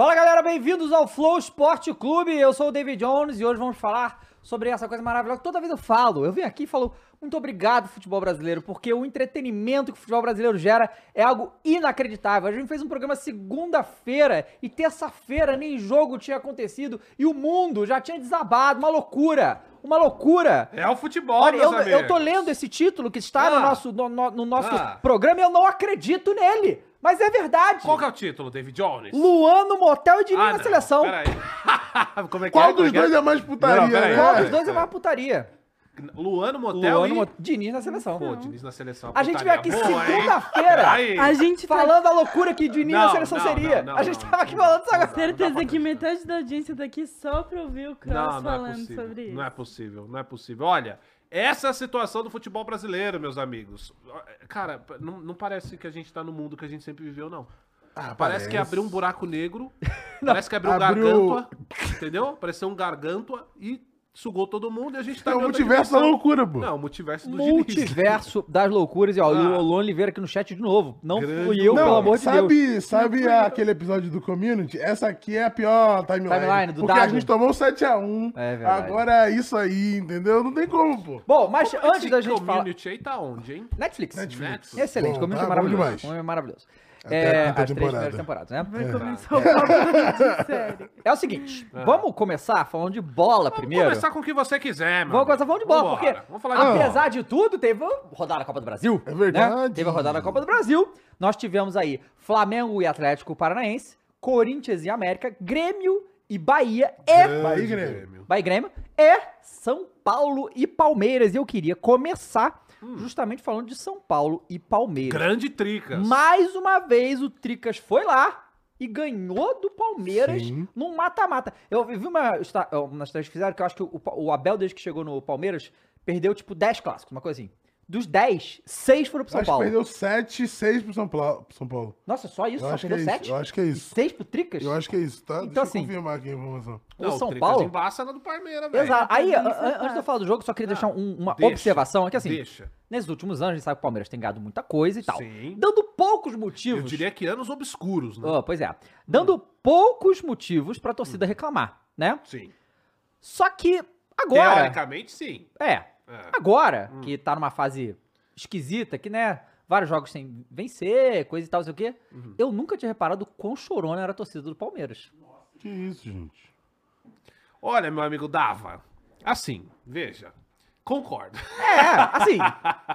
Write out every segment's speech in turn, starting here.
Fala galera, bem-vindos ao Flow Esporte Clube. Eu sou o David Jones e hoje vamos falar sobre essa coisa maravilhosa que toda vez eu falo. Eu vim aqui e falo muito obrigado, futebol brasileiro, porque o entretenimento que o futebol brasileiro gera é algo inacreditável. A gente fez um programa segunda-feira e terça-feira nem jogo tinha acontecido e o mundo já tinha desabado, uma loucura. Uma loucura. É o futebol, Olha, eu, amigos. eu tô lendo esse título que está no Ah. nosso, no, no- no nosso Ah. programa e eu não acredito nele. Mas é verdade. Qual que é o título, David Jones? Luan no motel e Diniz Ah, na não, seleção. Peraí. Como é que Qual é? Dos é que é? dois é mais putaria, Não, né? Qual É, dos dois é é. mais putaria? Luan no motel Luan e... motel, Diniz na seleção. Pô, Diniz na seleção. A gente veio aqui segunda-feira. A gente tá falando a loucura que Diniz na Não, seleção não, seria. não, não, a gente não, tava aqui não. falando isso agora. Certeza que metade da audiência tá aqui só pra ouvir o Cross Não, não é falando possível. sobre isso. Não é possível, não é possível. Olha, essa é a situação do futebol brasileiro, meus amigos. Cara, não, não parece que a gente tá no mundo que a gente sempre viveu, não. Ah, Parece que abriu um buraco negro, parece que abriu um Abriu- gargantua, entendeu? Pareceu um gargantua e sugou todo mundo e a gente tá É o multiverso da loucura, pô. Não, o multiverso do Diniz. Multiverso das loucuras. E ó, Ah. o Luan Oliveira aqui no chat de novo. Não Grande fui eu, Luan. pelo amor de sabe, Deus. Sabe aquele episódio do Community? Essa aqui é a pior timeline. Timeline do porque a gente tomou 7x1. É verdade. Agora é isso aí, entendeu? Não tem como, pô. Bom, mas Como antes da gente falar... community aí tá onde, hein? Netflix. Netflix. Excelente, Bom, community tá é bom maravilhoso. demais. Community é maravilhoso. Até É, a as três temporada. primeiras temporadas, né? Vai começar o papo de série. É o seguinte, vamos começar falando de bola Vamos primeiro. começar com o que você quiser, mano. Vamos começar falando de bola, Vambora, porque Vamos falar de apesar de tudo, teve a rodada da Copa do Brasil. É verdade. né? Teve a rodada da Copa do Brasil. Nós tivemos aí Flamengo e Atlético Paranaense, Corinthians e América, Grêmio e Bahia e Bahia e Grêmio. Bahia e Grêmio e São Paulo e Palmeiras. E eu queria começar justamente falando de São Paulo e Palmeiras. Grande Tricas. Mais uma vez o Tricas foi lá e ganhou do Palmeiras Sim. num mata-mata. Eu vi uma, estatística que fizeram que eu acho que o, o Abel, desde que chegou no Palmeiras, perdeu tipo 10 clássicos, uma coisa assim. Dos 10, 6 foram pro São acho que Paulo. perdeu 7, 6 pro São Paulo. São Paulo. Nossa, só isso? Eu Só acho, que perdeu é 7? isso. eu acho que é E isso. 6 pro Tricas? Eu acho que é isso, tá? Então, Deixa assim, eu confirmar aqui a informação. o Não, São Tricas Paulo- embaça na do Palmeiras, velho. Exato. Aí, é antes de eu falar do jogo, só queria deixar um- uma Deixa, observação. É que assim, Deixa. nesses últimos anos, a gente sabe que o Palmeiras tem ganhado muita coisa e tal. Sim. Dando poucos Eu motivos. diria que anos obscuros, né? Oh, pois é. Dando poucos motivos pra torcida reclamar, né? Sim. Só que agora. Teoricamente, sim. É. É. Agora, Hum. que tá numa fase esquisita, que, né? Vários jogos sem vencer, coisa e tal, não sei o quê. Uhum. Eu nunca tinha reparado o quão chorona era a torcida do Palmeiras. Que isso, gente. Olha, meu amigo Dava, assim, veja, concordo. É, assim.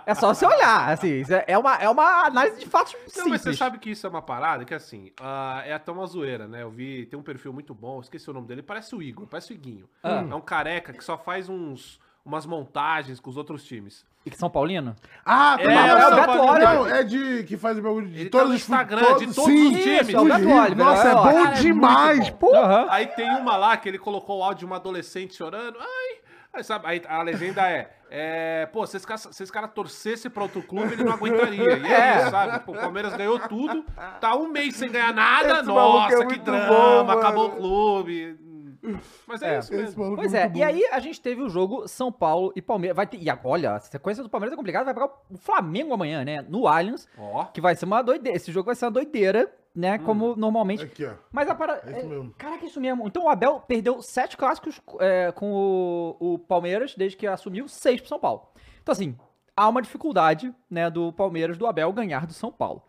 é só você olhar. Assim, isso é uma, é uma análise de fatos simples. Não, mas você sabe que isso é uma parada que, assim, ah, é até uma zoeira, né? Eu vi, tem um perfil muito bom, esqueci o nome dele, parece o Igor, parece o Iguinho. Ah. É um careca que só faz uns, umas montagens com os outros times. E que São Paulino? Ah, É, tá. é o não, Beto Oliver. Não, é de que faz o bagulho de Ele tá todos no os Instagram, todos- de todos sim, os times. Isso, é o Beto. Oliver. Nossa, é bom Cara, é demais, bom. pô. Aham. Aí tem uma lá que ele colocou o áudio de uma adolescente chorando. Ai. Aí, sabe, aí a legenda é, é, pô, se esse cara, se esse cara torcesse pra outro clube, ele não aguentaria. E é, isso, sabe? Pô, o Palmeiras ganhou tudo, tá um mês sem ganhar nada. Esse maluco Nossa, é que drama, bom, acabou o clube. Mas é, É. isso Esse mesmo. maluco Pois é é, e aí a gente teve o jogo São Paulo e Palmeiras. Vai ter, e olha, a sequência do Palmeiras é complicada, vai pegar o Flamengo amanhã, né? No Allianz, Ó, que vai ser uma doideira. Esse jogo vai ser uma doideira, né? Como normalmente. Aqui, ó. Mas a parada. É isso mesmo. Caraca, é isso mesmo. Então o Abel perdeu sete clássicos é, com o, o Palmeiras desde que assumiu, seis pro São Paulo. Então, assim, há uma dificuldade, né, do Palmeiras, do Abel, ganhar do São Paulo.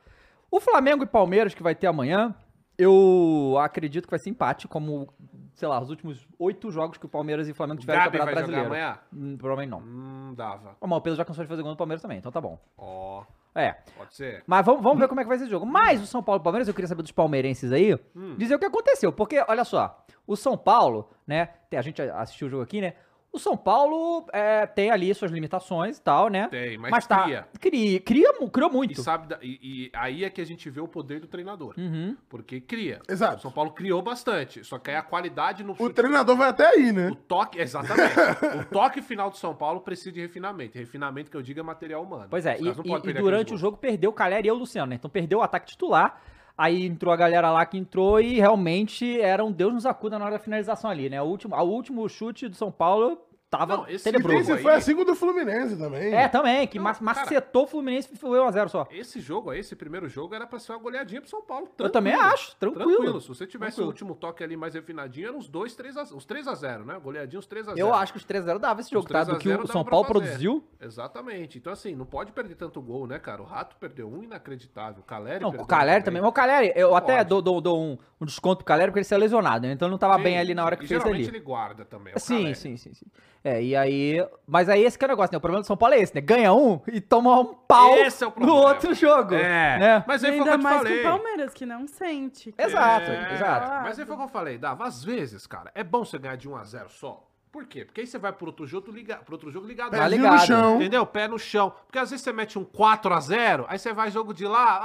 O Flamengo e Palmeiras, que vai ter amanhã, eu acredito que vai ser empate, como, sei lá, os últimos oito jogos que o Palmeiras e o Flamengo tiveram no Gabi vai Campeonato jogar Brasileiro. amanhã? Hum, provavelmente não. Hum, dava. Ó, Mas o Pedro já cansou de fazer gol no Palmeiras também, então tá bom. Ó, É. pode ser. Mas vamos, vamos ver como é que vai ser esse jogo. Mas o São Paulo e Palmeiras, eu queria saber dos palmeirenses aí, dizer o que aconteceu. Porque, olha só, o São Paulo, né? A gente assistiu o jogo aqui, né? O São Paulo é, tem ali suas limitações e tal, né? Tem, mas tá, cria. Cria, cria criou E, muito. sabe, da- e, e aí é que a gente vê o poder do treinador. Uhum. Porque cria. Exato. O São Paulo criou bastante. Só que aí a qualidade no O chute. treinador vai até aí, né? O toque, exatamente. o toque final do São Paulo precisa de refinamento. Refinamento que eu digo é material humano. Pois é, Os e, caras não e- podem e perder durante o aqueles jogo perdeu o Calera e o Luciano, né? Então perdeu o ataque titular. Aí entrou a galera lá que entrou e realmente era um Deus nos acuda na hora da finalização ali, né? O último, o último chute do São Paulo tava Não, esse tenebroso. Esse foi assim com o do Fluminense também. É, também, que Não, ma- macetou o Fluminense e foi 1x0 só. Esse jogo aí, esse primeiro jogo, era pra ser uma goleadinha pro São Paulo. Eu também tranquilo. acho, tranquilo. Se você tivesse Tranquilo. o último toque ali mais refinadinho, eram os 2, 3 a, os 3 a 0 né? Goleadinho, os 3 a 0 Eu acho que os 3x0 dava esse jogo, tá? 3 a Do que 0 o São Paulo produziu. Exatamente. Então, assim, não pode perder tanto gol, né, cara? O Rato perdeu um inacreditável. O Caleri Não, perdeu o Caleri também. Mas o Caleri, eu até Pode. dou, dou- dou um, um desconto pro Caleri porque ele saiu lesionado, né? Então ele não tava Sim, bem ali na hora que fez geralmente ali. ele guarda também. é o Sim, sim, sim, sim. É, e aí. Mas aí esse que é o negócio, né? O problema do São Paulo é esse, né? Ganha um e toma um pau Esse é o no outro jogo. É, né? mas aí foi o que Ainda eu mais falei. que o Palmeiras, que não sente. Exato, É, exato. Mas aí foi o que eu falei, Dava, às vezes, cara, é bom você ganhar de 1 a 0 só. Por quê? Porque aí você vai pro outro jogo, liga, pro outro jogo ligado. Tá Pezinho ligado. no chão. Entendeu? Pé no chão. Porque às vezes você mete um 4 a 0 aí você vai jogo de lá,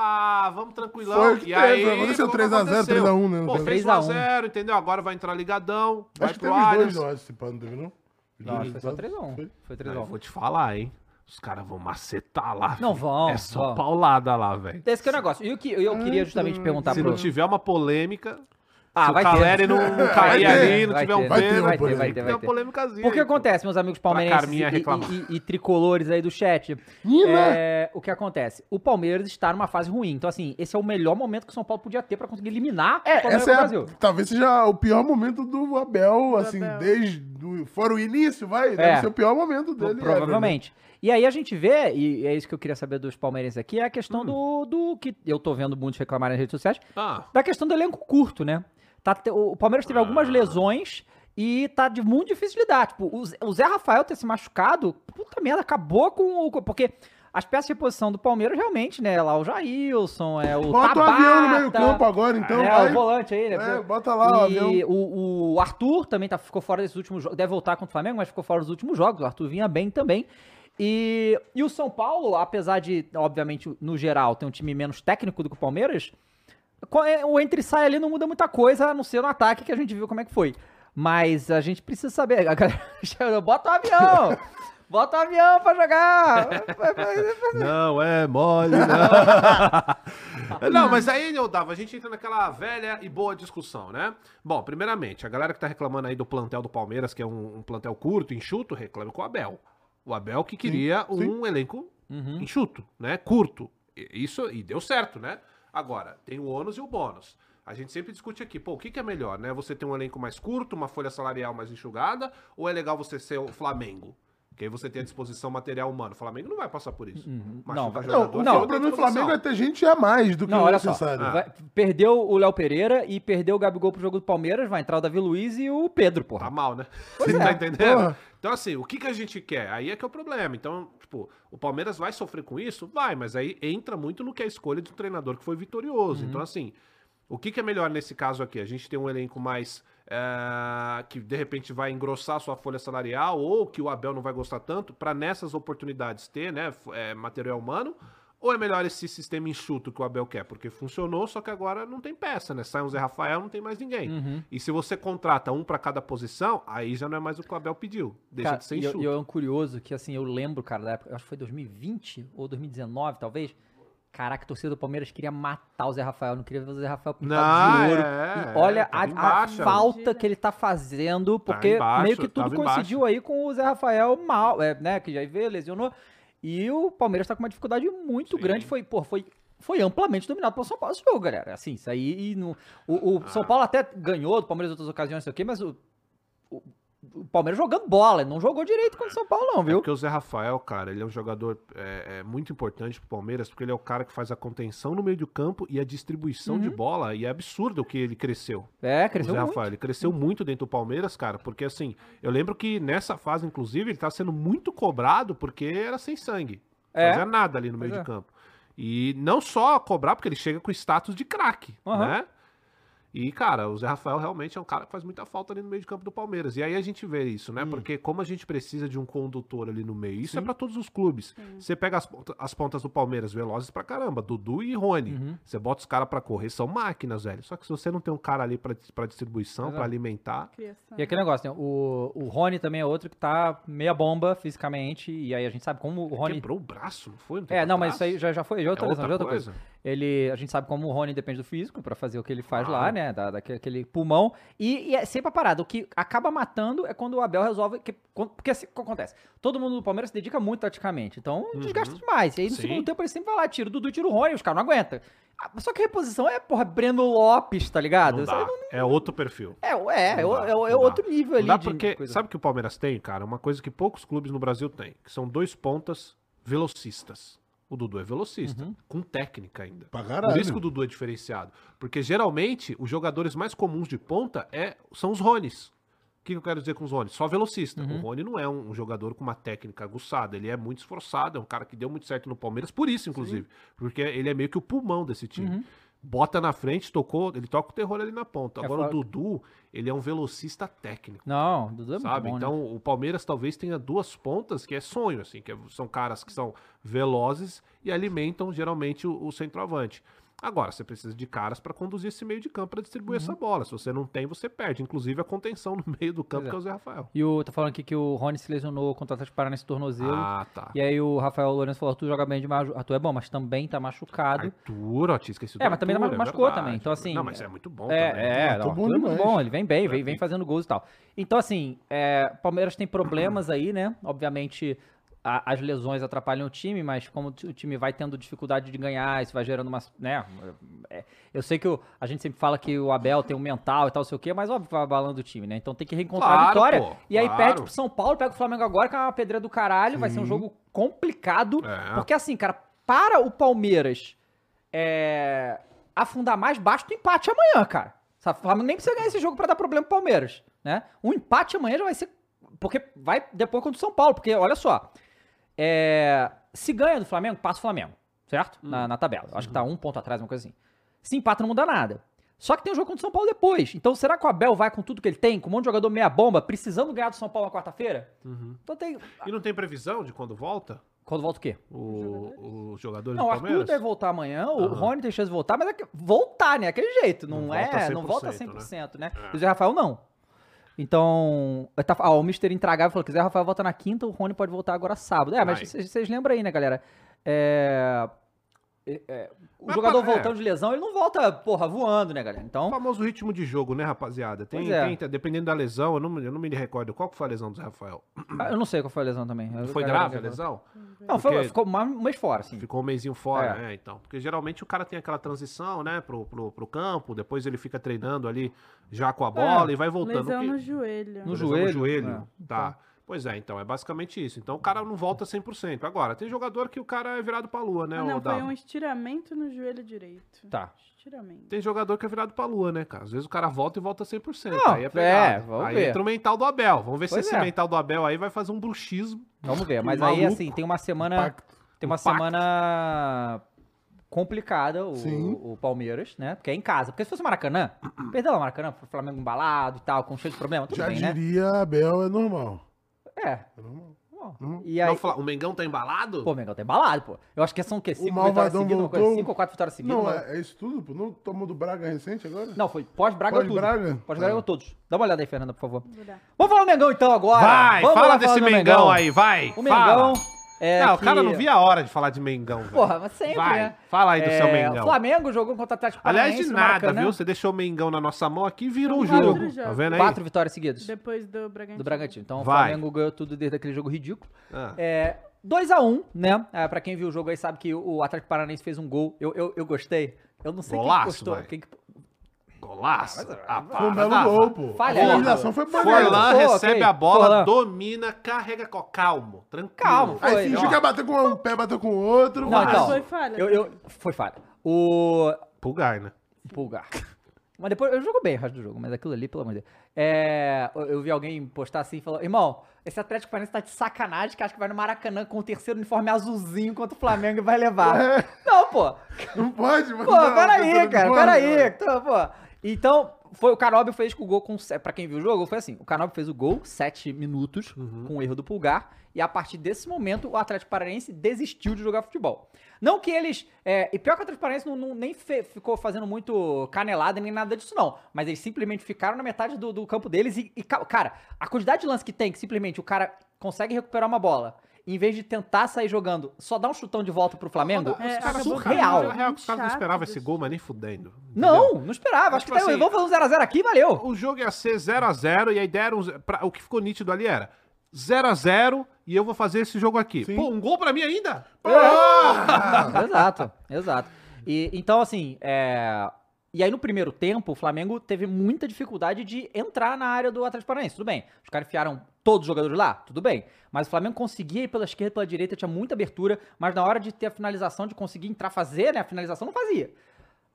ah, vamos tranquilão. Foi que e teve, aí, aconteceu como 3 a 0, aconteceu? 3 a 1, né, Pô, caso. fez 3 1 a a 1. 0 entendeu? Agora vai entrar ligadão, vai Acho que pro teve os dois, Allianz. eu acho, esse pano, teve não? Não, foi só resultados? 3x1. Foi? Foi Não, eu 3x1. vou te falar, hein? Os caras vão macetar lá. Não filho. vão, É só vão. paulada lá, velho. Esse que é o negócio. E o que eu queria justamente perguntar Se pro. não tiver uma polêmica, Ah, se o vai ter. Caleri não, não Vai cair ter, ali, não vai tiver ter, um vai ter vai ter, vai ter, tem uma ter. polêmicazinha. Porque pô. acontece, meus amigos palmeirenses e, e- e- e tricolores aí do chat. É, o que acontece? O Palmeiras está numa fase ruim. Então, assim, esse é o melhor momento que o São Paulo podia ter pra conseguir eliminar o É, Palmeiras essa é do a- Brasil. talvez seja o pior momento do Abel, assim, Abel. desde. Do, fora o início, vai. É. Deve ser o pior momento dele. Provavelmente. E aí a gente vê, e é isso que eu queria saber dos palmeirenses aqui, é a questão do, do que eu tô vendo muitos reclamarem nas redes sociais, Ah, da questão do elenco curto, né? Tá, o Palmeiras teve algumas lesões e tá de muito difícil de lidar. Tipo, o Zé- o Rafael ter se machucado, puta merda, acabou com o. Porque as peças de posição do Palmeiras realmente, né? Lá o Jailson, é o. Bota o Tabata, avião no meio campo agora, então. é, vai. o volante aí, né? É, bota lá o e avião. o, o Arthur também tá, ficou fora desses últimos jogos. Deve voltar contra o Flamengo, mas ficou fora dos últimos jogos. O Arthur vinha bem também. E, e o São Paulo, apesar de, obviamente, no geral, ter um time menos técnico do que o Palmeiras, o entre e sai ali não muda muita coisa, a não ser no ataque que a gente viu como é que foi. Mas a gente precisa saber. A galera bota o avião! Bota o avião pra jogar! não é mole, não. não, mas aí, eu dava, a gente entra naquela velha e boa discussão, né? Bom, primeiramente, a galera que tá reclamando aí do plantel do Palmeiras, que é um, um plantel curto, enxuto, reclama com o Abel. O Abel que queria um elenco enxuto, né? Curto. Isso, e deu certo, né? Agora, tem o ônus e o bônus. A gente sempre discute aqui, pô, o que, que é melhor, né? Você ter um elenco mais curto, uma folha salarial mais enxugada, ou é legal você ser o Flamengo? Que aí você tem a disposição material humana. O Flamengo não vai passar por isso. Machuca Não, vai- jogador, Não, não, o problema do. Flamengo é ter gente a mais do que Não, o olha só. vai- perdeu o Léo Pereira e perdeu o Gabigol pro jogo do Palmeiras, vai entrar o Davi Luiz e o Pedro, porra. Tá mal, né? Pois Você é. tá entendendo? Porra. Então, assim, o que, que a gente quer? Aí é que é o problema. Então, tipo, o Palmeiras vai sofrer com isso? Vai, mas aí entra muito no que é a escolha de um treinador que foi vitorioso. Então, assim, o que, que é melhor nesse caso aqui? A gente tem um elenco mais. Eh, que de repente vai engrossar sua folha salarial ou que o Abel não vai gostar tanto para nessas oportunidades ter né, eh, material humano ou é melhor esse sistema enxuto que o Abel quer? Porque funcionou, só que agora não tem peça, né? Sai um Zé Rafael, não tem mais ninguém. E se você contrata um para cada posição, aí já não é mais o que o Abel pediu. Deixa Cara, de ser e eu, enxuto. e eu é um curioso que, assim, eu lembro, cara, da época, acho que foi 2020 ou 2019, talvez. Caraca, a torcida do Palmeiras queria matar o Zé Rafael, não queria ver o Zé Rafael pintado Não, de ouro. é, e olha tava a, a falta que ele tá fazendo, porque embaixo, meio que tudo coincidiu aí com o Zé Rafael mal, é, né, que já veio, lesionou. E o Palmeiras tá com uma dificuldade muito Sim. grande, foi, pô, foi foi amplamente dominado pelo São Paulo esse jogo, galera. Assim, isso aí. e no- o o Ah. São Paulo até ganhou do Palmeiras em outras ocasiões, não sei o quê, mas o, o, o Palmeiras jogando bola, não jogou direito contra o São Paulo, não, É viu? porque o Zé Rafael, cara, ele é um jogador é, é, muito importante pro Palmeiras, porque ele é o cara que faz a contenção no meio do campo e a distribuição de bola. E é absurdo o que ele cresceu. É, o cresceu Zé muito. Rafael, ele cresceu muito dentro do Palmeiras, cara, porque assim, eu lembro que nessa fase, inclusive, ele tá sendo muito cobrado porque era sem sangue. É. fazia nada ali no meio Pois de é. campo. E não só cobrar, porque ele chega com status de craque, Aham. né? E, cara, o Zé Rafael realmente é um cara que faz muita falta ali no meio de campo do Palmeiras. E aí a gente vê isso, Hum. né? Porque como a gente precisa de um condutor ali no meio, isso é pra todos os clubes. Você pega as, as pontas do Palmeiras, velozes pra caramba, Dudu e Rony. Uhum. Você bota os caras pra correr, são máquinas, velho. Só que se você não tem um cara ali pra, pra distribuição, pra alimentar, Criação. E aquele negócio, né? O, o Rony também é outro que tá meia bomba fisicamente, e aí a gente sabe como o Rony. quebrou o braço, não foi? Um É, não, mas isso aí já, já foi, já é outra, É lesão, outra já é outra coisa. coisa. Ele, a gente sabe como o Rony depende do físico pra fazer o que ele faz lá, Claro. né? Né? Da, daquele pulmão. E, e é sempre a parada. O que acaba matando é quando o Abel resolve. Que, porque assim, o que acontece? Todo mundo do Palmeiras se dedica muito taticamente. Então, desgasta demais. E aí no Sim. segundo tempo ele sempre vai lá, tira o Dudu, tira o Rony, os caras não aguentam. Ah, Só que a reposição é, porra, Breno Lopes, tá ligado? Não dá. É outro perfil. É, é, é, Não é, é não outro nível ali Não dá porque, coisa. sabe o que o Palmeiras tem, cara? Uma coisa que poucos clubes no Brasil têm, que são dois pontas velocistas. O Dudu é velocista, Uhum. com técnica ainda. Pra Por caralho. isso que o Dudu é diferenciado. Porque geralmente os jogadores mais comuns de ponta é, são os Rones. O que eu quero dizer com os Rones? Só velocista. Uhum. O Rony não é um, um jogador com uma técnica aguçada. Ele é muito esforçado, é um cara que deu muito certo no Palmeiras, por isso, inclusive. Porque ele é meio que o pulmão desse time. Uhum. Bota na frente, tocou, ele toca o terror ali na ponta. É Agora o foda. Dudu, ele é um velocista técnico. Não, o Dudu é Sabe? bom, né? então o Palmeiras talvez tenha duas pontas que é sonho, assim, que é- são caras que são velozes e alimentam geralmente o, o centroavante. Agora, você precisa de caras para conduzir esse meio de campo para distribuir essa bola. Se você não tem, você perde. Inclusive a contenção no meio do campo, Uhum. É. que é o Zé Rafael. E o, tá falando aqui que o Rony se lesionou contra o Atlético Paranaense tornozelo. Ah, tá. E aí o Rafael Lourenço falou, tu joga bem demais, Arthur é bom, mas também tá machucado. Arthur, ó, tinha esquecido É, mas também Arthur, machucou verdade. também, então, assim, Não, mas é muito bom É, também. é, Tô não, bom Arthur é muito bom, ele vem bem, vem, vem fazendo gols e tal. Então, assim, é, Palmeiras tem problemas aí, né? Obviamente, a- as lesões atrapalham o time, mas como o ti- o time vai tendo dificuldade de ganhar, isso vai gerando umas, né? é, eu sei que o- a gente sempre fala que o Abel tem um mental e tal, sei o quê, mas óbvio que vai abalando o time, né? Então tem que reencontrar a Claro, vitória. pô, e aí claro. perde pro São Paulo, pega o Flamengo agora, que é uma pedreira do caralho, vai ser um jogo complicado. É. Porque assim, cara, para o Palmeiras é, afundar mais baixo do empate amanhã, cara. Sabe? O Flamengo nem precisa ganhar esse jogo pra dar problema pro Palmeiras, né? Um empate amanhã já vai ser... Porque vai depois contra o São Paulo, porque olha só, é, se ganha do Flamengo, passa o Flamengo, certo? Na, na tabela. Eu acho que tá um ponto atrás, uma coisa assim. Se empata, não muda nada. Só que tem um jogo contra o São Paulo depois. Então, será que o Abel vai com tudo que ele tem, com um monte de jogador meia-bomba, precisando ganhar do São Paulo na quarta-feira? Uhum. Então tem... E não tem previsão de quando volta Quando volta o quê? o, os jogadores Não, do o Arthur Palmeiras? deve voltar amanhã, o. Rony tem chance de voltar, mas é que voltar, né? Aquele jeito, não, Não é, volta não volta 100%, 100%, né? É. E o Zé Rafael não. Então, tá- ó, o Mr. Intragável falou Zé Rafael volta na quinta, o Rony pode voltar agora sábado. É, mas vocês lembram aí, né, galera? É, é, é, o Mas, jogador pa- é. voltando de lesão, ele não volta, porra, voando, né, galera? O Então, famoso ritmo de jogo, né, rapaziada? Tem, é. tem- dependendo da lesão, eu não, eu não me recordo. Qual que foi a lesão do Zé Rafael? ah, eu não sei qual foi a lesão também. Eu- Foi grave a lesão? Não, foi, ficou mais- um mês fora, assim. Ficou um mêsinho fora, É. é. então. Porque geralmente o cara tem aquela transição, né, pro, pro, pro campo, depois ele fica treinando ali já com a bola e vai voltando. Lesão que- no joelho. No lesão joelho, joelho. é. Tá. Pois é, então é basicamente isso. Então o cara não volta 100%. Agora, tem jogador que o cara é virado pra lua, né, Ah, não, foi Dava? um estiramento no joelho direito. Tá. Estiramento. Tem jogador que é virado pra lua, né, cara? Às vezes o cara volta e volta 100%. Não, aí é é, vamos aí ver. entra o mental do Abel. Vamos ver Pois se esse é. mental do Abel aí vai fazer um bruxismo. Vamos ver. Mas aí, assim, tem uma semana. Impacto. Tem uma Impacto. semana complicada o, o Palmeiras, né? Porque é em casa. Porque se fosse Maracanã, perdeu o Maracanã, o Flamengo embalado e tal, com cheio de problema, tudo Já bem, né? diria Abel, é normal. É. É normal. Bom, E aí, Não, fala- o Mengão tá embalado? pô, o Mengão tá embalado, pô. Eu acho que são o quê? Cinco vitórias Malvadão seguidas, uma coisa, voltou. cinco ou quatro vitórias seguidas? Não, uma- é, é isso tudo, pô. Não tomou do Braga recente agora? Não, foi pós-Braga tudo. Pós-Braga? Pós-Braga ganhou todos. Dá uma olhada aí, Fernanda, por favor. Vamos falar do Mengão então agora. Vai, Vamos fala desse do Mengão, aí, vai. O fala. É não, que- o cara não via a hora de falar de Mengão, velho. Porra, mas sempre, Vai, né? fala aí do seu É, Mengão. O Flamengo jogou contra o Atlético Aliás, Paranaense de no nada, Maracanã. viu? Você deixou o Mengão na nossa mão aqui e virou o Quatro jogo. Tá vendo aí? Quatro vitórias seguidas. Depois do Bragantino. do Bragantino. Então Vai. o Flamengo ganhou tudo desde aquele jogo ridículo. Ah. É, 2x1, né? É, pra quem viu o jogo aí sabe que o Atlético Paranaense fez um gol. Eu, eu, eu gostei. Eu não sei quem Golaço, que postou. Quem que... Golaço. Ah, Foi um belo gol, pô. Falha, a né? finalização foi boa. Forlan recebe ok. a bola, Forlan. domina, carrega com calmo, tranquilo. Calmo, Aí Foi, fingiu ó. que ia bater com um pé, bateu com o outro. Não, vai. então. Foi falha. Eu, eu, foi falha. O Pulgar, né? Pulgar. Mas depois, eu jogo bem o resto do jogo, mas aquilo ali, pelo amor de Deus. É, eu, eu vi alguém postar assim e falou: Irmão, esse Atlético Paranaense tá de sacanagem que acho que vai no Maracanã com o terceiro uniforme azulzinho contra o Flamengo e vai levar. Não, pô. Não pode, mano. Pô, peraí, cara, peraí. Então, pô. Então, foi, o Canóbio fez com o gol com. Pra quem viu o jogo, foi assim: o Canóbio fez o gol, sete minutos, com o erro do pulgar. E a partir desse momento, o Atlético Paranaense desistiu de jogar futebol. Não que eles. é, e pior que o Atlético Paranaense não, não- nem fe- ficou fazendo muito canelada nem nada disso, não. Mas eles simplesmente ficaram na metade do, do campo deles e, e, ca- cara, a quantidade de lance que tem, que simplesmente o cara consegue recuperar uma bola em vez de tentar sair jogando, só dar um chutão de volta pro Flamengo, É, Os caras acabou surreal. Na real, os caras não esperavam esse gol, mas nem fudendo. Não, não esperava. Acho Tipo que tá, assim, vamos fazer um 0x0 aqui, valeu. O jogo ia ser 0x0 e a ideia era um, ze- pra- o que ficou nítido ali era 0x0 e eu vou fazer esse jogo aqui. Sim. Pô, um gol pra mim ainda? exato, exato. E, então, assim, é... E aí, no primeiro tempo, o Flamengo teve muita dificuldade de entrar na área do Atlético Paranaense. Tudo bem. Os caras enfiaram todos os jogadores lá? Tudo bem. Mas o Flamengo conseguia ir pela esquerda pela direita, tinha muita abertura, mas na hora de ter a finalização, de conseguir entrar, fazer né, a finalização, não fazia.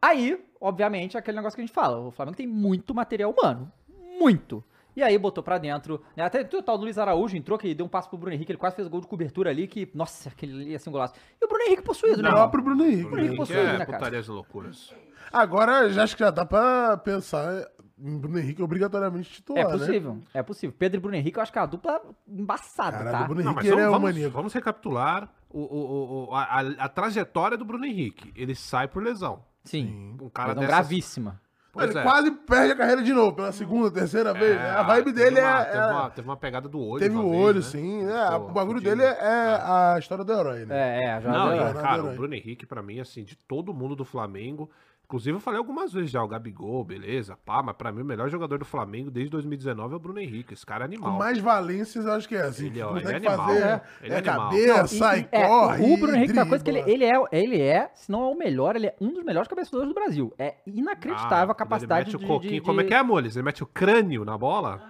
Aí, obviamente, é aquele negócio que a gente fala. O Flamengo tem muito material humano. Muito. E aí botou pra dentro. Né? Até o tal do Luiz Araújo entrou, que deu um passo pro Bruno Henrique, ele quase fez gol de cobertura ali, que, nossa, aquele ali ia ser um golaço. E o Bruno Henrique possuído, né? O irmão? próprio Bruno Henrique. Bruno Henrique né? possuído, é né, cara? putarias e loucuras. Agora, já acho que já dá pra pensar em Bruno Henrique obrigatoriamente titular, É né? possível, é possível. Pedro e Bruno Henrique, eu acho que é uma dupla embaçada, Caralho, tá? o Bruno Não, Henrique mas ele é vamos, um vamos, vamos recapitular o, o- o- a, a- a trajetória do Bruno Henrique. Ele sai por lesão. Sim. Um cara Lesão dessas- gravíssima. Pois ele é. quase perde a carreira de novo, pela segunda, terceira vez. É, A vibe dele uma- é. Teve é- uma, teve uma pegada do olho. Teve o vez, olho, né? sim. É, Pô, o bagulho dele é a história do herói, né? É, é, já Não, e, Jornada cara, herói. o Bruno Henrique, pra mim, assim, de todo mundo do Flamengo. Inclusive, eu falei algumas vezes já, o Gabigol, beleza, pá, mas pra mim o melhor jogador do Flamengo desde 2019 é o Bruno Henrique. Esse cara é Com animal. mais valências, eu acho que é assim. Ele é- que ele é animal, fazer é. Ele é é animal. cabeça, E- sai, e- é, corre. o Bruno Henrique tem uma coisa que ele, ele é, ele é, se não é o melhor, ele é um dos melhores cabeçadores do Brasil. É inacreditável Ah, a capacidade ele mete de, o coquinho. de- Como é de- que é, Moles? Ele mete o crânio na bola?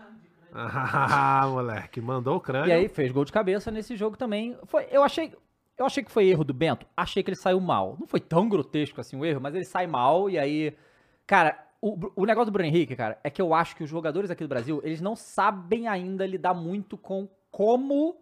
Ah, moleque, mandou o crânio. E aí fez gol de cabeça nesse jogo também. Foi, eu achei, eu achei que foi erro do Bento. Achei que ele saiu mal. Não foi tão grotesco assim o erro, mas ele sai mal e aí, cara, o, o negócio do Bruno Henrique, cara, é que eu acho que os jogadores aqui do Brasil, eles não sabem ainda lidar muito com como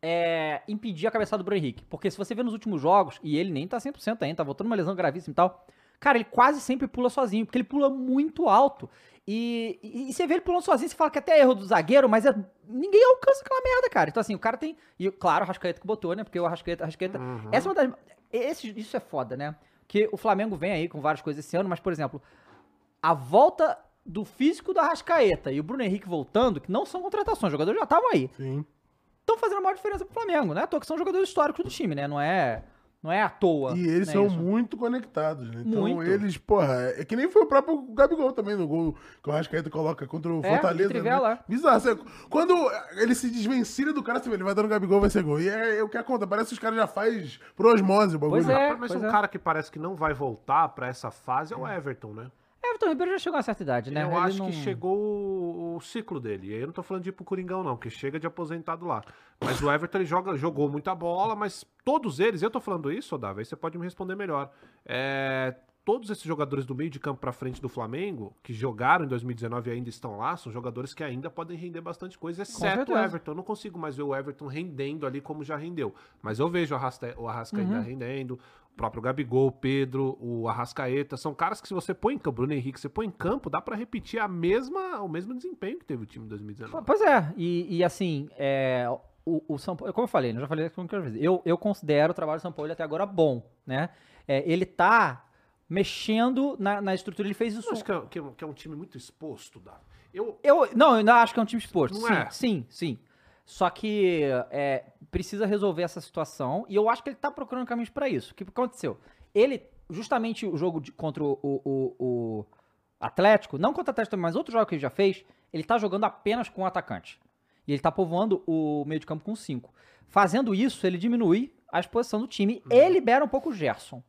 é, impedir a cabeçada do Bruno Henrique. Porque se você vê nos últimos jogos, e ele nem tá 100% ainda, tá voltando uma lesão gravíssima e tal, cara, ele quase sempre pula sozinho, porque ele pula muito alto. E, e, e você vê ele pulando sozinho, você fala que até é erro do zagueiro, mas é, ninguém alcança aquela merda, cara. Então, assim, o cara tem. E, claro, o Rascaeta que botou, né? Porque o Rascaeta. Rascaeta Essa é uma das. Esse, isso é foda, né? Que o Flamengo vem aí com várias coisas esse ano, mas, por exemplo, a volta do físico do Arrascaeta e o Bruno Henrique voltando, que não são contratações, os jogadores já estavam aí, Sim. estão fazendo a maior diferença pro Flamengo, né? Toa que são jogadores históricos do time, né? Não é, não é à toa. E eles né, são isso. muito conectados, né? Então Muito. eles, porra, é que nem foi o próprio Gabigol também no gol que o Rascaeta coloca contra o É, Fortaleza. né? Bizarro. Você- Quando ele se desvencilha do cara, você vê, ele vai dando Gabigol, vai ser gol. E é, é o que acontece. Parece que os caras já faz por osmose o bagulho. Pois é. Mas pois um é. cara que parece que não vai voltar pra essa fase é o Everton, né? Everton Ribeiro já chegou a certa idade, né? Eu Ele acho não- que chegou o, o ciclo dele. E aí eu não tô falando de ir pro Coringão, não, porque chega de aposentado lá. Mas o Everton ele joga, jogou muita bola, mas todos eles, eu tô falando isso, Odava, aí você pode me responder melhor. É, todos esses jogadores do meio de campo pra frente do Flamengo, que jogaram em 2019 e ainda estão lá, são jogadores que ainda podem render bastante coisa, exceto o. Everton. Eu não consigo mais ver o Everton rendendo ali como já rendeu. Mas eu vejo o, Arrasta, o Arrascaeta Uhum. rendendo, o próprio Gabigol, o Pedro, o Arrascaeta. São caras que se você põe em campo, Bruno Henrique, você põe em campo, dá pra repetir a mesma, o mesmo desempenho que teve o time em 2019. Pois é, e, e assim, é, o, o São Paulo, como eu falei, né, eu já falei eu, eu considero o trabalho do São Paulo até agora bom, né? É, ele tá mexendo na, na estrutura, ele fez Eu isso. acho que é, que é um- é time muito exposto, Dá. Eu, Eu, não, eu ainda acho que é um time exposto. Não sim, é? sim, sim. Só que é, precisa resolver essa situação e eu acho que ele tá procurando caminhos pra isso. O que aconteceu? Ele, justamente o jogo de- contra o, o- o- Atlético, não contra o Atlético mas outro jogo que ele já fez, ele tá jogando apenas com o atacante. E ele tá povoando o meio de campo com cinco. Fazendo isso, ele diminui a exposição do time e libera um pouco o Gerson.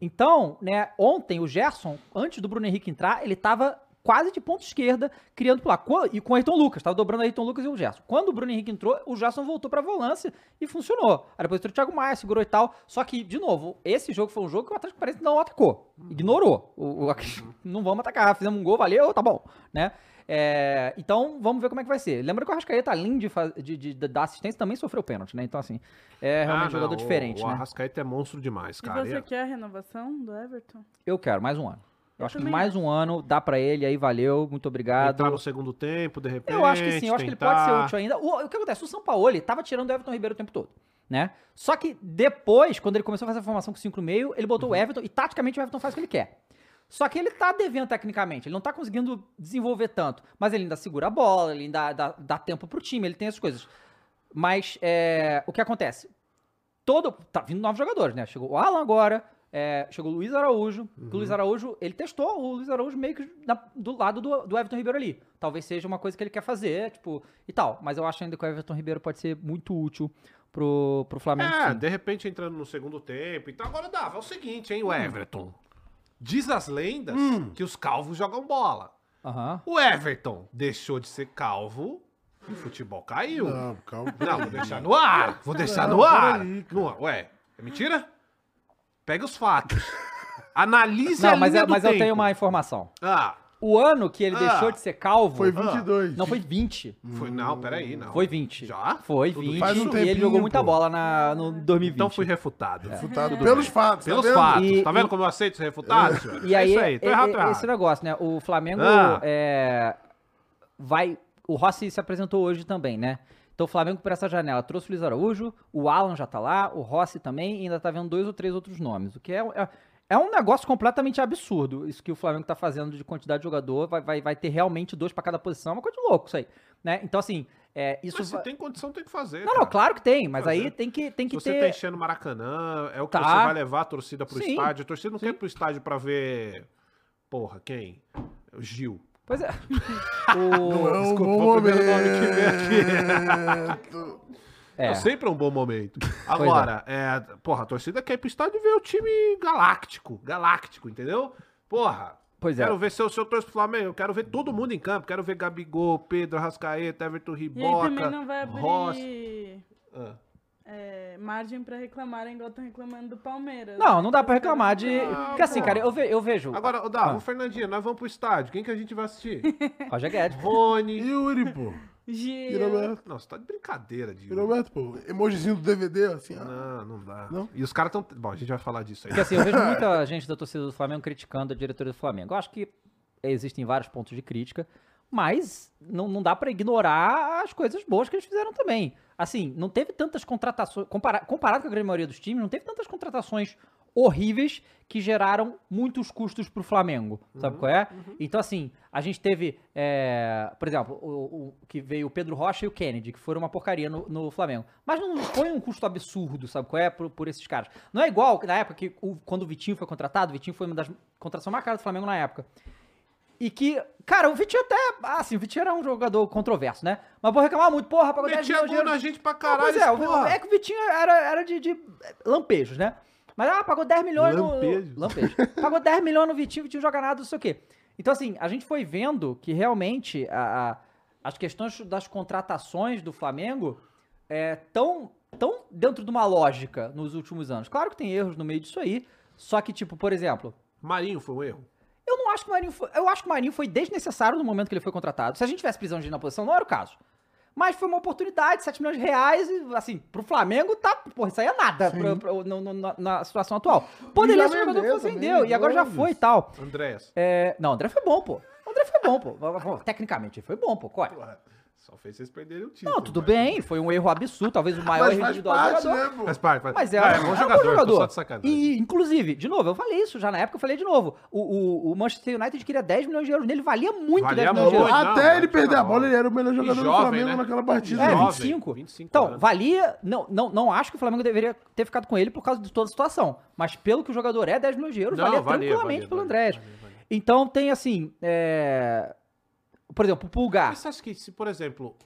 Então, né, ontem o Gerson, antes do Bruno Henrique entrar, ele tava quase de ponta esquerda, criando por lá. E com o Ayrton Lucas, tava dobrando o Ayrton Lucas e o Gerson. Quando o Bruno Henrique entrou, o Gerson voltou pra volância e funcionou. Aí depois entrou o Thiago Maia, segurou e tal. Só que, de novo, esse jogo foi um jogo que o Atlético parece não atacou. Ignorou. O, o- não vamos atacar, fizemos um gol, valeu, tá bom. Né? É, então, vamos ver como é que vai ser. Lembra que o Arrascaeta, além de, de, de- de dar assistência, também sofreu pênalti, né? Então, assim, é realmente Ah, um jogador não, diferente, o, O né? Arrascaeta é monstro demais, E cara. você E- quer a renovação do Everton? Eu quero mais um ano. Eu, Eu acho que mais acho. um ano dá pra ele, aí valeu, muito obrigado. Entrar no segundo tempo, de repente. Eu acho que sim, eu acho que ele pode ser útil ainda. O, o que acontece? O Sampaoli tava tirando o Everton Ribeiro o tempo todo, né? Só que depois, quando ele começou a fazer a formação com 5 no meio, ele botou o Everton e taticamente o Everton faz o que ele quer. Só que ele tá devendo tecnicamente, ele não tá conseguindo desenvolver tanto, mas ele ainda segura a bola, ele ainda dá, dá tempo pro time, ele tem essas coisas. Mas é, o que acontece? Todo. Tá vindo novos jogadores, né? Chegou o Alan agora, é, chegou o Luiz Araújo. que O Luiz Araújo, ele testou o Luiz Araújo meio que na- do lado do, do Everton Ribeiro ali. Talvez seja uma coisa que ele quer fazer, tipo, e tal. Mas eu acho ainda que o Everton Ribeiro pode ser muito útil pro, pro Flamengo. É, sim. de repente entrando no segundo tempo. Então agora dava. É o seguinte, hein, o Hum. Everton. Diz as lendas que os calvos jogam bola. Aham. O Everton deixou de ser calvo e o futebol caiu. Não, Não, calma. vou deixar no ar. Vou deixar Não, no ar. No- ué, é mentira? Pega os fatos. Analise Não, a mas, linha eu, do mas eu tempo. tenho uma informação. Ah, O ano que ele Ah. deixou de ser calvo. Foi 22. Não foi 20. foi, não, peraí, não. Foi 20. Já? Foi Tudo 20. Faz um e ele tempinho, jogou muita pô. bola na, no 2020. Então fui refutado. Refutado pelos fatos. tá Pelos vendo? fatos. E- tá vendo e- como eu aceito ser refutado, senhor? E é aí, isso aí, tô errado, e- tô errado. esse negócio, né? O Flamengo Ah. é, vai. O Rossi se apresentou hoje também, né? Então o Flamengo, por essa janela, trouxe o Luiz Araújo, o Alan já tá lá, o Rossi também, e ainda tá vendo dois ou três outros nomes. O que é, é, é um negócio completamente absurdo. Isso que o Flamengo tá fazendo de quantidade de jogador. Vai, vai, vai ter realmente dois pra cada posição. É uma coisa de louco isso aí. Né? Então, assim, é, isso. Mas se vai- tem condição, tem que fazer. Não, cara. não, claro que tem, mas Fazer. aí tem que, tem que você ter. tá enchendo o Maracanã, é o que Tá. você vai levar a torcida pro Sim. estádio. A torcida não Sim. quer ir pro estádio pra ver. Porra, quem? O Gil. Pois é. Não é o... um Desculpa, bom o primeiro momento. nome que veio É. É sempre um bom momento. Agora, é. porra, a torcida quer ir pro estádio ver o time galáctico. Galáctico, entendeu? Porra. Pois é. Quero ver se eu, se eu torço pro Flamengo, eu quero ver todo mundo em campo. Quero ver Gabigol, Pedro, Arrascaeta, Everton E aí Riboca, também não vai abrir Rossi. Ah. É, margem pra reclamarem igual estão reclamando do Palmeiras. Não, né? não dá caras reclamar de. não- Porque assim, cara, eu, ve- eu vejo. Agora, Dava, Ah. Fernandinho, nós vamos pro estádio. Quem que a gente vai assistir? Roger Guedes. Rony. Yuri, pô. Roberto. Não, você tá de brincadeira, de E Roberto, pô. Emojizinho do DVD, assim, ó. Não, não dá. Não? E os caras tão. Bom, a gente vai falar disso aí. Porque assim, eu vejo muita gente da torcida do Flamengo criticando a diretoria do Flamengo. Eu acho que existem vários pontos de crítica, mas não, não dá pra ignorar as coisas boas que eles fizeram também. Assim, não teve tantas contratações. compara- comparado com a grande maioria dos times, não teve tantas contratações horríveis que geraram muitos custos pro Flamengo. Sabe qual é? Então, assim, a gente teve, é, por exemplo, o, o- que veio o Pedro Rocha e o Kennedy, que foram uma porcaria no, no Flamengo. Mas não foi um custo absurdo, sabe qual é? Por, por esses caras. Não é igual na época que o- quando o Vitinho foi contratado, o Vitinho foi uma das contratações mais caras do Flamengo na época. E que, cara, o Vitinho até. Assim, o Vitinho era um jogador controverso, né? Mas vou reclamar muito, porra, pagou 10 Metia milhões de gol na euros. gente pra Não, caralho. pois é, porra. é que o Vitinho era, era de, de lampejos, né? Mas, ah, pagou 10 milhões Lampejos. no... Lampejos. Pagou 10 milhões no Vitinho, o Vitinho joga nada, não sei o quê. Então, assim, a gente foi vendo que realmente a- a- as questões das contratações do Flamengo estão tão dentro de uma lógica nos últimos anos. Claro que tem erros no meio disso aí, só que, tipo, por exemplo, Marinho foi um erro. Eu não acho que o Marinho foi. Eu acho que o Marinho foi desnecessário no momento que ele foi contratado. Se a gente tivesse prisão de ir na posição, não era o caso. Mas foi uma oportunidade, 7 milhões de reais, e assim, pro Flamengo tá. Porra, isso aí é nada pra- pra- no- no- na, na situação atual. Poderia ser jogador que vendeu e agora já foi e tal. Andréas. É, não, o André foi bom, pô. O André foi bom, pô. Tecnicamente, ele foi bom, pô. Porra, Só fez vocês perderem o título. Não, tudo mas- bem, foi um erro absurdo, talvez o maior erro individual do parte, jogador. né? Faz parte, faz Mas é, Ah, é, é bom um jogador, tô só de sacanagem. E, inclusive, de novo, eu falei isso já na época, eu falei de novo. O, o, o Manchester United queria 10 milhões de euros nele, valia muito Valia 10 milhões de euros. Até não, ele perder a bola, ele era o melhor jogador do jovem, Flamengo né? naquela partida. É, Jovem, 25. 25 então, anos. valia. Não, não, não acho que o Flamengo deveria ter ficado com ele por causa de toda a situação. Mas pelo que o jogador é, 10 milhões de euros, Não, valia valia, tranquilamente valia, pelo Andrés. Então tem assim. é, Por exemplo, o Pulgar. Mas você acha que se, por exemplo...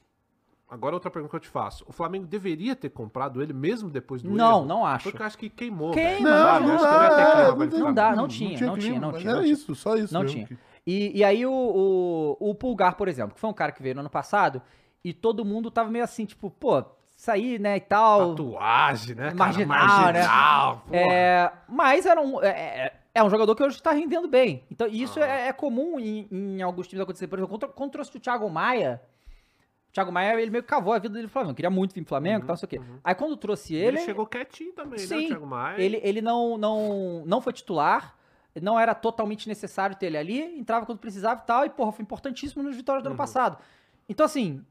Agora outra pergunta que eu te faço. O Flamengo deveria ter comprado ele mesmo depois do Não, erro? não acho. Porque eu acho que queimou. Queima. Não, não, Eu acho que não não. Não dá, não tinha, não tinha, não tinha, Era isso, só isso. Não tinha. E, e aí o, o, o Pulgar, por exemplo, que foi um cara que veio no ano passado, e todo mundo tava meio assim, tipo, pô, sair, né, e tal. Tatuagem, né? cara? Marginal, né? Marginal, porra. É, mas era um, é, é- um jogador que hoje está rendendo bem. Então, isso é, é comum em, em alguns times acontecer. Por exemplo, quando, trouxe o Thiago Maia, o Thiago Maia, ele meio que cavou a vida dele no Flamengo. Queria muito vir pro Flamengo e tal, não sei o quê. Aí quando trouxe Ele, ele, chegou quietinho também, né? O sim, Thiago Maia. ele, ele não, não, não foi titular, não era totalmente necessário ter ele ali, entrava quando precisava e tal, e porra, foi importantíssimo nas vitórias do Uhum. ano passado. Então, assim,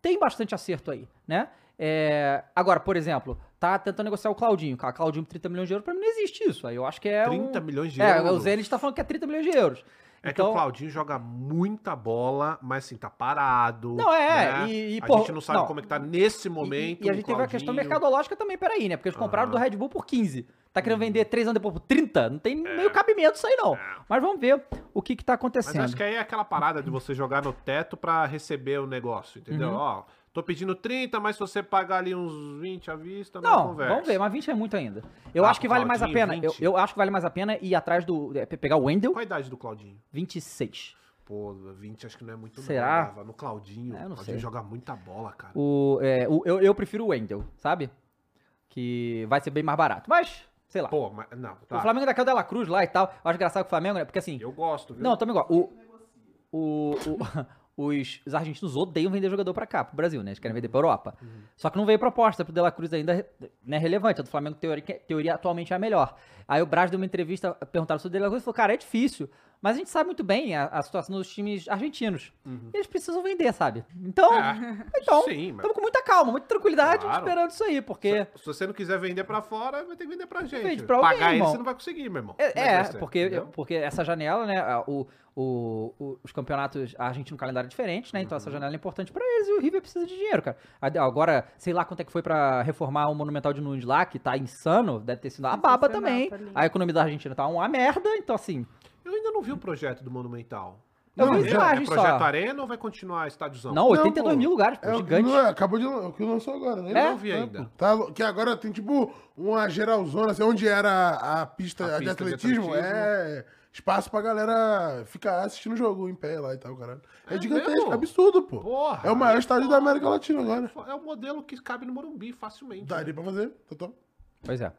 tem bastante acerto aí, né? É, agora, por exemplo, tá tentando negociar o Claudinho. Cara, Claudinho por 30 milhões de euros, pra mim não existe isso. Aí eu acho que é 30 um... milhões de É, euros. o Zenit tá falando que é 30 milhões de euros. É Então- que o Claudinho joga muita bola, mas assim, tá parado. Não, é, né? e- e, a gente não sabe não. como é que tá nesse E- momento. E, a o gente teve a questão mercadológica também, peraí, né? Porque eles compraram do Aham. Red Bull por 15. Tá querendo vender três anos depois por 30? Não tem meio cabimento isso aí, não. Mas vamos ver o que que tá Mas acontecendo. acho que aí é aquela parada de você jogar no teto pra receber o negócio, entendeu? Uhum. Ó, tô pedindo 30, mas se você pagar ali uns 20 à vista, não, Não, conversa. vamos ver, mas 20 é muito ainda. Eu Ah, acho que vale mais a pena. Eu, 20. eu acho que vale mais a pena ir atrás do. é, pegar o Wendel, Qual a idade do Claudinho? 26. Pô, 20 acho que não é muito Será? não. No Claudinho, É, eu o Claudinho sei. joga muita bola, cara. O, é, o- eu, eu prefiro o Wendel, sabe? Que vai ser bem mais barato. Mas, sei lá. Pô, mas não, tá. O Flamengo ainda quer o Dela Cruz lá e tal. Eu acho engraçado que o Flamengo, né? Porque assim. Eu gosto, viu? Não, também igual. O, o, o- os, os argentinos odeiam vender jogador pra cá, pro Brasil, né? Eles querem vender pra Europa. Uhum. Só que não veio proposta pro Dela Cruz ainda, né? Relevante. A do Flamengo, teoria, teoria atualmente é a melhor. Aí o Braz deu uma entrevista, perguntaram sobre o Dela Cruz e falou: cara, é difícil. Mas a gente sabe muito bem a, a situação dos times argentinos. Eles precisam vender, sabe? Então, Uhum. É, então sim, mas estamos com muita calma, muita tranquilidade Claro. esperando isso aí, porque. se você não quiser vender pra fora, vai ter que vender pra gente. Vende pra alguém, Pagar ele irmão. você não vai conseguir, meu irmão. É, é, ser? porque, Entendeu? porque essa janela, né? a- O, o, o- os campeonatos argentinos no calendário é diferente, né? Uhum. Então essa janela é importante pra eles e o River precisa de dinheiro, cara. A- Agora, sei lá quanto é que foi pra reformar o Monumental de Nunes lá, que tá insano, deve ter sido uma baba também. tá. A economia da Argentina tá uma merda, então assim. Eu ainda não vi o projeto do Monumental. Eu Não, vi já- É projeto só. Arena ou vai continuar estádiozão? Não, 82 pô. mil lugares, pô, É, gigante. não é, acabou de o que lançou agora, né? Eu não vi ainda. pô. Tá, que agora tem tipo uma geralzona, assim, onde era a pista, A de, pista de atletismo, atletismo. é espaço pra galera ficar assistindo o jogo em pé lá e tal, caralho. É, É gigantesco, mesmo? absurdo, pô. Porra. é o maior estádio da América Latina agora. É o modelo que cabe no Morumbi facilmente. Daria pra fazer, total. Pois é.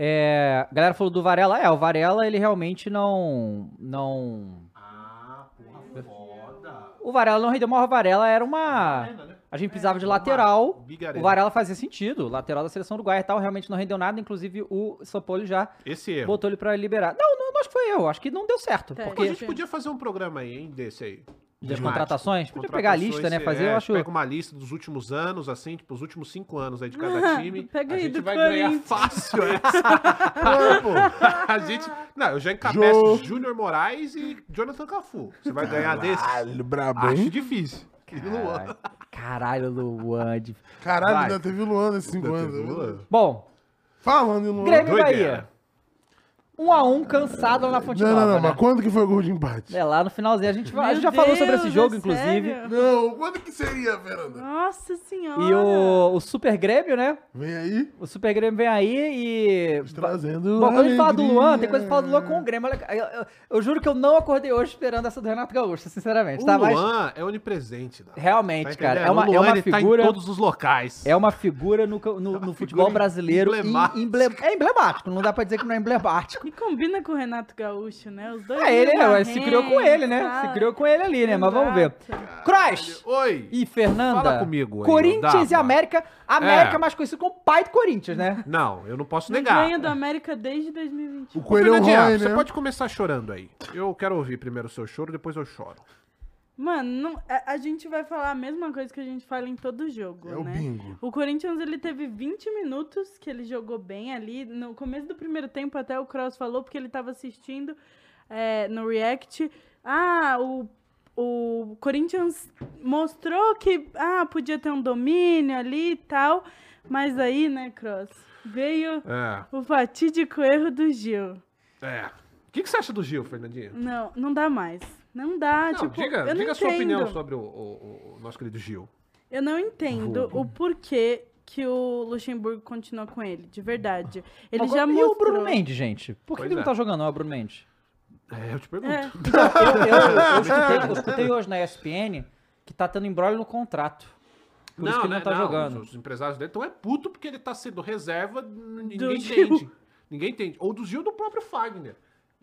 É, a galera falou do Varela, é, o Varela ele realmente não. não Ah, porra, foda. O Varela não rendeu, mas o Varela era uma. né? A gente precisava de lateral. O. Varela fazia sentido, lateral da seleção uruguaia e tal, realmente não rendeu nada, inclusive o São Paulo já Esse erro. botou ele pra liberar. Não, não, não acho que foi eu, acho que não deu certo, Tá, Pô, a porque gente podia fazer um programa aí, hein, desse aí. Das contratações, podia pegar a lista, né, fazer, é, eu acho... Pega uma lista dos últimos anos, assim, tipo, os últimos cinco anos aí de cada time. Pega a aí gente do vai ganhar fácil essa. Pô, a gente... Não, eu já encabeço Júnior Moraes e Jonathan Cafu. Você vai ganhar desse? Caralho, brabo, Acho difícil. Caralho, caralho, Luan. de- Caralho, ainda teve o Luan nesses cinco anos. é Luan. verdade. Bom, Falando em Luan. Grêmio Doideira. Bahia. Um a um, cansado lá na Fonte Não, Nova, não, não, né? mas quando que foi o gol de empate? É, lá no finalzinho, a gente, a gente já falou sobre esse jogo, é inclusive. sério? Não, quando que seria, Fernanda? Nossa senhora. E o, o Super Grêmio, né? Vem aí, O Super Grêmio vem aí e... trazendo. Bom, quando a gente fala do alegria. Luan, tem coisa que fala do Luan com o Grêmio. Olha, eu, eu- eu juro que eu não acordei hoje esperando essa do Renato Gaúcho, sinceramente, O tá? Mas Luan é onipresente. Dá. realmente, Tá cara, entendendo? é uma, o Luan, é uma ele tá em figura. todos os locais. É uma figura no, ca- no, no futebol figura brasileiro. em- emble- é emblemático, não dá pra dizer que não é emblemático. E combina com o Renato Gaúcho, né? Os dois. É, ele meio é, se criou com ele, né? Se criou com ele ali, né? Mas vamos ver. Cross Oi. e Fernanda. Fala comigo aí, Corinthians e. América. América É. mais conhecido como pai do Corinthians, né? Não, eu não posso Não negar. ganha do América desde 2021. O Coelho é Fernandinha, Roy, você né? pode começar chorando aí. Eu quero ouvir primeiro o seu choro, depois eu choro. Mano, não- a, a gente vai falar a mesma coisa que a gente fala em todo jogo, É o né? bingo. O Corinthians, ele teve 20 minutos que ele jogou bem ali. No começo do primeiro tempo, até o Cross falou, porque ele tava assistindo é, no React. Ah, o, o Corinthians mostrou que ah, podia ter um domínio ali e tal. Mas aí, né, Cross, veio É, o fatídico erro do Gil. é. O que, que você acha do Gil, Fernandinha? Não, não dá mais. Não dá, Não, tipo, diga, eu diga não a sua opinião entendo. sobre o, o- o nosso querido Gil. Eu não entendo o porquê que o Luxemburgo continua com ele, de verdade. Ele Mas já e mostrou... o Bruno Mendes, gente? Por que Pois ele não é. tá jogando, não, o Bruno Mendes? É, eu te pergunto. É, Eu, eu- eu escutei, eu escutei hoje na ESPN que tá tendo embrolho no contrato. Por isso que ele não né, tá jogando. Os, os empresários dele estão é puto porque ele tá sendo reserva, ninguém Gil. entende. Ninguém entende. Ou do Gil ou do próprio Fagner.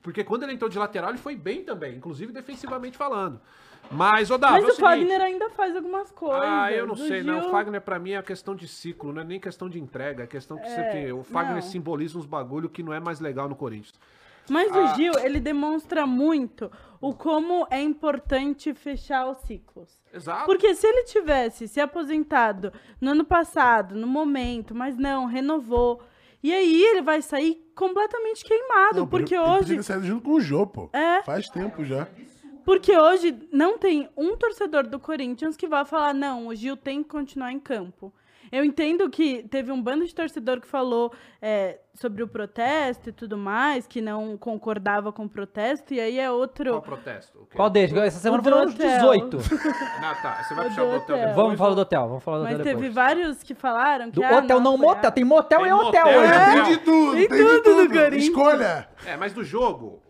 Porque quando ele entrou de lateral, ele foi bem também, inclusive defensivamente falando. Mas, ô Mas é o seguinte, Fagner ainda faz algumas coisas. Ah, eu não sei, não. Gil- O Fagner pra mim é questão de ciclo, não é nem questão de entrega, é questão que você, o Fagner não. simboliza uns bagulho que não é mais legal no Corinthians. Mas Ah. o Gil, ele demonstra muito o como é importante fechar os ciclos. Exato. Porque se ele tivesse se aposentado no ano passado, no momento, mas não, renovou. E aí ele vai sair completamente queimado, Não, porque ele- ele hoje. ter saído junto com o Jô, pô. É. Faz tempo já. Porque hoje não tem um torcedor do Corinthians que vá falar, não, o Gil tem que continuar em campo. Eu entendo que teve um bando de torcedor que falou é, sobre o protesto e tudo mais, que não concordava com o protesto, e aí é outro. Qual protesto? Qual deles? Essa semana foram uns hotel. 18. Ah, tá. Você vai O puxar o do hotel hotel. depois? Vamos falar do hotel, vamos falar do Mas hotel teve depois. vários que falaram que. Do ah, hotel não, foi motel. Tem motel Tem e hotel motel, é. Tem de tudo, Tem tem, de tudo tudo. do Corinthians. Escolha. É, mas do jogo,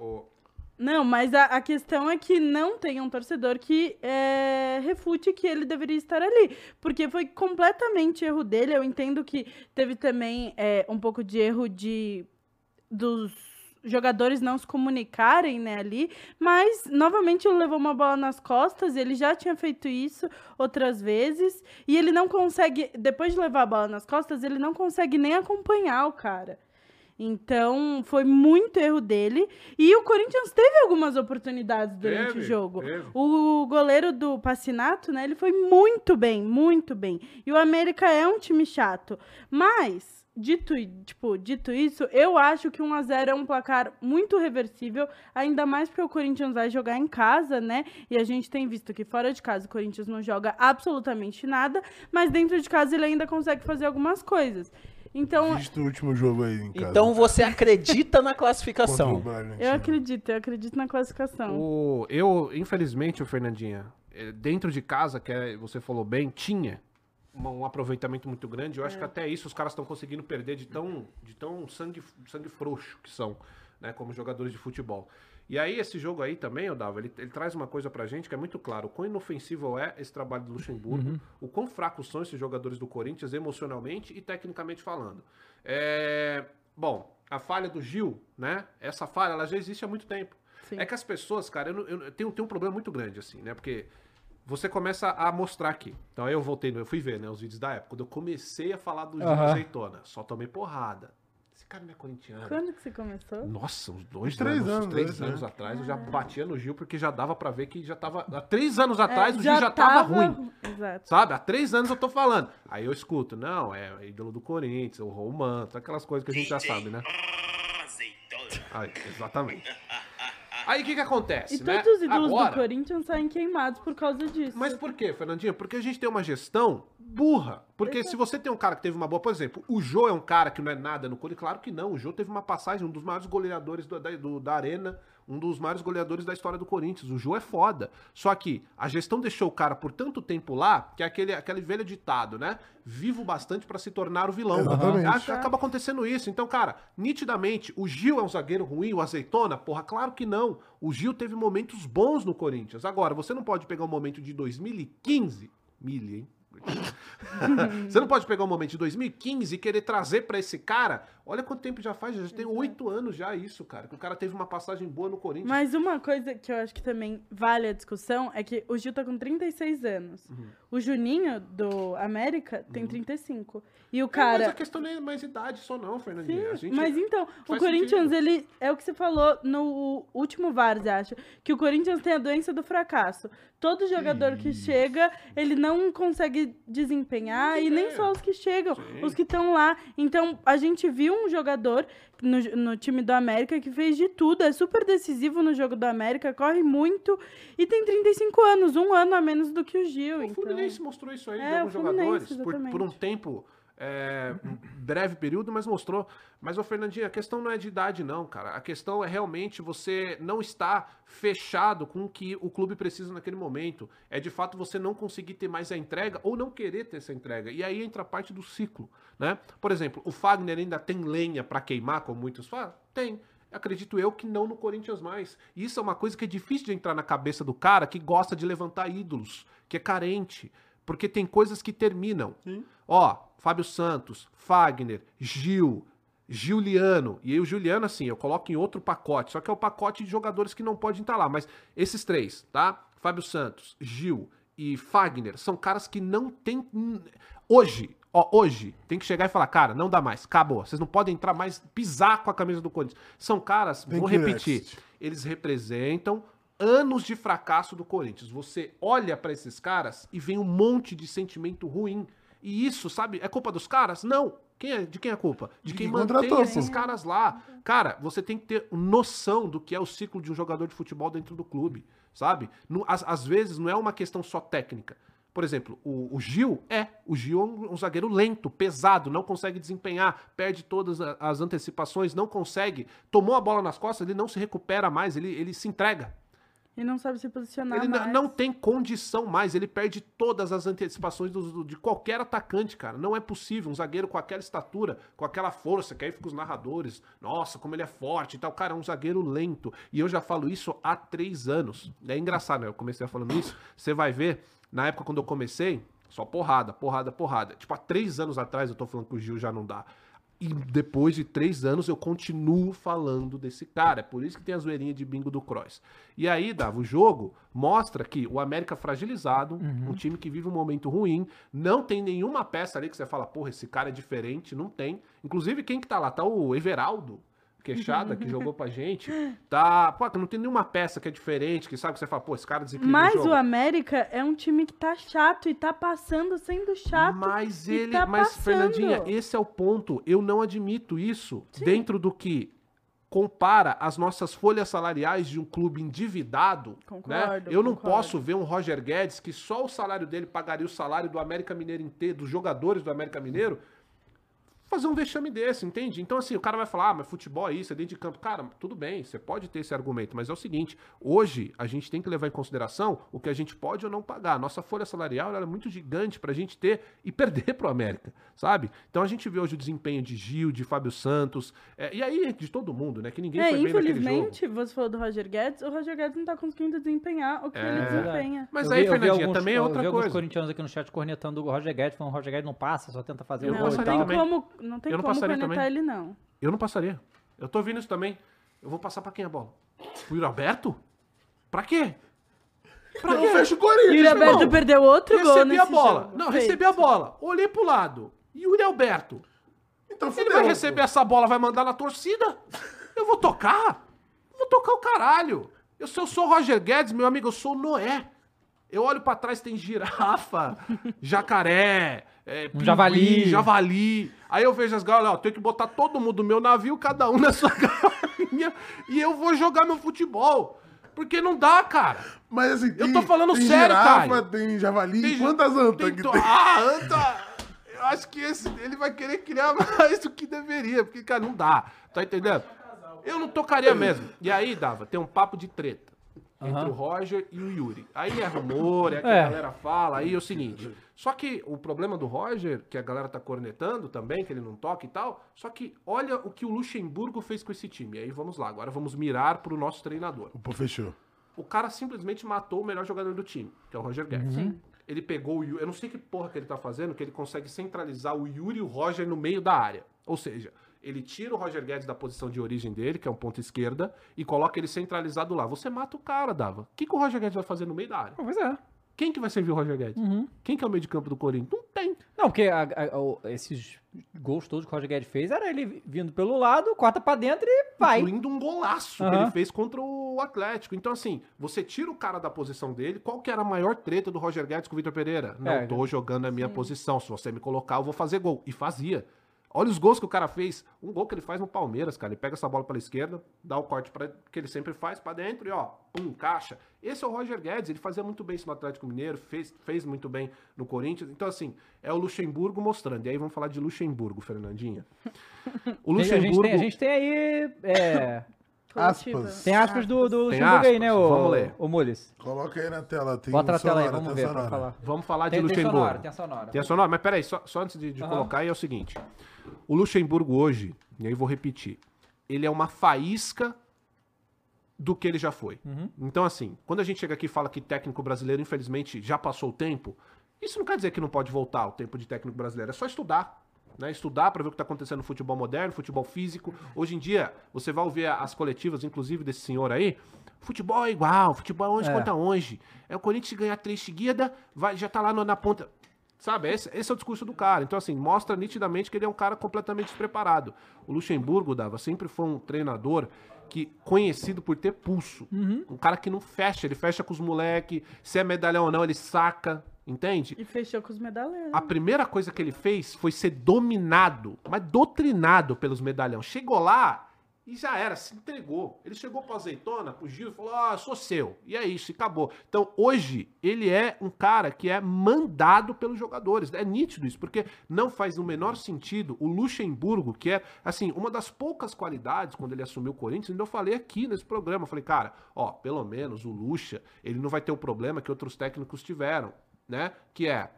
Não, mas a, a questão é que não tem um torcedor que é, refute que ele deveria estar ali. Porque foi completamente erro dele. Eu entendo que teve também é, um pouco de erro de dos jogadores não se comunicarem né, ali. Mas, novamente, ele levou uma bola nas costas. Ele já tinha feito isso outras vezes. E ele não consegue, depois de levar a bola nas costas, ele não consegue nem acompanhar o cara. Então, foi muito erro dele. E o Corinthians teve algumas oportunidades durante Teve, o jogo. teve. O goleiro do Passinato, né, ele foi muito bem, muito bem. E o América é um time chato. Mas, dito, tipo, dito isso, eu acho que 1 a 0 é um placar muito reversível, ainda mais porque o Corinthians vai jogar em casa, né? E a gente tem visto que fora de casa o Corinthians não joga absolutamente nada, mas dentro de casa ele ainda consegue fazer algumas coisas. Então, Visto o último jogo aí em casa. Então você acredita na classificação. Bragantino. eu acredito, eu acredito na classificação. o- eu, infelizmente, o Fernandinha, eh, dentro de casa, que é- você falou bem, tinha um aproveitamento muito grande. Eu acho que até isso os caras estão conseguindo perder de tão, de tão sangue, sangue frouxo que são, né, como jogadores de futebol. E aí, esse jogo aí também, Odava, ele, ele traz uma coisa pra gente que é muito claro. O quão inofensivo é esse trabalho do Luxemburgo, o quão fracos são esses jogadores do Corinthians emocionalmente e tecnicamente falando. É, Bom, a falha do Gil, né? Essa falha, ela já existe há muito tempo. Sim. É que as pessoas, cara, eu, não- eu tenho, tenho um problema muito grande, assim, né? Porque você começa a mostrar aqui. Então aí eu voltei, eu fui ver, né, os vídeos da época. Quando eu comecei a falar do Gil Aham. Azeitona, só tomei porrada. Esse cara não é corintiano. Quando que você começou? Nossa, uns dois Uns três anos, uns anos, três né? anos atrás, eu já batia no Gil porque já dava pra ver que já tava. Há três anos atrás É, o Gil já tava, ruim. Exato. Sabe? Há três anos eu tô falando. Aí eu escuto, não, é ídolo do Corinthians, o Roman, aquelas coisas que a gente já sabe, né? Aí, exatamente. Aí o que que acontece, E né? todos os ídolos Agora, do Corinthians saem queimados por causa disso. mas por quê, Fernandinho? Porque a gente tem uma gestão burra. Porque se você tem um cara que teve uma boa, por exemplo, o Jô é um cara que não é nada no Corinthians, claro que não. O Jô teve uma passagem, um dos maiores goleadores do- da, do- da Arena, um dos maiores goleadores da história do Corinthians. O Jô é foda. Só que a gestão deixou o cara por tanto tempo lá, que é aquele, aquele velho ditado, né? Vivo bastante pra se tornar o vilão. Exatamente. Acaba acontecendo isso. Então, cara, nitidamente, o Gil é um zagueiro ruim, o Azeitona? Porra, claro que não. O Gil teve momentos bons no Corinthians. Agora, você não pode pegar um momento de 2015, milha, hein? você não pode pegar um momento de 2015 e querer trazer pra esse cara. Olha quanto tempo já faz, já tem oito anos já isso, cara. Que o cara teve uma passagem boa no Corinthians. Mas uma coisa que eu acho que também vale a discussão é que o Gil tá com 36 anos. Uhum. O Juninho, do América, tem 35. E o É, mas cara. a questão não é mais idade só não, Fernandinho. Sim, mas então, o Corinthians, sentido. ele. É o que você falou no último Vars, acho. Que o Corinthians tem a doença do fracasso. Todo jogador que chega, ele não consegue desempenhar. E nem só os que chegam, Sim. os que estão lá. Então, a gente viu um jogador no, no time do América que fez de tudo. É super decisivo no jogo do América, corre muito. E tem 35 anos, um ano a menos do que o Gil. O então... Fluminense mostrou isso aí É, de alguns jogadores por, por um tempo, é, breve período, mas mostrou. Mas, ô Fernandinho, a questão não é de idade, não, cara. A questão é realmente você não estar fechado com o que o clube precisa naquele momento. É de fato você não conseguir ter mais a entrega ou não querer ter essa entrega. E aí entra a parte do ciclo, né? Por exemplo, o Fagner ainda tem lenha pra queimar, como muitos falam? Tem. Acredito eu que não no Corinthians mais. Isso é uma coisa que é difícil de entrar na cabeça do cara que gosta de levantar ídolos, que é carente. Porque tem coisas que terminam. Ó, Fábio Santos, Fagner, Gil, Giuliano. E aí o Giuliano, assim, eu coloco em outro pacote. Só que é o pacote de jogadores que não podem estar lá. Mas esses três, tá? Fábio Santos, Gil e Fagner são caras que não tem. Hoje, ó, hoje, tem que chegar e falar, cara, não dá mais, acabou. Vocês não podem entrar mais, pisar com a camisa do Corinthians. São caras, Tem vou repetir, next. eles representam anos de fracasso do Corinthians. Você olha pra esses caras e vem um monte de sentimento ruim. E isso, sabe, é culpa dos caras? Não. Quem é, de quem é a culpa? De De quem quem mantém esses caras lá. Cara, você tem que ter noção do que é o ciclo de um jogador de futebol dentro do clube, sabe? Não- às, às vezes não é uma questão só técnica. Por exemplo, o, o Gil é. O Gil é um, um zagueiro lento, pesado, não consegue desempenhar, perde todas as antecipações, não consegue. Tomou a bola nas costas, ele não se recupera mais, ele, ele se entrega. E não sabe se posicionar Ele mais. não tem condição mais, ele perde todas as antecipações do- do- de qualquer atacante, cara. Não é possível. Um zagueiro com aquela estatura, com aquela força, que aí fica os narradores. Nossa, como ele é forte e tal. Cara, é um zagueiro lento. E eu já falo isso há três anos. É engraçado, né? Eu comecei falando isso. Você vai ver, na época quando eu comecei, só porrada, porrada, porrada. Tipo, há três anos atrás eu tô falando que o Gil já não dá. E depois de três anos eu continuo falando desse cara. É por isso que tem a zoeirinha de bingo do Cross. E aí, Dava, o jogo mostra que o América fragilizado, um time que vive um momento ruim, não tem nenhuma peça ali que você fala, porra, esse cara é diferente, não tem. Inclusive, quem que tá lá? Tá o Everaldo. Queixada, que jogou pra gente. Tá. Pô, não tem nenhuma peça que é diferente, que sabe que você fala, pô, esse cara desequilibra Mas o o América é um time que tá chato e tá passando sendo chato. Mas ele. tá mas, passando. Fernandinha, esse é o ponto. Eu não admito isso dentro do que compara as nossas folhas salariais de um clube endividado. né? Concordo, Eu não concordo. posso ver um Roger Guedes que só o salário dele pagaria o salário do América Mineiro inteiro, dos jogadores do América Mineiro. Fazer um vexame desse, entende? Então, assim, o cara vai falar, ah, mas futebol é isso, é dentro de campo. Cara, tudo bem, você pode ter esse argumento, mas é o seguinte: hoje a gente tem que levar em consideração o que a gente pode ou não pagar. Nossa folha salarial ela é muito gigante pra gente ter e perder pro América, sabe? Então a gente vê hoje o desempenho de Gil, de Fábio Santos, é, e aí de todo mundo, né? Que ninguém É, foi bem naquele jogo. infelizmente, você falou do Roger Guedes, o Roger Guedes não tá conseguindo desempenhar o que É. ele desempenha. Mas Eu aí, vi- eu vi Fernandinha, alguns- também é eu outra vi alguns coisa. corintianos aqui no chat cornetando o Roger Guedes, falando o Roger Guedes não passa, só tenta fazer Eu o gol e tal. como, não tem Eu não como passaria cornetar também. ele, não. Eu não passaria. Eu tô ouvindo isso também. Eu vou passar pra quem a bola? Pro Yuri Alberto? Pra quê? Pra Eu quê? fecho o Corinthians. Yuri irmão, Alberto perdeu outro gol Recebi nesse a bola. jogo. Não, Feito. recebi a bola. Olhei pro lado. Yuri Alberto. Então Ele fudeu. vai receber essa bola, vai mandar na torcida? Eu vou tocar? Vou tocar o caralho. Eu, se eu sou o Roger Guedes, meu amigo, eu sou o Noé. Eu olho pra trás, tem girafa, jacaré, é, pinguim, javali. javali. Aí eu vejo as galinhas, ó, tenho que botar todo mundo no meu navio, cada um na sua galinha, e eu vou jogar meu futebol. Porque não dá, cara. Mas assim, tem, tô falando tem sério, girafa, Caio. Tem javali. Tem- Quantas antas tem que tem? Ah, anta! Eu acho que esse, ele vai querer criar mais do que deveria, porque, cara, não dá. Tá entendendo? Eu não tocaria mesmo. E aí, Dava, tem um papo de treta. Entre Aham. o Roger e o Yuri. Aí é rumor, é que É. a galera fala, aí é o seguinte. Só que o problema do Roger, que a galera tá cornetando também, que ele não toca e tal, só que olha o que o Luxemburgo fez com esse time. Aí vamos lá, agora vamos mirar pro nosso treinador. Pô, fechou. O cara simplesmente matou o melhor jogador do time, que é o Roger Guedes. Ele pegou o Yuri, eu não sei que porra que ele tá fazendo, que ele consegue centralizar o Yuri e o Roger no meio da área. Ou seja, ele tira o Roger Guedes da posição de origem dele, que é um ponto esquerda, e coloca ele centralizado lá. Você mata o cara, Dava. O que, que o Roger Guedes vai fazer no meio da área? Pois é. Quem que vai servir o Roger Guedes? Quem que é o meio de campo do Corinthians? Não tem. Não, porque a- a- o- esses gols todos que o Roger Guedes fez, era ele vindo pelo lado, corta pra dentro e vai. Incluindo um golaço que Aham. ele fez contra o Atlético. Então, assim, você tira o cara da posição dele. Qual que era a maior treta do Roger Guedes com o Vitor Pereira? Não, É. tô jogando a minha posição. Se você me colocar, eu vou fazer gol. E fazia. Olha os gols que o cara fez. Um gol que ele faz no Palmeiras, cara. Ele pega essa bola pela esquerda, dá o corte pra, que ele sempre faz pra dentro e, ó, pum, caixa. Esse é o Roger Guedes. Ele fazia muito bem isso no Atlético Mineiro, fez, fez muito bem no Corinthians. Então, assim, é o Luxemburgo mostrando. E aí vamos falar de Luxemburgo, Fernandinha. O Tem- A gente, Luxemburgo. tem, a gente tem aí. é. Aspas. tem aspas do, do Luxemburgo aí, aspas, né, o, vamos ler. o Mules? Coloca aí na tela. Tem Bota um na tela aí, vamos ver pra sonora. falar. Vamos falar de Tem, tem Luxemburgo. sonora, tem a sonora. Tem a sonora, mas peraí, só, só antes de, de Aham. colocar aí é o seguinte. O Luxemburgo hoje, e aí vou repetir, ele é uma faísca do que ele já foi. Uhum. Então, assim, quando a gente chega aqui e fala que técnico brasileiro, infelizmente, já passou o tempo, isso não quer dizer que não pode voltar o tempo de técnico brasileiro, é só estudar. Né, estudar para ver o que está acontecendo no futebol moderno, futebol físico. Hoje em dia, você vai ouvir as coletivas, inclusive desse senhor aí. Futebol é igual, futebol é hoje É. contra hoje. É o Corinthians ganhar três seguidas, vai, já tá lá no- na ponta. Sabe, esse, esse é o discurso do cara. Então, assim, mostra nitidamente que ele é um cara completamente despreparado. O Luxemburgo, Dava, sempre foi um treinador que conhecido por ter pulso. Um cara que não fecha, ele fecha com os moleque, se é medalhão ou não, ele saca. Entende? E fechou com os medalhões. A primeira coisa que ele fez foi ser dominado, mas doutrinado pelos medalhão. Chegou lá e já era, se entregou. Ele chegou pra azeitona, pro Gil e falou: Ah, sou seu. E é isso, e acabou. Então, hoje, ele é um cara que é mandado pelos jogadores. É nítido isso, porque não faz o menor sentido o Luxemburgo, que é, assim, uma das poucas qualidades quando ele assumiu o Corinthians, ainda eu falei aqui nesse programa. Eu falei, cara, ó, pelo menos o Luxa, ele não vai ter o problema que outros técnicos tiveram, né? Que é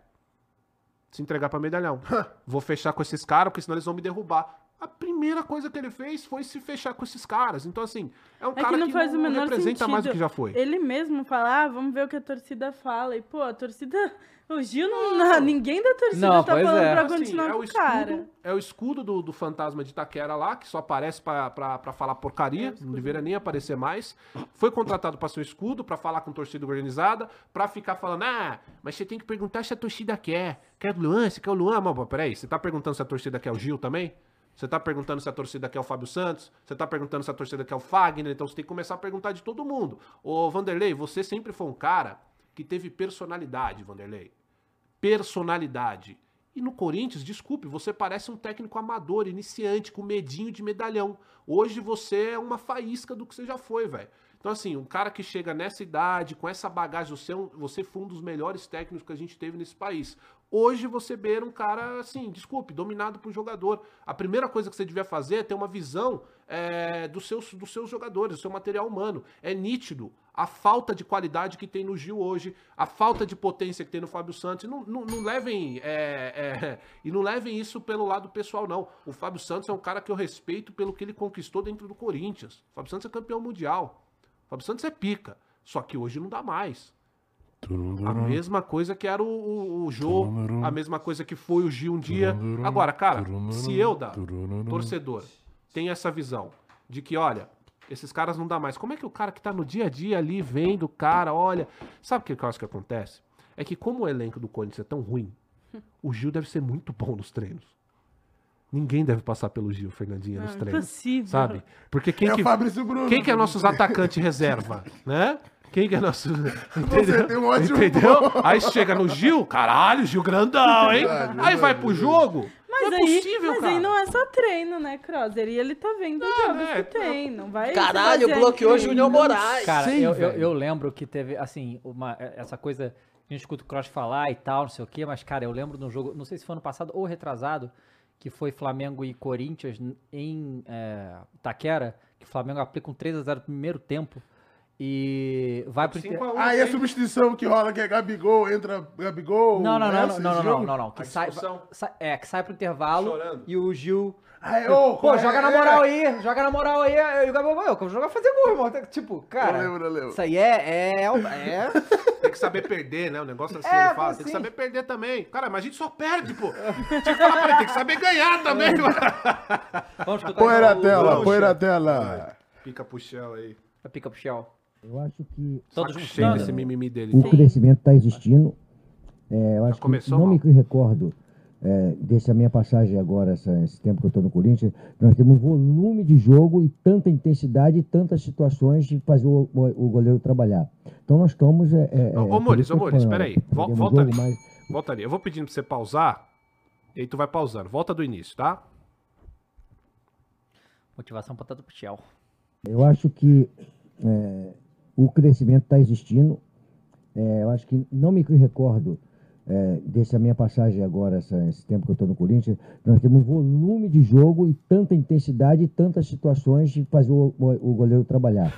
se entregar pra medalhão. Vou fechar com esses caras, porque senão eles vão me derrubar. A primeira coisa que ele fez foi se fechar com esses caras. Então, assim, é um É cara que não faz o menor representa sentido. mais do que já foi. Ele mesmo fala, ah, vamos ver o que a torcida fala. E, pô, a torcida. O Gil não. não- ninguém da torcida Não, tá falando é. pra Assim, continuar é com o o cara. escudo, é o escudo do, do fantasma de Itaquera lá, que só aparece pra, pra, pra falar porcaria, não deveria nem aparecer mais. Foi contratado pra ser o escudo, pra falar com torcida organizada, pra ficar falando, ah, mas você tem que perguntar se a torcida quer. Quer o Luan? Você quer o Luan? Mas, pô, peraí, você tá perguntando se a torcida quer o Gil também? Você tá perguntando se a torcida quer o Fábio Santos? Você tá perguntando se a torcida quer o Fagner? Então você tem que começar a perguntar de todo mundo. Ô, Vanderlei, você sempre foi um cara que teve personalidade, Vanderlei personalidade. E no Corinthians, desculpe, você parece um técnico amador, iniciante, com medinho de medalhão. Hoje você é uma faísca do que você já foi, velho. Então, assim, um cara que chega nessa idade, com essa bagagem, você, é você foi um dos melhores técnicos que a gente teve nesse país. Hoje você beira um cara, assim, desculpe, dominado por jogador. A primeira coisa que você devia fazer é ter uma visão é, dos, seus, dos seus jogadores, do seu material humano. É nítido a falta de qualidade que tem no Gil hoje, a falta de potência que tem no Fábio Santos. Não, não, não levem é, é, e não levem isso pelo lado pessoal, não. O Fábio Santos é um cara que eu respeito pelo que ele conquistou dentro do Corinthians. O Fábio Santos é campeão mundial. O Fábio Santos é pica. Só que hoje não dá mais. A mesma coisa que era o, o, o Jô, a mesma coisa que foi o Gil um dia. Agora, cara, se eu, da torcedor, tenho essa visão de que, olha, esses caras não dá mais. Como é que o cara que tá no dia a dia ali, vendo o cara, olha. Sabe o que eu acho que acontece? É que, como o elenco do Corinthians é tão ruim, o Gil deve ser muito bom nos treinos. Ninguém deve passar pelo Gil, Fernandinha, nos Não, treinos. impossível. Sabe? Porque quem É que, o Fabrício Bruno. quem que é nossos atacantes reserva, né? Quem que é nosso. Entendeu? tem um ótimo Entendeu? Aí chega no Gil, caralho, Gil grandão, hein? Verdade, Aí vai pro verdade. jogo. Mas, não é aí, possível, mas cara. aí não é só treino, né, Crosser? E ele tá vendo os jogos é, que tem, não vai... Caralho, bloqueou treino. Júnior Moraes. Cara, sei, eu, eu, eu lembro que teve, assim, uma, essa coisa. A gente escuta o Cross falar e tal, não sei o quê, mas, cara, eu lembro de um jogo, não sei se foi ano passado ou retrasado, que foi Flamengo e Corinthians em é, Itaquera, que o Flamengo aplica um 3x0 no primeiro tempo e vai pro. inter- 5 a 1, Ah, e a substituição que rola, que é Gabigol, entra Gabigol. Não, não, não, essa, não, não, não, não, não, que sai, sai- é, que sai pro intervalo Chorando. e o Gil Ah, é, ô, Pô, é, joga na é. moral aí, joga na moral aí, e o eu quero jogar fazer gol, irmão. Tipo, cara, Eu lembro, eu lembro. isso aí é, é, é, Tem que saber perder, né? O negócio assim, É, ele fala. Tem que assim. saber perder também. Cara, mas a gente só perde, pô. Tinha que falar pra ele, tem que saber ganhar também, mano. Vamos escutar Põe na então o tela, põe na tela. Pica pro chão aí. A pica pro Shell. Eu acho que Todos cheio desse mimimi dele. o crescimento está existindo. É, eu acho que começou não mal. me recordo é, dessa minha passagem agora, essa- esse tempo que eu estou no Corinthians, nós temos um volume de jogo e tanta intensidade e tantas situações de fazer o, o- o goleiro trabalhar. Então nós estamos. É, é, Ô, ô, por Mores, ô, Mores, falando, peraí. Vol- volta jogo, ali. mas Volta ali. Eu vou pedindo pra você pausar. E aí tu vai pausando. Volta do início, tá? Motivação tanto pro Shell. Eu acho que é, o crescimento está existindo. É, eu acho que não me recordo é, dessa minha passagem agora, essa- esse tempo que eu estou no Corinthians, nós temos um volume de jogo e tanta intensidade e tantas situações de fazer o, o- o goleiro trabalhar.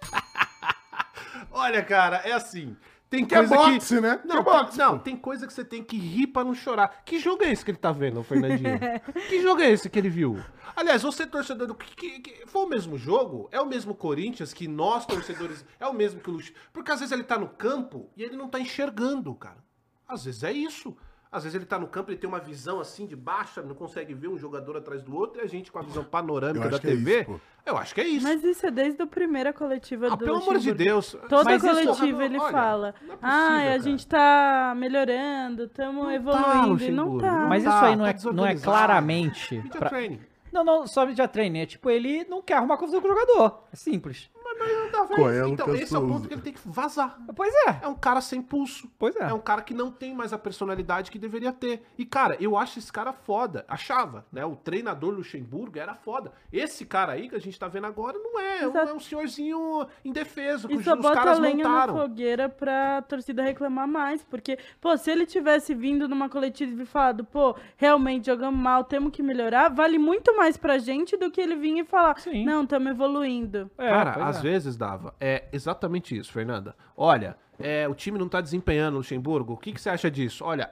Olha, cara, é assim. Tem Que é coisa boxe, que... né? Que Não, é boxe, não, tem coisa que você tem que rir pra não chorar. Que jogo é esse que ele tá vendo, Fernandinho? que jogo é esse que ele viu? Aliás, você torcedor do... Que, que- que- foi o mesmo jogo? É o mesmo Corinthians que nós, torcedores... É o mesmo que o Luxo... Porque às vezes ele tá no campo e ele não tá enxergando, cara. Às vezes é isso. Às vezes ele tá no campo e tem uma visão assim de baixa, não consegue ver um jogador atrás do outro, e a gente com a visão panorâmica da que é TV. isso, eu acho que é isso. Mas isso é desde a primeira coletiva ah, do pelo amor de. Deus. Toda Mas isso- coletiva ele Olha, fala. é possível, ah, a cara. gente tá melhorando, estamos Não evoluindo. tá, e não tá. Mas tá, isso aí não tá é, não é claramente. Media pra- training. Não, não, só media treino. É tipo, ele não quer arrumar confusão com o jogador. É simples. Mas, não velho. Coelho Então, Lucas esse é o ponto que ele tem que vazar. Pois é. É um cara sem pulso. Pois é. É um cara que não tem mais a personalidade que deveria ter. E, cara, eu acho esse cara foda. Achava, né? O treinador Luxemburgo era foda. Esse cara aí que a gente tá vendo agora não é. É um, Exato. é um senhorzinho indefeso. Que E os, só os bota caras lenha montaram. na fogueira pra torcida reclamar mais. Porque, pô, se ele tivesse vindo numa coletiva e falado, pô, realmente jogamos mal, temos que melhorar, vale muito mais pra gente do que ele vir e falar, Sim. não, estamos evoluindo. É, Cara, às é. Vezes dava. É exatamente isso, Fernanda. Olha, é, o time não tá desempenhando, Luxemburgo. O que, que você acha disso? Olha,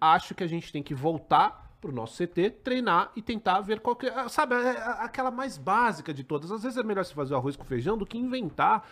acho que a gente tem que voltar pro nosso CT, treinar e tentar ver qual que é, sabe, é, é aquela mais básica de todas. Às vezes é melhor você fazer o arroz com feijão do que inventar.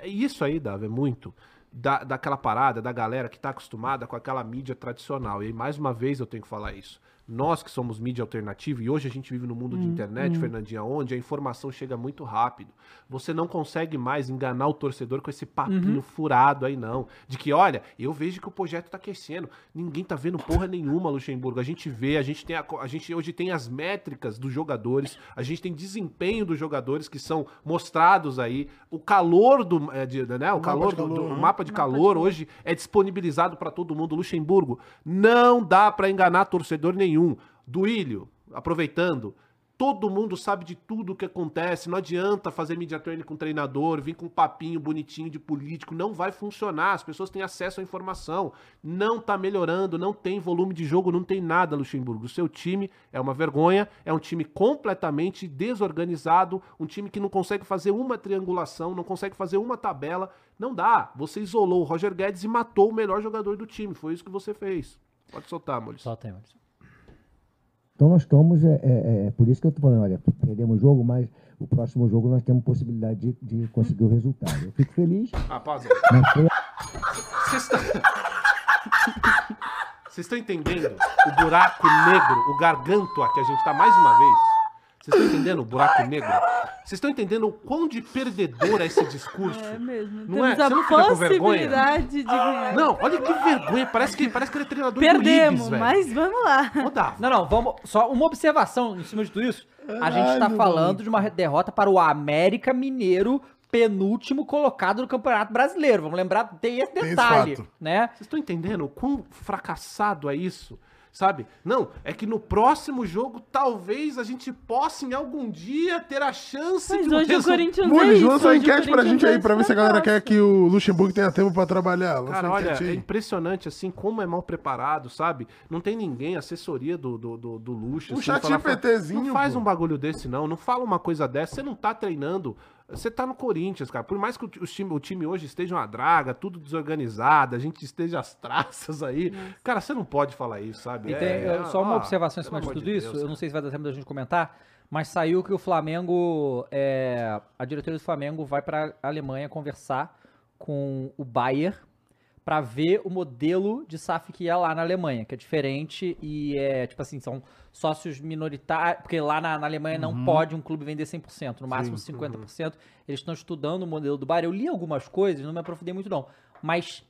É Isso aí, Dava, é muito da, daquela parada da galera que tá acostumada com aquela mídia tradicional. E aí, mais uma vez eu tenho que falar isso. Nós que somos mídia alternativa e hoje a gente vive no mundo de internet, Fernandinha, onde a informação chega muito rápido. Você não consegue mais enganar o torcedor com esse papinho furado aí, não. De que, olha, eu vejo que o projeto tá aquecendo. Ninguém tá vendo porra nenhuma, Luxemburgo. A gente vê, a gente tem a, a gente hoje tem as métricas dos jogadores, a gente tem desempenho dos jogadores que são mostrados aí. O calor do, é, de- né, o mapa calor de do, do- calor, o né? mapa de calor hoje é disponibilizado para todo mundo. Luxemburgo, não dá para enganar torcedor nenhum. Duílio, aproveitando, todo mundo sabe de tudo o que acontece. Não adianta fazer media training com treinador, vir com um papinho bonitinho de político. Não vai funcionar. As pessoas têm acesso à informação. Não tá melhorando, não tem volume de jogo, não tem nada, Luxemburgo. O seu time é uma vergonha, é um time completamente desorganizado, um time que não consegue fazer uma triangulação, não consegue fazer uma tabela. Não dá. Você isolou o Roger Guedes e matou o melhor jogador do time. Foi isso que você fez. Pode soltar, Maurício. Solta aí, Maurício. Então nós estamos, é, é, é por isso que eu estou falando, olha, perdemos o jogo, mas o próximo jogo nós temos possibilidade de, de conseguir o resultado. Eu fico feliz, Ah, foi Vocês estão... Entendendo o buraco negro, o gargantua que a gente tá mais uma vez? Vocês estão entendendo o buraco negro? Vocês estão entendendo o quão de perdedor é esse discurso? É mesmo. Não é? Temos Você não a fica com vergonha? possibilidade de ganhar. Não, olha que vergonha. Parece que, parece que ele é treinador Perdemos, do Ibis, velho. mas vamos lá. Ô, Dava. Não, não, vamos. Só uma observação em cima de tudo isso. A gente tá Caralho, falando de uma derrota para o América Mineiro, penúltimo colocado no Campeonato Brasileiro. Vamos lembrar, tem esse Tem esse detalhe, né? Vocês estão entendendo o quão fracassado é isso? Sabe? Não, é que no próximo jogo talvez a gente possa em algum dia ter a chance Mas de um hoje o resu- Corinthians é Mules, isso. lança uma o enquete pra Corinthians gente aí, é pra ver se a galera quer que o Luxemburgo tenha tempo pra trabalhar. Lança Cara, uma olha, enquete é impressionante, assim, como é mal preparado, sabe? Não tem ninguém, assessoria do, do, do, do luxo. Um assim, chat falar, GPTzinho, Não faz pô. um bagulho desse, não. Não fala uma coisa dessa. Você não tá treinando. Você tá no Corinthians, cara. Por mais que o, time, o time hoje esteja uma draga, tudo desorganizado, a gente esteja às traças aí. Cara, você não pode falar isso, sabe? É, tem, é, eh, só uma ó, observação em cima de tudo isso. Deus, eu não sei se vai dar tempo da gente comentar, mas saiu que o Flamengo, é, a diretoria do Flamengo vai para a Alemanha conversar com o Bayer para ver o modelo de SAF que é lá na Alemanha, que é diferente e é, tipo assim, são sócios minoritários, porque lá na, na Alemanha não pode um clube vender 100%, no máximo 50%. Eles estão estudando o modelo do Bayer. Eu li algumas coisas, não me aprofundei muito não, mas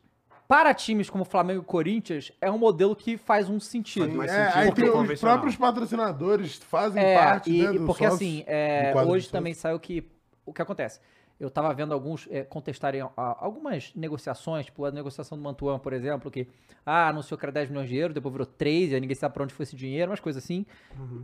para times como Flamengo e Corinthians, é um modelo que faz um sentido. mais É, sentido aí que tem o os próprios patrocinadores fazem É, parte, e, né, e do porque sócio, assim, é, hoje também saiu que o que acontece. Eu tava vendo alguns é, contestarem a- algumas negociações, tipo a negociação do Mantuan, por exemplo, que ah, anunciou que era 10 milhões de euros, depois virou 3, e aí ninguém sabe pra onde foi esse dinheiro, umas coisas assim.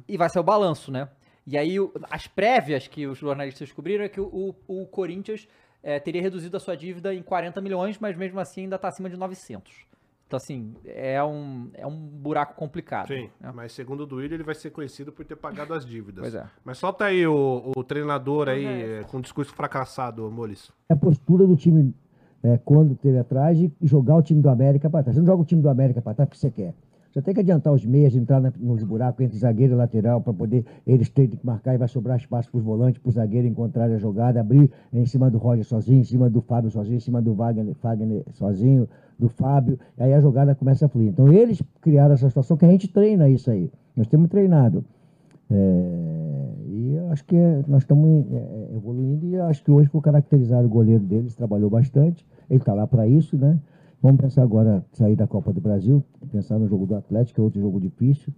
E vai ser o balanço, né? E aí o- as prévias que os jornalistas descobriram é que o, o Corinthians é, teria reduzido a sua dívida em 40 milhões, mas mesmo assim ainda tá acima de 900. Então, assim, é um, é um buraco complicado. Sim, né? mas segundo o Duílio, ele vai ser conhecido por ter pagado as dívidas. Pois é. Mas solta aí o, o treinador aí é, com discurso fracassado, Molis. a postura do time é, quando teve atrás de jogar o time do América para trás. Você não joga o time do América para trás porque você quer. Você tem que adiantar os meias, entrar na- nos buracos entre zagueiro e lateral para poder eles terem que marcar e vai sobrar espaço para os volantes, para o zagueiro encontrar a jogada, abrir em cima do Roger sozinho, em cima do Fábio sozinho, em cima do Wagner, Wagner sozinho, do Fábio, e aí a jogada começa a fluir. Então eles criaram essa situação que a gente treina isso aí. Nós temos treinado. É, e eu acho que nós estamos é, é, evoluindo e acho que hoje foi caracterizar o goleiro deles, trabalhou bastante, ele está lá para isso, né? Vamos pensar agora sair da Copa do Brasil, pensar no jogo do Atlético, que é outro jogo difícil.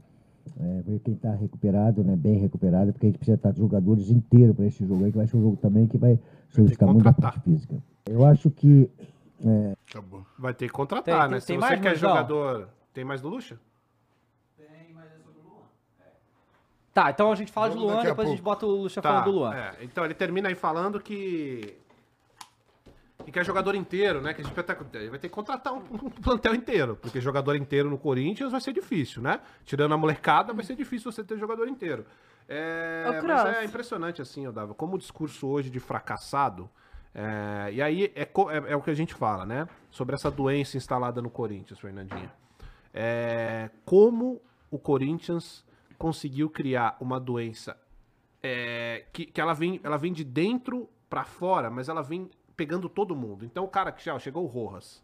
é, ver quem está recuperado, né, bem recuperado, porque a gente precisa estar de jogadores inteiros para esse jogo aí, que vai ser um jogo também que vai solicitar muita parte física. Eu acho que é, Acabou. Vai ter que contratar, Tem- né? tem- Se tem você mais, quer Luizão? jogador. Tem mais do Lucha? Tá, então a gente fala de Vamos Luan, daqui a depois a gente bota o Lucha Tá, falando do Luan. é. Então ele termina aí falando que. Que quer jogador inteiro, né? Que a gente vai ter, que contratar um, um plantel inteiro. Porque jogador inteiro no Corinthians vai ser difícil, né? Tirando a molecada, vai ser difícil você ter jogador inteiro. É, mas é impressionante, assim, Odava, como o discurso hoje de fracassado. é, e aí é, é- é o que a gente fala, né? Sobre essa doença instalada no Corinthians, Fernandinha. É, como o Corinthians conseguiu criar uma doença é, que, que ela, vem, ela vem de dentro pra fora, mas ela vem pegando todo mundo. Então o cara que já chegou o Rojas,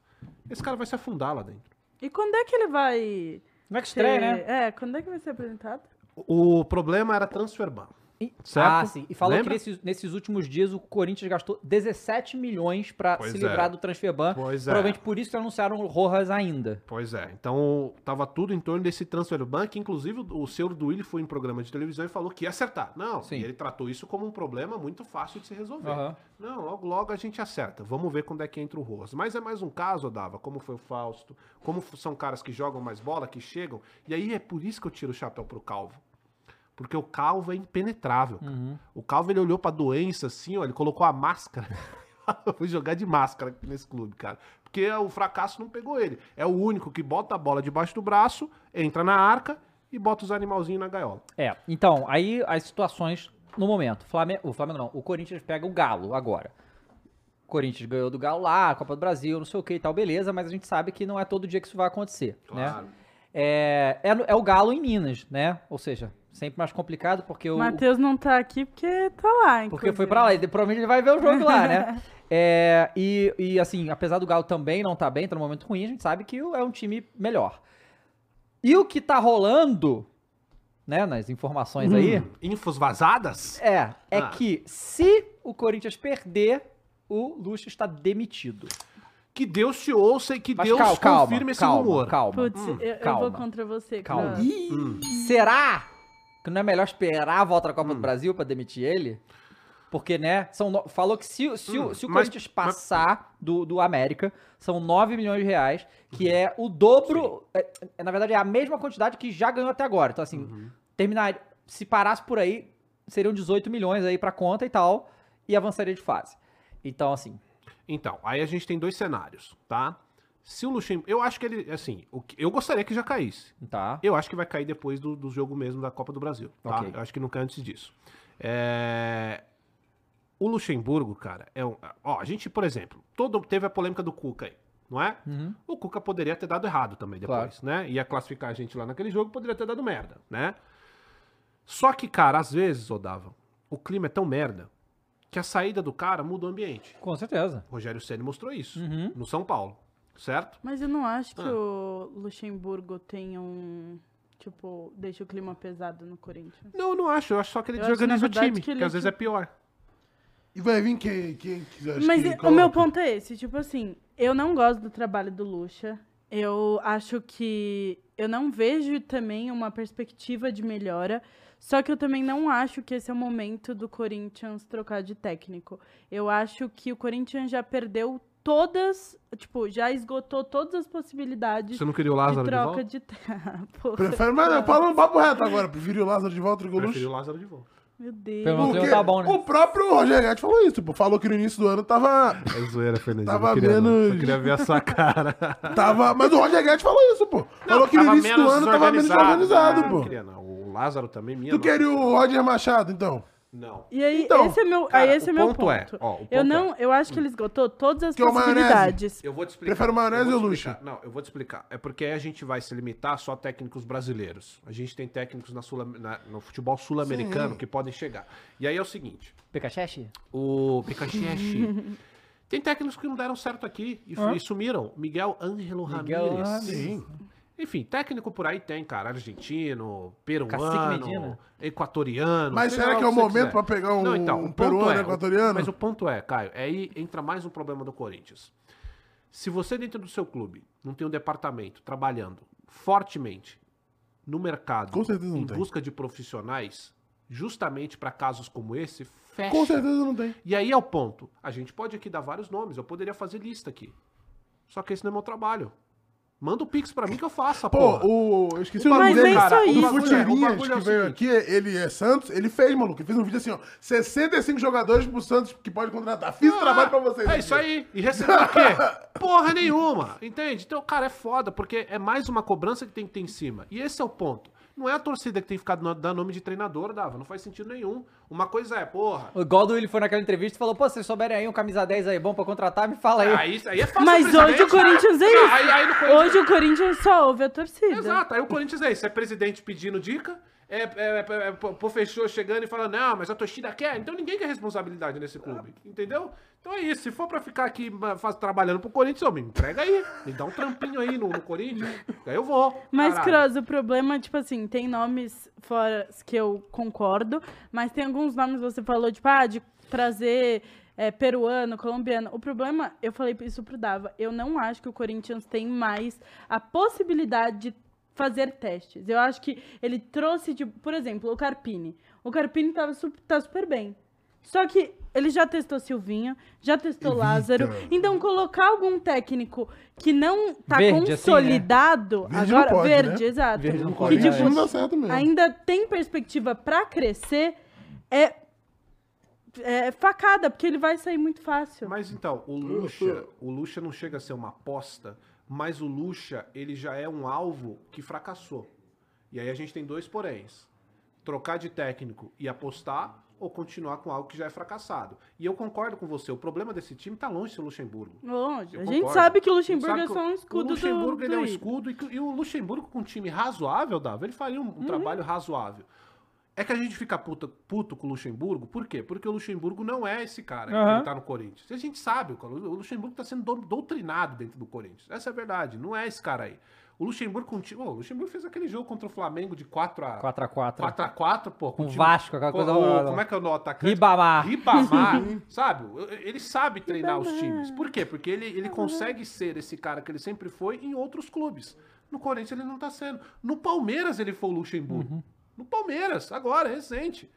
esse cara vai se afundar lá dentro. E quando é que ele vai. Estreia, ter- né? É, quando é que vai ser apresentado? O problema era transfer ban. E- Certo? Ah, sim. E falou Lembra? que nesses, nesses últimos dias o Corinthians gastou 17 milhões Pois se é. livrar do transfer ban. Pois é. Provavelmente por isso que anunciaram o Rojas ainda. Pois é, então tava tudo em torno desse transfer ban, que inclusive o senhor Duílio foi em programa de televisão e falou que ia acertar. Não, Sim. ele tratou isso como um problema muito fácil de se resolver. Aham. Não, logo logo a gente acerta. Vamos ver quando é que entra o Rojas. Mas é mais um caso, Dava, como foi o Fausto, como são caras que jogam mais bola, que chegam. E aí é por isso que eu tiro o chapéu pro Calvo. Porque o Calvo é impenetrável. Uhum. O Calvo ele olhou pra doença assim, ó, ele colocou a máscara. Eu fui jogar de máscara nesse clube, cara. Porque o fracasso não pegou ele. É o único que bota a bola debaixo do braço, entra na arca e bota os animalzinhos na gaiola. É, então, aí as situações no momento. Flamengo, o Flamengo não, o Corinthians pega o Galo agora. O Corinthians ganhou do Galo lá, Copa do Brasil, não sei o que e tal, beleza, mas a gente sabe que não é todo dia que isso vai acontecer, Claro. né? É, é, é o Galo em Minas, né? Ou seja, sempre mais complicado porque o, O Matheus não tá aqui porque tá lá, Porque foi inclusive. pra lá, e provavelmente ele vai ver o jogo lá, né? É, e, e, assim, apesar do Galo também não tá bem, tá num momento ruim, a gente sabe que o- é um time melhor. E o que tá rolando, né, nas informações aí, Infos vazadas? é, é Ah. que se o Corinthians perder, o Lucha está demitido. Que Deus te ouça e que Mas Deus cal- calma, confirme esse calma, rumor. calma. Putz, Hum, eu, eu calma. vou contra você, Calma. Hum. Será que não é melhor esperar a volta da Copa do Brasil pra demitir ele? Porque, né, são no- falou que se, se, o- Hum, se o mas- Corinthians passar do, do América, são 9 milhões de reais, que é o dobro, é, é, na verdade é a mesma quantidade que já ganhou até agora. Então, assim, Uhum. terminar, se parasse por aí, seriam 18 milhões aí pra conta e tal, e avançaria de fase. Então, assim, Então, aí a gente tem dois cenários, tá? Se o Luxemburgo. Eu acho que ele. Assim, o eu gostaria que já caísse. tá. Eu acho que vai cair depois do, do jogo mesmo da Copa do Brasil, tá? Ok. Eu acho que nunca antes disso. É, O Luxemburgo, cara, é um. Ó, a gente, por exemplo, todo... teve a polêmica do Cuca aí, não é? Uhum. O Cuca poderia ter dado errado também depois, né? Ia classificar a gente lá naquele jogo, poderia ter dado merda, né? Só que, cara, às vezes, Odava, o clima é tão merda que a saída do cara muda o ambiente. Com certeza. Rogério Ceni mostrou isso Uhum. no São Paulo, certo? Mas eu não acho que Ah. o Luxemburgo tem um. Tipo, deixa o clima pesado no Corinthians. Não, eu não acho. Eu acho só que ele Eu acho, desorganiza na o time, que que, às vezes é pior. E vai vir quem, quem quiser. Mas e- o meu ponto é esse, tipo assim, eu não gosto do trabalho do Lucha. Eu acho que eu não vejo também uma perspectiva de melhora. Só que eu também não acho que esse é o momento do Corinthians trocar de técnico. Eu acho que o Corinthians já perdeu todas, tipo, já esgotou todas as possibilidades Você não queria o de Lázaro de, troca volta? de, Pô, Prefere, mas falando papo reto agora. Preferiu o Lázaro de volta do que o Preferi Luxo? o Lázaro de volta. Meu Deus. Porque tá bom, né? o próprio Roger Guedes falou isso. Pô, falou que no início do ano tava. É zoeira, Fernandinho. Tava não queria, não. menos- Só queria ver a sua cara. tava mas o Roger Guedes falou isso, pô. falou que no início do ano tava menos organizado, Ah, Não pô. queria, não. O Lázaro também, minha Tu nossa. queria o Roger Machado, então? Não. E aí, Então, esse é meu, cara, aí esse o é meu ponto ponto. é, ó, o ponto eu é. não, eu acho que ele esgotou todas as Que é possibilidades. Eu vou te explicar. Prefere o maionese ou explicar. Não, eu vou te explicar. É porque aí a gente vai se limitar só a técnicos brasileiros. A gente tem técnicos na Sul- na- no futebol sul-americano que podem chegar. E aí é o seguinte: Pikachechi? o Pikachechi. tem técnicos que não deram certo aqui e, Hã? e sumiram. Miguel Ângelo. Ramírez. Sim. Enfim, técnico por aí tem, cara. Argentino, peruano, equatoriano. Mas será que é o momento quiser. pra pegar um, Não, então, um peruano é, equatoriano? Mas o ponto é, Caio, aí entra mais um problema do Corinthians. Se você dentro do seu clube não tem um departamento trabalhando fortemente no mercado Com certeza não em tem. busca de profissionais, justamente para casos como esse, fecha. Com certeza não tem. E aí é o ponto. A gente pode aqui dar vários nomes, eu poderia fazer lista aqui. Só que esse não é meu trabalho. Manda o Pix pra mim que eu faço, Pô, porra. o. Eu esqueci o O nome Mas dele. cara, o é- Futirinhas, bagulho é que veio aqui, ele é Santos, ele fez, maluco. Ele fez um vídeo assim, ó. 65 jogadores pro Santos que pode contratar. Fiz o trabalho pra vocês. É aqui. isso aí. E recebeu o quê? Porra nenhuma. Entende? Então, cara, é foda, porque é mais uma cobrança que tem que ter em cima. E esse é o ponto. Não é a torcida que tem ficar no- dando nome de treinador, Dava. Não faz sentido nenhum. Uma coisa é, porra. O Goldo ele foi naquela entrevista e falou: pô, se vocês souberem aí um camisa 10 aí bom pra contratar, me fala aí. Aí, aí é fácil. Mas hoje o presidente. Corinthians é Não, isso. Aí, aí no Corinthians- Hoje o Corinthians só ouve a torcida. Exato, aí o Corinthians é isso, é presidente pedindo dica, é, é, é, é pô, fechou chegando e falando, não, mas a torcida quer, então ninguém quer responsabilidade nesse clube, entendeu? Então é isso, se for pra ficar aqui faz- trabalhando pro Corinthians, ô, me entrega aí, me dá um trampinho aí no, no Corinthians, aí eu vou. Mas. Cross, o problema, tipo assim, tem nomes fora que eu concordo, mas tem alguns nomes que você falou, tipo, ah, de trazer é, peruano, colombiano. O problema, eu falei isso pro Dava, eu não acho que o Corinthians tem mais a possibilidade de fazer testes. Eu acho que ele trouxe, tipo, por exemplo, o Carpini. O Carpini tava tá super bem. Só que ele já testou Silvinho, já testou Evita. Lázaro. Então, colocar algum técnico que não tá Verde, assim, né? consolidado, Verde não agora, pode, verde, né? exato. Verde não pode, que, tipo, não dá certo mesmo. ainda tem perspectiva pra crescer, é, é facada, porque ele vai sair muito fácil. Mas então, o Lucha, o Lucha não chega a ser uma aposta, mas o Lucha, ele já é um alvo que fracassou. E aí a gente tem dois poréns. Trocar de técnico e apostar ou continuar com algo que já é fracassado. E eu concordo com você, o problema desse time tá longe de ser o Luxemburgo. Longe. Eu A gente concordo. sabe que o Luxemburgo é só um escudo O Luxemburgo do, ele é um do escudo e, e o Luxemburgo com um time razoável, Dava, ele faria um, um Uhum. trabalho razoável. É que a gente fica puto, puto com o Luxemburgo, por quê? Porque o Luxemburgo não é esse cara Aham. que ele tá no Corinthians. A gente sabe, o Luxemburgo tá sendo dou- doutrinado dentro do Corinthians. Essa é a verdade, não é esse cara aí. O Luxemburgo com o time. Ô, o Luxemburgo fez aquele jogo contra o Flamengo de 4 a 4x4. 4x4, pô. Com o time- Vasco, aquela com coisa o-. Como é que é o nome? Atacante? Ribamar. Ribamar, sabe? Ele sabe treinar os times. Por quê? Porque ele, ele consegue ser esse cara que ele sempre foi em outros clubes. No Corinthians ele não tá sendo. No Palmeiras ele foi o Luxemburgo. Uhum. No Palmeiras, agora, recente.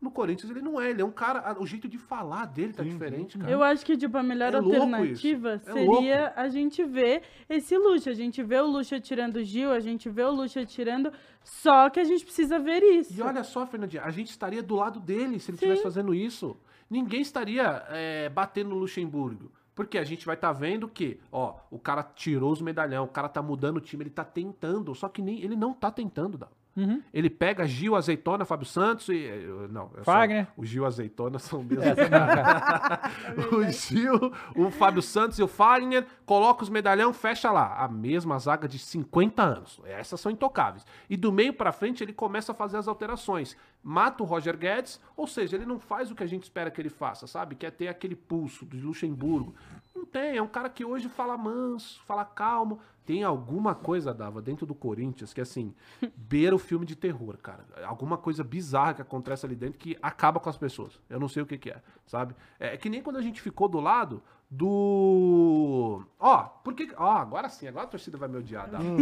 No Corinthians ele não é, ele é um cara. O jeito de falar dele tá diferente, cara. Eu acho que, tipo, a melhor É louco alternativa. É seria a gente ver esse Lucha. A gente vê o Lucha tirando o Gil, a gente vê o Lucha tirando. Só que a gente precisa ver isso. E olha só, Fernandinha, a gente estaria do lado dele se ele estivesse fazendo isso. Ninguém estaria é, batendo no Luxemburgo. Porque a gente vai estar vendo que, ó, o cara tirou os medalhão, o cara tá mudando o time, ele tá tentando, só que nem ele não tá tentando, Dal. Uhum. Ele pega Gil, Azeitona, Fábio Santos e. eh, Não, é Fagner. o Gil Azeitona são mesmo. Não, cara. o Gil, o Fábio Santos e o Fagner, coloca os medalhão, fecha lá. A mesma zaga de 50 anos. Essas são intocáveis. E do meio pra frente ele começa a fazer as alterações. Mata o Roger Guedes, ou seja, ele não faz o que a gente espera que ele faça, sabe? Quer ter aquele pulso de Luxemburgo. Não tem, é um cara que hoje fala manso, fala calmo. Tem alguma coisa, Dava, dentro do Corinthians que, assim, beira o filme de terror, cara. Alguma coisa bizarra que acontece ali dentro que acaba com as pessoas. Eu não sei o que, que é, sabe? É que nem quando a gente ficou do lado do. Ó, por que. Ó, agora sim, agora a torcida vai me odiar, Dava.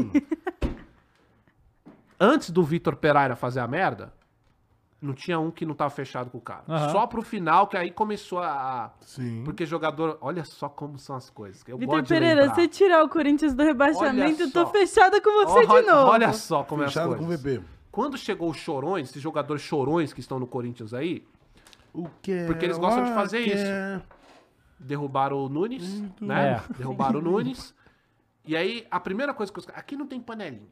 Antes do Vitor Pereira fazer a merda, não tinha um que não tava fechado com o cara. Aham. Só pro final, que aí começou a. Sim. Porque jogador. Olha só como são as coisas. Eu Vitor Pereira, se tirar o Corinthians do rebaixamento, eu tô fechada com você olha, de novo. Olha só como é as Fechado coisas. com o VP. Quando chegou os chorões, esses jogadores chorões que estão no Corinthians aí, O que Porque eles gostam de fazer que isso. é- derrubaram o Nunes, né? É. Derrubaram o Nunes. E aí, a primeira coisa que os caras. Aqui não tem panelinha.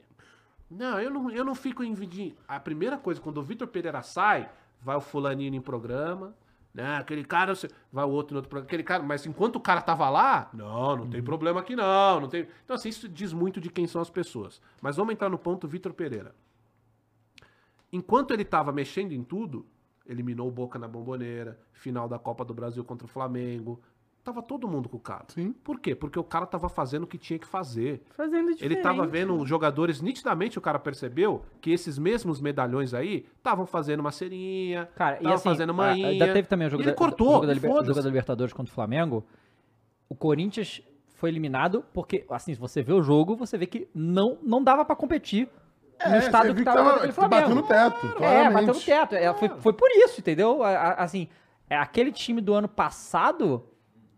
Não, eu não, eu não fico envidiando. A primeira coisa, quando o Vitor Pereira sai, vai o fulaninho em programa. Né? Aquele cara, vai o outro em outro programa. Aquele cara, mas enquanto o cara tava lá, não, não tem problema aqui não, não tem. Então, assim, isso diz muito de quem são as pessoas. Mas vamos entrar no ponto Vitor Pereira. Enquanto ele tava mexendo em tudo, eliminou o Boca na bomboneira, final da Copa do Brasil contra o Flamengo. Tava todo mundo com o cara. Sim. Por quê? Porque o cara tava fazendo o que tinha que fazer. Fazendo Ele diferente. tava vendo jogadores, nitidamente o cara percebeu que esses mesmos medalhões aí estavam fazendo uma serinha, Cara, e estavam assim, fazendo a- manhinha. ainda teve também o jogo, ele da, cortou, o jogo, da, Liber- jogo da Libertadores contra o Flamengo. O Corinthians foi eliminado porque, assim, se você vê o jogo, você vê que não, não dava pra competir no estado você que tava tava aquele Flamengo. bateu no teto, É, claramente. bateu no teto. É, foi, foi por isso, entendeu? Assim, é, aquele time do ano passado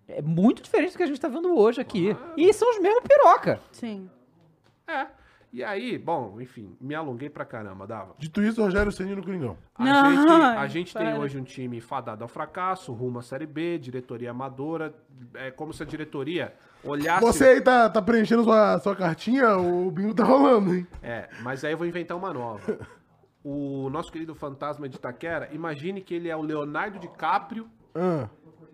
é muito diferente do que a gente tá vendo hoje aqui. E são os mesmos piroca. Sim. É. E aí, bom, enfim, me alonguei pra caramba, Dava. Dito isso, Rogério Ceni no Coringão. A Não, gente, a gente tem hoje um time fadado ao fracasso, rumo à Série B, diretoria amadora. É como se a diretoria olhasse. Você aí tá, tá preenchendo sua, sua cartinha, o bingo tá rolando, hein? É, mas aí eu vou inventar uma nova. O nosso querido fantasma de Itaquera, imagine que ele é o Leonardo DiCaprio Ah,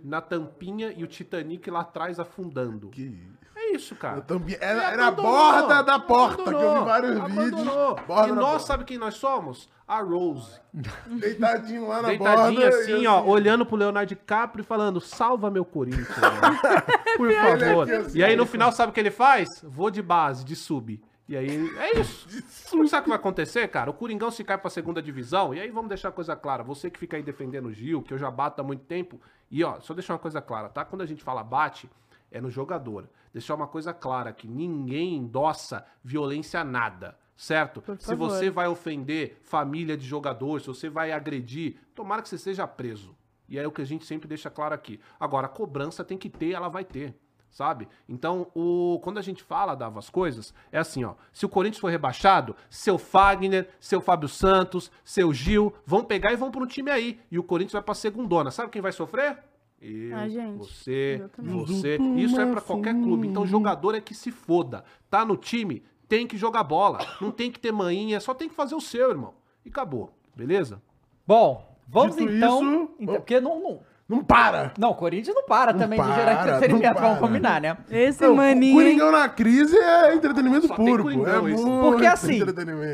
na tampinha e o Titanic lá atrás afundando. que É isso, cara. Ele era, era a abandonou, borda da porta, que eu abandonou, vi vários abandonou. vídeos. Borda E nós, porta. sabe quem nós somos? A Rose. Deitadinho lá na Deitadinha borda. assim, e ó, olhando pro Leonardo DiCaprio e falando, salva meu Corinthians, né? por favor. aqui assim, E aí no final, sabe o que ele faz? Vou de base, de sub. E aí, é isso. Sabe o que vai acontecer, cara? O Coringão se cai pra segunda divisão, e aí vamos deixar a coisa clara. Você que fica aí defendendo o Gil, que eu já bato há muito tempo, e ó, só deixar uma coisa clara, tá? Quando a gente fala bate, é no jogador. Deixar uma coisa clara, que ninguém endossa violência a nada, certo? Se você vai ofender família de jogador, se você vai agredir, tomara que você seja preso. E é o que a gente sempre deixa claro aqui. Agora, a cobrança tem que ter, ela vai ter. Sabe? Então, o, quando a gente fala, dava as coisas, é assim, ó. Se o Corinthians for rebaixado, seu Fagner, seu Fábio Santos, seu Gil, vão pegar e vão pro time aí. E o Corinthians vai pra segundona. Sabe quem vai sofrer? Eu, A gente. você, você. Isso é pra qualquer clube. Então, jogador é que se foda. Tá no time, tem que jogar bola. Não tem que ter manhinha, só tem que fazer o seu, irmão. E acabou. Beleza? Bom, vamos Dito então. isso- então porque não, não. Não para! Não, o Corinthians não para também de para, gerar não entretenimento, vamos combinar, né? Esse Não, maninho. Coringão na crise é entretenimento Só tem puro, pô. Coringão, É isso. muito Porque assim,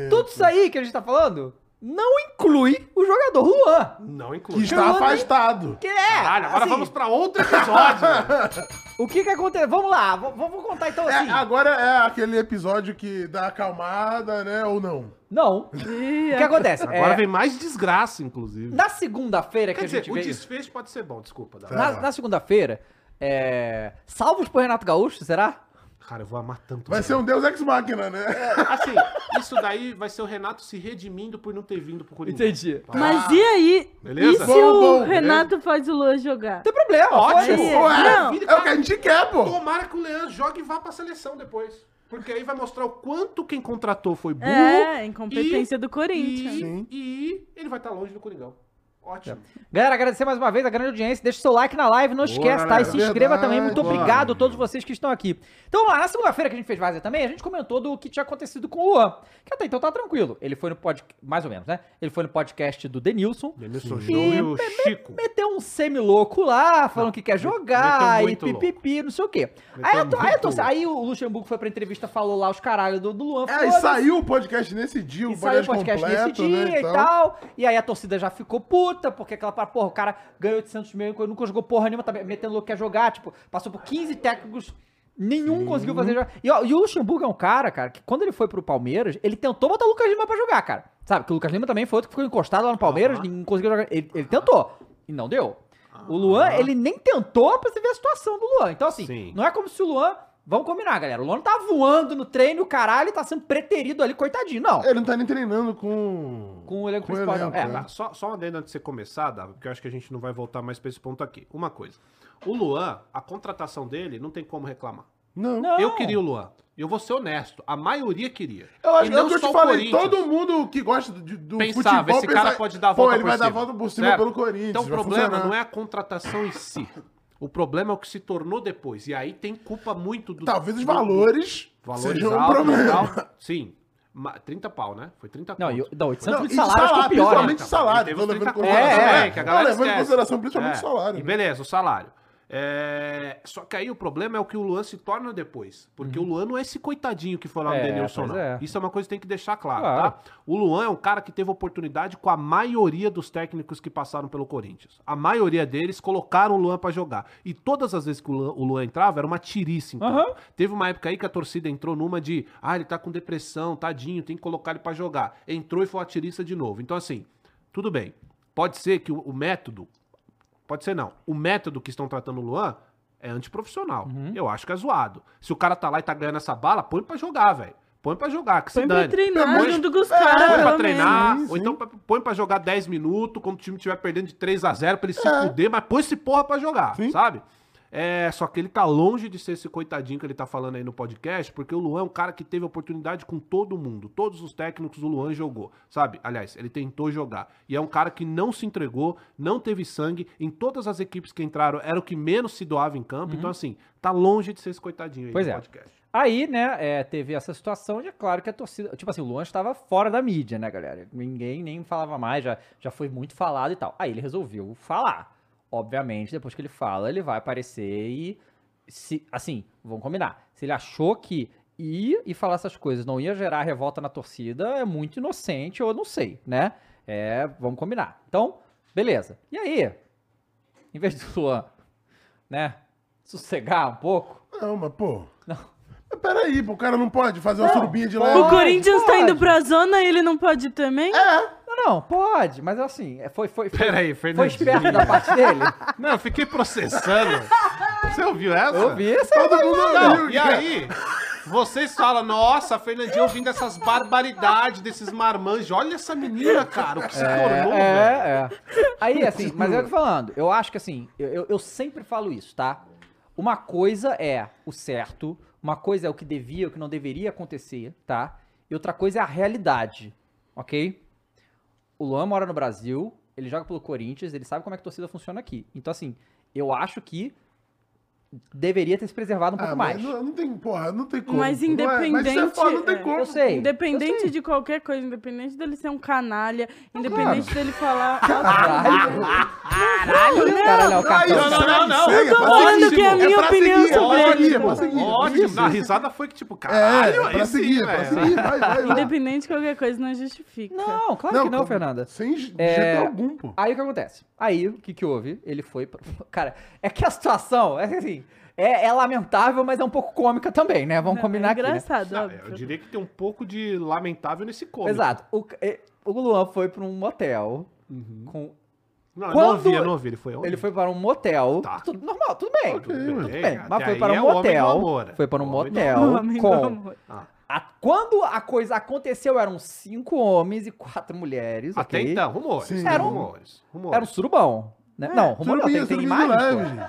tudo isso aí que a gente tá falando não inclui o jogador Luan. Não Que inclui. está Luan nem- afastado. Que é. Caralho, agora assim, vamos pra outro episódio. O que que aconteceu? Vamos lá, vamos contar então É, assim. agora é aquele episódio que dá acalmada, né? Ou não? Não. O que acontece? Agora É, vem mais desgraça, inclusive. Na segunda-feira que Quer a gente dizer, o desfecho pode ser bom, desculpa. Na, na segunda-feira, é... salvos por Renato Gaúcho, será? Cara, eu vou amar tanto. Vai o ser um Deus Ex Machina, né? Assim, isso daí vai ser o Renato se redimindo por não ter vindo pro Corinthians. Entendi. Tá? Mas e aí? Beleza? E se Bom, o bom, Renato faz o Luan jogar? Não tem problema, Ótimo. é, Não. é o que a gente quer, pô. Tomara que o Leandro jogue e vá pra seleção depois. Porque aí vai mostrar o quanto quem contratou foi burro. É, incompetência e- do Corinthians. E, Sim. e ele vai estar longe do Coringão. Ótimo. Galera, agradecer mais uma vez a grande audiência. Deixa o seu like na live, não esquece, tá? E se inscreva Verdade. também. Muito Boa. obrigado a todos vocês que estão aqui. Então vamos lá, na segunda-feira que a gente fez Vazia também, a gente comentou do que tinha acontecido com o Luan. Que até então tá tranquilo. Ele foi no podcast, mais ou menos, né? Ele foi no podcast do Denilson. Denilson Júnior e o Chico. Meteu um semi-louco lá, falando que quer jogar e pipipi, não sei o quê. Aí, to- aí, louco. aí o Luxemburgo foi pra entrevista, falou lá os caralhos do, do Luan. É, e saiu o podcast nesse dia, E o saiu o podcast, podcast completo, nesse dia né, e tal. E aí a torcida já ficou puta, porque aquela parada, porra, o cara ganhou 800 mil, nunca jogou porra nenhuma, tá metendo louco que quer jogar, tipo, passou por 15 técnicos, nenhum conseguiu fazer jogar. E, ó, e o Luxemburgo é um cara, cara, que quando ele foi pro Palmeiras, ele tentou botar o Lucas Lima pra jogar, cara. Sabe, que o Lucas Lima também foi outro que ficou encostado lá no Palmeiras, ninguém conseguiu jogar. Ele, ele tentou, e não deu. O Luan, ele nem tentou pra você ver a situação do Luan. Então, assim, Sim. não é como se o Luan. Vamos combinar, galera. O Luan tá voando no treino, o caralho, tá sendo preterido ali, coitadinho. Não. Ele não tá nem treinando com... Com o elenco Com o principal. elenco, é? Tá, só, só uma adenda antes de você começar, Dava, porque eu acho que a gente não vai voltar mais pra esse ponto aqui. Uma coisa. O Luan, a contratação dele, não tem como reclamar. Não. Não. Eu queria o Luan. Eu vou ser honesto. A maioria queria. Eu acho E que é o que eu só te o falei, Corinthians. todo mundo que gosta do, do Pensava, futebol... esse cara pode dar a Pô, volta ele por vai dar a cima. volta por cima Certo? pelo Corinthians, Então o problema funcionar. não é a contratação em si. O problema é o que se tornou depois. E aí tem culpa muito do. Talvez os valores Valores sejam um altos problema. tal. Sim. Ma- 30 pau, né? Foi 30 Não, conto. e, não 800 Não, de salário, acho que é o pior, né? principalmente Então, salário. os levando em 30 consideração. É, é, que a galera levando em consideração principalmente É, o salário. E beleza, o salário. É, Só que aí o problema é o que o Luan se torna depois. Porque o Luan não é esse coitadinho que foi lá no É, Denilson, não. é. Isso é uma coisa que tem que deixar claro, Claro. tá? O Luan é um cara que teve oportunidade com a maioria dos técnicos que passaram pelo Corinthians. A maioria deles colocaram o Luan pra jogar. E todas as vezes que o Luan, o Luan entrava, era uma tiriça, então. Aham. Teve uma época aí que a torcida entrou numa de, ah, ele tá com depressão, tadinho, tem que colocar ele pra jogar. Entrou e foi uma tiriça de novo. Então, assim, tudo bem. Pode ser que o, o método. Pode ser não. O método que estão tratando o Luan é antiprofissional. Eu acho que é zoado. Se o cara tá lá e tá ganhando essa bala, põe pra jogar, velho. Põe pra jogar, que se Põe pra dane. treinar Põe- junto com os Põe pra treinar, menos. ou então pra- põe pra jogar 10 minutos, quando o time estiver perdendo de 3 a 0 pra ele se fuder, mas põe esse porra pra jogar, Sim. sabe? É, só que ele tá longe de ser esse coitadinho que ele tá falando aí no podcast, porque o Luan é um cara que teve oportunidade com todo mundo. Todos os técnicos o Luan jogou, sabe? Aliás, ele tentou jogar. E é um cara que não se entregou, não teve sangue. Em todas as equipes que entraram, era o que menos se doava em campo. Então, assim, tá longe de ser esse coitadinho aí Pois no é. podcast. Aí, né, é, teve essa situação de, é claro, que a torcida. Tipo assim, o Luan estava fora da mídia, né, galera? Ninguém nem falava mais, já, já foi muito falado e tal. Aí ele resolveu falar. Obviamente, depois que ele fala, ele vai aparecer e. Se, assim, vamos combinar. Se ele achou que ir e falar essas coisas não ia gerar revolta na torcida, é muito inocente, eu não sei, né? É, vamos combinar. Então, beleza. E aí, em vez do Luan, né, sossegar um pouco, Não, mas, pô. Não. Mas peraí, pô, o cara não pode fazer uma Não, surubinha de leve. O Corinthians tá pode. indo pra zona e ele não pode também? É. Não, pode, mas assim, é, foi, foi, foi, Peraí, foi Fernandinho. esperto da parte dele. Não, eu fiquei processando. Você ouviu essa? Eu vi essa Todo mundo Não, ouviu, e aí, vocês falam, nossa, Fernandinho ouvindo essas barbaridades desses marmanjos. Olha essa menina, cara, o que se tornou, velho. É, é. Aí, assim, mas é o que eu tô falando. Eu acho que assim, eu, eu, eu sempre falo isso, tá? Uma coisa é o certo, uma coisa é o que devia, o que não deveria acontecer, tá? E outra coisa é a realidade, ok? O Luan mora no Brasil, ele joga pelo Corinthians, ele sabe como é que a torcida funciona aqui. Então, assim, eu acho que deveria ter se preservado um pouco Ah, mas mais. não, não tem, porra, não tem como. Mas Não é- independente. Mas isso é foda, não tem é, como. Eu sei. eu Independente sei. de qualquer coisa, independente dele ser um canalha, claro. independente dele falar. Caralho, Não, caralho, é o Ah, cartão. isso, Não, não, não, não. é tô pra falando que é a minha pra opinião seguir, sobre é pra ele. é pra. Ótimo, Isso, na isso. risada foi que tipo, É, caralho, é pra aí seguir, sim, é pra velho. seguir, vai, vai, vai. Independente de qualquer coisa, não justifica. Não, claro que não, como- Fernanda. Sem jeito É, algum, pô. Aí o que acontece? Aí, o que que houve? Ele foi pra... Cara, é que a situação, é assim, é, é lamentável, mas é um pouco cômica também, né? Vamos Não, combinar é aqui, né? engraçado, Ah, óbvio. Eu diria que tem um pouco de lamentável nesse cômico. Exato. O, é, o Luan foi pra um motel com... Não, eu Quando- não ouvi, eu não ouvi. Ele foi onde? Ele foi para um motel. Tá. Tudo normal, tudo bem. Tudo Tudo bem, bem. até Mas foi aí para é um do motel. Foi para um motel com... amor. a- quando a coisa aconteceu, eram cinco homens e quatro mulheres, Até ok? então, rumores. Sim. Era um- rumores. rumores. Era um surubão. Né? não, rumor não, tem, tem imagem.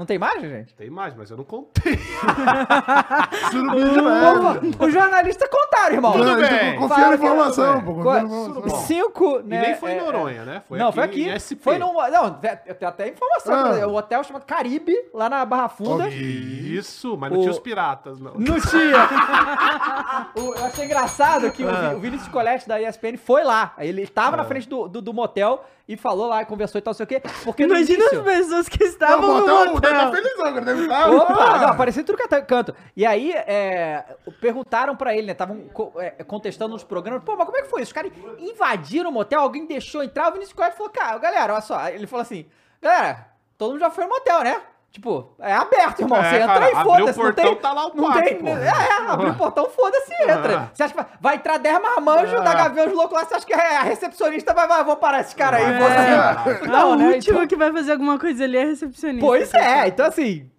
Não tem imagem, gente? Tem mais, mas eu não contei. Surubinha de leve. Os jornalistas contaram, irmão. Tudo gente bem. Confia na informação, é. pô. Co- Confia na informação. Cinco, E né? nem foi é, em Noronha, né? Foi não, aqui foi aqui. em SP. Foi num. Não, eu tenho até informação. Ah. exemplo, O hotel chamado Caribe, lá na Barra Funda. Isso, mas não O- tinha os piratas, não. Não tinha. O- eu achei engraçado que o, Ah. Vi- o Vinícius Colette da ESPN foi lá. Ele tava na frente do, do, do motel e falou lá, conversou e tal, não sei o quê. Porque Imagina início... as pessoas que Não, estavam o no motel, tá felizão, agora deve estar. Opa, não, apareceu tudo que é canto. E aí, é, perguntaram pra ele, né? Estavam é, contestando nos programas. Pô, mas como é que foi isso? Os caras invadiram o motel, alguém deixou entrar. O Vinícius Coelho falou, cara, galera, olha só. Ele falou assim, galera, todo mundo já foi no motel, né? Tipo, é aberto, irmão. É, Você entra cara, e foda-se. o Não portão, tem, tá lá o não quarto, tem, pô. É, é, abriu o portão, foda-se, entra. Ah. Você acha que vai- entrar 10 marmanjos da Gaviões Loucos lá, você acha que é a recepcionista vai, vai, vou parar esse cara aí. É. vou. Ah, Não, o né? último Então- que vai fazer alguma coisa ali é recepcionista. Pois é, então assim,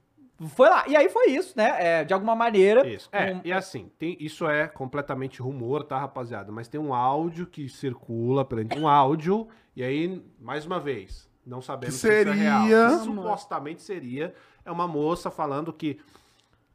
foi lá. E aí foi isso, né? É, de alguma maneira. Isso. É, um- e assim, tem, isso é completamente rumor, tá, rapaziada? Mas tem um áudio que circula um áudio, e aí, mais uma vez, não sabemos Que se isso é real. seria- Que supostamente seria é uma moça falando que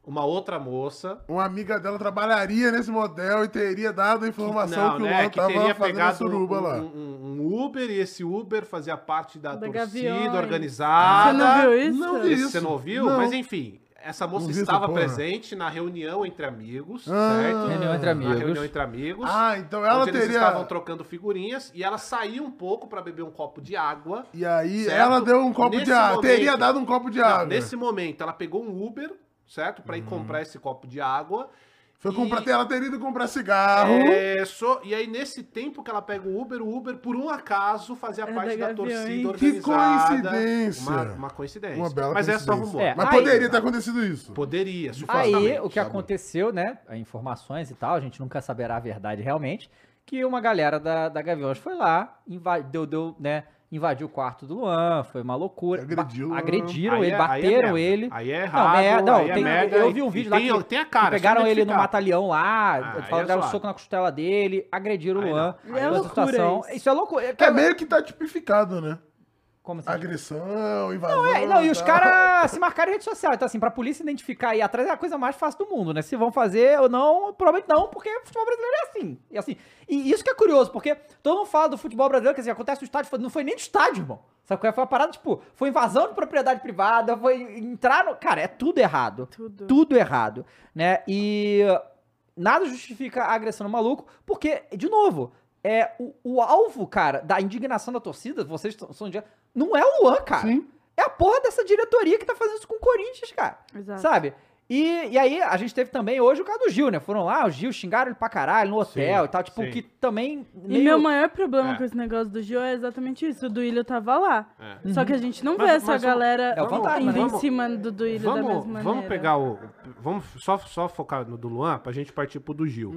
uma outra moça Uma amiga dela trabalharia nesse motel e teria dado a informação que o né, tava teria pegado suruba um, lá. um- um Uber e esse Uber fazia parte da, Da torcida Gaviões. organizada. Você não viu isso? Não vi isso. Você não ouviu? Não. Mas enfim, essa moça estava porra. presente na reunião entre amigos, Ah. certo? Reunião entre Na amigos. reunião entre amigos. Ah, então ela onde eles teria. estavam trocando figurinhas e ela saiu um pouco pra beber um copo de água. E aí Certo? ela deu um copo de Nesse água. momento- Teria dado um copo de Não, água. nesse momento, ela pegou um Uber, certo? Pra ir Uhum. comprar esse copo de água. Foi E- comprar, ela teria ido comprar cigarro. É, só- e aí, nesse tempo que ela pega o Uber, o Uber, por um acaso, fazia É parte da da torcida Que organizada. coincidência. Uma, uma coincidência. Uma bela Mas é só coincidência. rumor. É, Mas Aí- poderia ter acontecido isso. Poderia, Aí, o que sabe? aconteceu, né? Informações e tal, a gente nunca saberá a verdade realmente. Que uma galera da, da Gaviões foi lá, invadiu, deu, deu, né? Invadiu o quarto do Luan, foi uma loucura. Agrediu o Ba- Luan. agrediram Aí ele, é- aí é bateram ele. Aí é Não, errado, é- não, aí é tem- merda, eu vi um vídeo e lá tem- que, tem a cara, que pegaram ele no batalhão lá, Ah, falaram é deram zoado. soco na costela dele, agrediram o Aí Luan. não. É loucura situação- isso. Isso é loucura. É meio que tá tipificado, né? Como assim? Agressão, invasão. É, não, e os caras se marcaram em rede social. Então, assim, pra polícia identificar e ir atrás é a coisa mais fácil do mundo, né? Se vão fazer ou não, provavelmente não, porque o futebol brasileiro é assim. E, assim, e isso que é curioso, porque todo mundo fala do futebol brasileiro, que assim, acontece no estádio, não foi nem do estádio, irmão. Sabe qual é? Foi uma parada, tipo, foi invasão de propriedade privada, foi entrar no... Cara, é tudo errado. Tudo. Tudo errado, né? E nada justifica a agressão no maluco, porque, de novo, é o, o alvo, cara, da indignação da torcida, vocês são de... Não é o Luan, cara. Sim. É a porra dessa diretoria que tá fazendo isso com o Corinthians, cara. Exato. Sabe? E, e aí, a gente teve também hoje o caso do Gil, né? Foram lá, o Gil xingaram ele pra caralho no hotel Sim, e tal. Tipo, sim. que também. E meu maior problema É. com esse negócio do Gil é exatamente isso. O Duílio tava lá. É. Só que a gente não Mas- vê essa mas vamos- galera É o fantasma, indo né? em cima do Duílio da mesma Vamos, maneira. vamos pegar o. Vamos só, só focar no do Luan pra gente partir pro do Gil.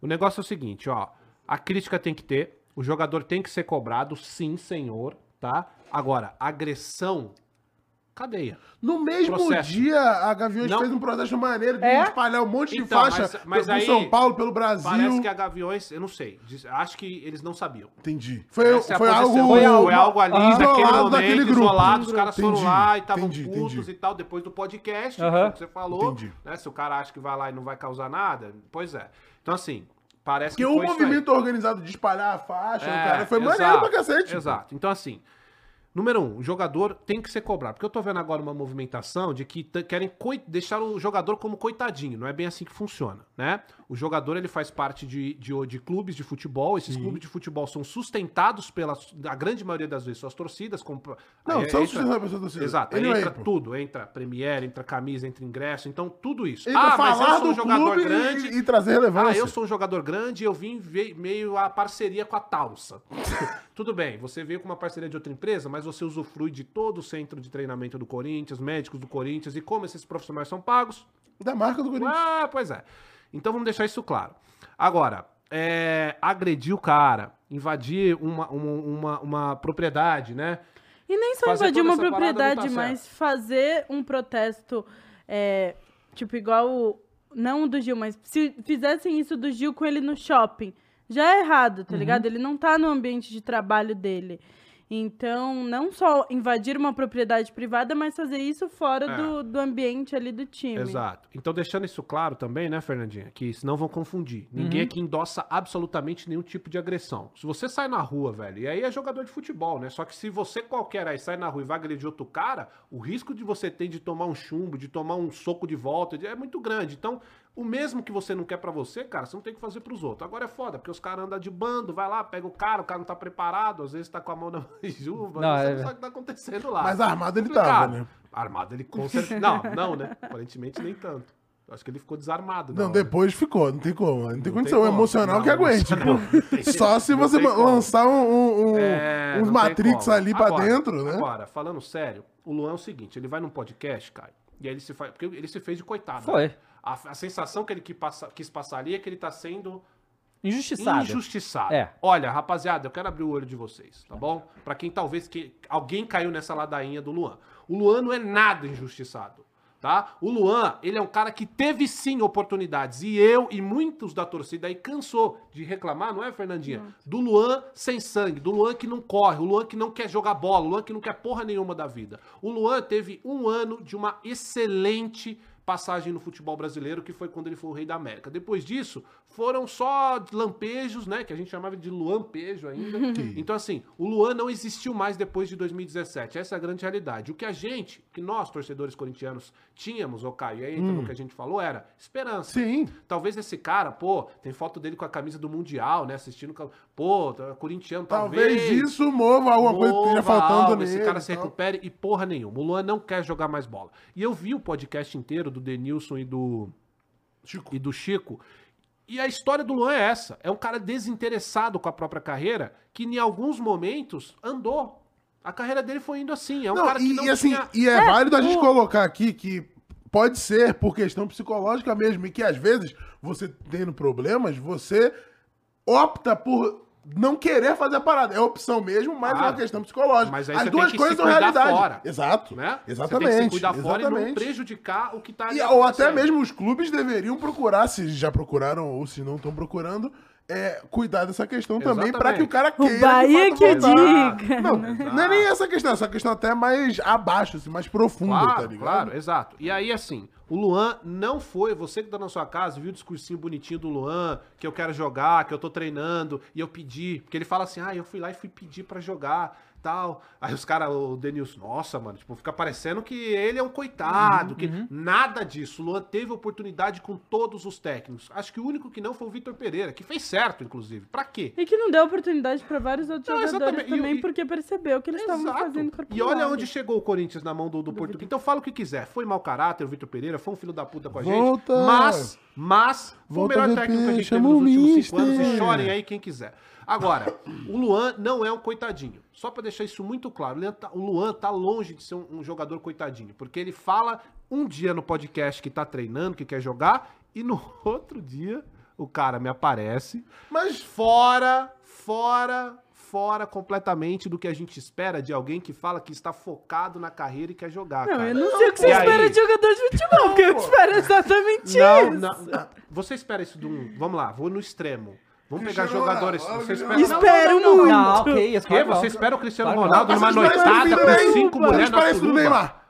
O negócio é o seguinte, ó. A crítica tem que ter, o jogador tem que ser cobrado, sim, senhor, tá? Agora, agressão, cadeia. No mesmo Processo. dia, a Gaviões Não. fez um protesto maneiro de É? espalhar um monte de Então, faixa mas- mas pelo aí São Paulo, pelo Brasil. Parece que a Gaviões, eu não sei, diz- acho que eles não sabiam. Entendi. Foi, Essa é a foi posição. algo... Foi algo- Foi algo ali, Ah. naquele Isolado momento, daquele grupo. isolado, os caras Entendi, foram lá e estavam entendi, putos entendi. e tal, depois do podcast, Aham. que você falou, Entendi. né, se o cara acha que vai lá e não vai causar nada, pois é. Então assim, parece Porque que o movimento organizado de espalhar a faixa, É, cara foi exato, maneiro pra cacete. Exato. Então, assim, número um, o jogador tem que ser cobrado. Porque eu tô vendo agora uma movimentação de que querem deixar o jogador como coitadinho. Não é bem assim que funciona, né? O jogador, ele faz parte de, de, de clubes de futebol. Esses clubes de futebol são sustentados pela, a grande maioria das vezes, suas torcidas. Com, Não, aí são entra- sustentadas pela torcida. Exato. Ele é entra tudo. Entra Premiere, entra camisa, entra ingresso. Então, tudo isso. Entra ah, mas falar eu sou um jogador grande... e, e trazer relevância. Ah, eu sou um jogador grande e eu vim meio a parceria com a Talsa. Tudo bem, você veio com uma parceria de outra empresa, mas você usufrui de todo o centro de treinamento do Corinthians, médicos do Corinthians, e como esses profissionais são pagos? Da marca do Corinthians. Ah, pois é. Então vamos deixar isso claro. Agora, é, agredir o cara, invadir uma, uma, uma, uma propriedade, né? E nem só Fazer invadir uma não propriedade, tá mas fazer um protesto, é, tipo, igual, o- não o do Gil, mas se fizessem isso do Gil com ele no shopping, já é errado, tá ligado? Ele não tá no ambiente de trabalho dele. Então, não só invadir uma propriedade privada, mas fazer isso fora É. do, do ambiente ali do time. Exato. Então, deixando isso claro também, né, Fernandinha? Que senão vão confundir. Ninguém aqui endossa absolutamente nenhum tipo de agressão. Se você sai na rua, velho, e aí é jogador de futebol, né? Só que se você qualquer aí sai na rua e vai agredir outro cara, o risco de você ter de tomar um chumbo, de tomar um soco de volta, é muito grande. Então, o mesmo que você não quer pra você, cara, você não tem que fazer pros outros. Agora é foda, porque os caras andam de bando, vai lá, pega o cara, o cara não tá preparado, às vezes tá com a mão na manjuba, Não, você é- não sabe o que tá acontecendo lá. Mas armado ele tava, né? Armado ele com certeza. Não, não, né? Aparentemente nem tanto. Eu Acho que ele ficou desarmado. Não, hora. depois ficou, não tem como. Não tem Não condição. tem é como. emocional Não, que aguente, não Só se não você lançar um, um- um- É, uns não Matrix como. ali pra Agora- dentro, né? Agora, falando sério, o Luan é o seguinte: ele vai num podcast, Caio, e aí ele se faz. Porque ele se fez de coitado. Foi. né? A, a sensação que ele que passa- quis passar ali é que ele tá sendo Injustiçado. injustiçado. É. Olha, rapaziada, eu quero abrir o olho de vocês, tá bom? Pra quem talvez que alguém caiu nessa ladainha do Luan. O Luan não é nada injustiçado, tá? O Luan, ele é um cara que teve sim oportunidades e eu e muitos da torcida aí cansou de reclamar, não é, Fernandinha? Do Luan sem sangue, do Luan que não corre, o Luan que não quer jogar bola, o Luan que não quer porra nenhuma da vida. O Luan teve um ano de uma excelente passagem no futebol brasileiro, que foi quando ele foi o rei da América. Depois disso, foram só lampejos, né? Que a gente chamava de Luampejo ainda. então, assim, o Luan não existiu mais depois de 2017. Essa é a grande realidade. O que a gente, que nós, torcedores corintianos, tínhamos, ô Caio, e aí entra no que a gente falou, era esperança. Sim. Talvez esse cara, pô, tem foto dele com a camisa do Mundial, né? Assistindo. Pô, tá corintiano, talvez. Talvez isso mova alguma coisa que esteja Mova faltando algo, nele. Esse cara se recupere e porra nenhuma. O Luan não quer jogar mais bola. E eu vi o podcast inteiro do Denilson e do, Chico. e do Chico. E a história do Luan é essa. É um cara desinteressado com a própria carreira, que em alguns momentos andou. A carreira dele foi indo assim. É um Não, cara que e, não e assim, tinha... e é, válido a gente o- colocar aqui que pode ser por questão psicológica mesmo, e que às vezes você tendo problemas, você opta por não querer fazer a parada. É opção mesmo, mas é Claro. uma questão psicológica. Mas aí As duas coisas são realidade. fora. Exato. Né? Exatamente. Você tem que se cuidar fora e não exatamente. prejudicar o que tá ali E, ou até mesmo os clubes deveriam procurar, se já procuraram ou se não estão procurando, é, cuidar dessa questão também para que o cara queira. de Bahia que voltar. diga. Não, não é nem essa questão, essa questão até mais abaixo, assim, mais profunda, tá Claro, ligado? claro, exato. E aí, assim, o Luan não foi, você que tá na sua casa, viu o discursinho bonitinho do Luan, que eu quero jogar, que eu tô treinando, e eu pedi, porque ele fala assim, ah, eu fui lá e fui pedir pra jogar, tal. Aí os caras, o Denilson, nossa, mano, tipo, fica parecendo que ele é um coitado, que nada disso. O Luan teve oportunidade com todos os técnicos. Acho que o único que não foi o Vitor Pereira, que fez certo, inclusive. Pra quê? E que não deu oportunidade pra vários outros Não, jogadores exatamente. E- também, e- porque percebeu que eles estavam fazendo corpo E olha onde chegou o Corinthians na mão do, do Português. Então fala o que quiser. Foi mau caráter, o Vitor Pereira, foi um filho da puta com a Volta. gente. Mas, mas, foi Volta, o melhor técnico que a gente teve nos últimos cinco anos. E chorem aí quem quiser. Agora, o Luan não é um coitadinho. Só pra deixar isso muito claro. o Luan tá- tá longe de ser um, um jogador coitadinho. Porque ele fala um dia no podcast que tá treinando, que quer jogar, e no outro dia o cara me aparece Mas fora, fora, fora completamente do que a gente espera de alguém que fala que está focado na carreira e quer jogar, Não, cara. eu não sei o que você espera aí? de jogador de futebol, porque eu espero exatamente Não, isso. não, não. Você espera isso de um... Vamos lá, vou no extremo. Vamos pegar Cristiano jogadores... Ronaldo, Você espera... Espero Não, não, não, muito. Não, que Você não. espera o Cristiano Claro Ronaldo numa noitada com cinco mulheres na parecem o suruba? Neymar.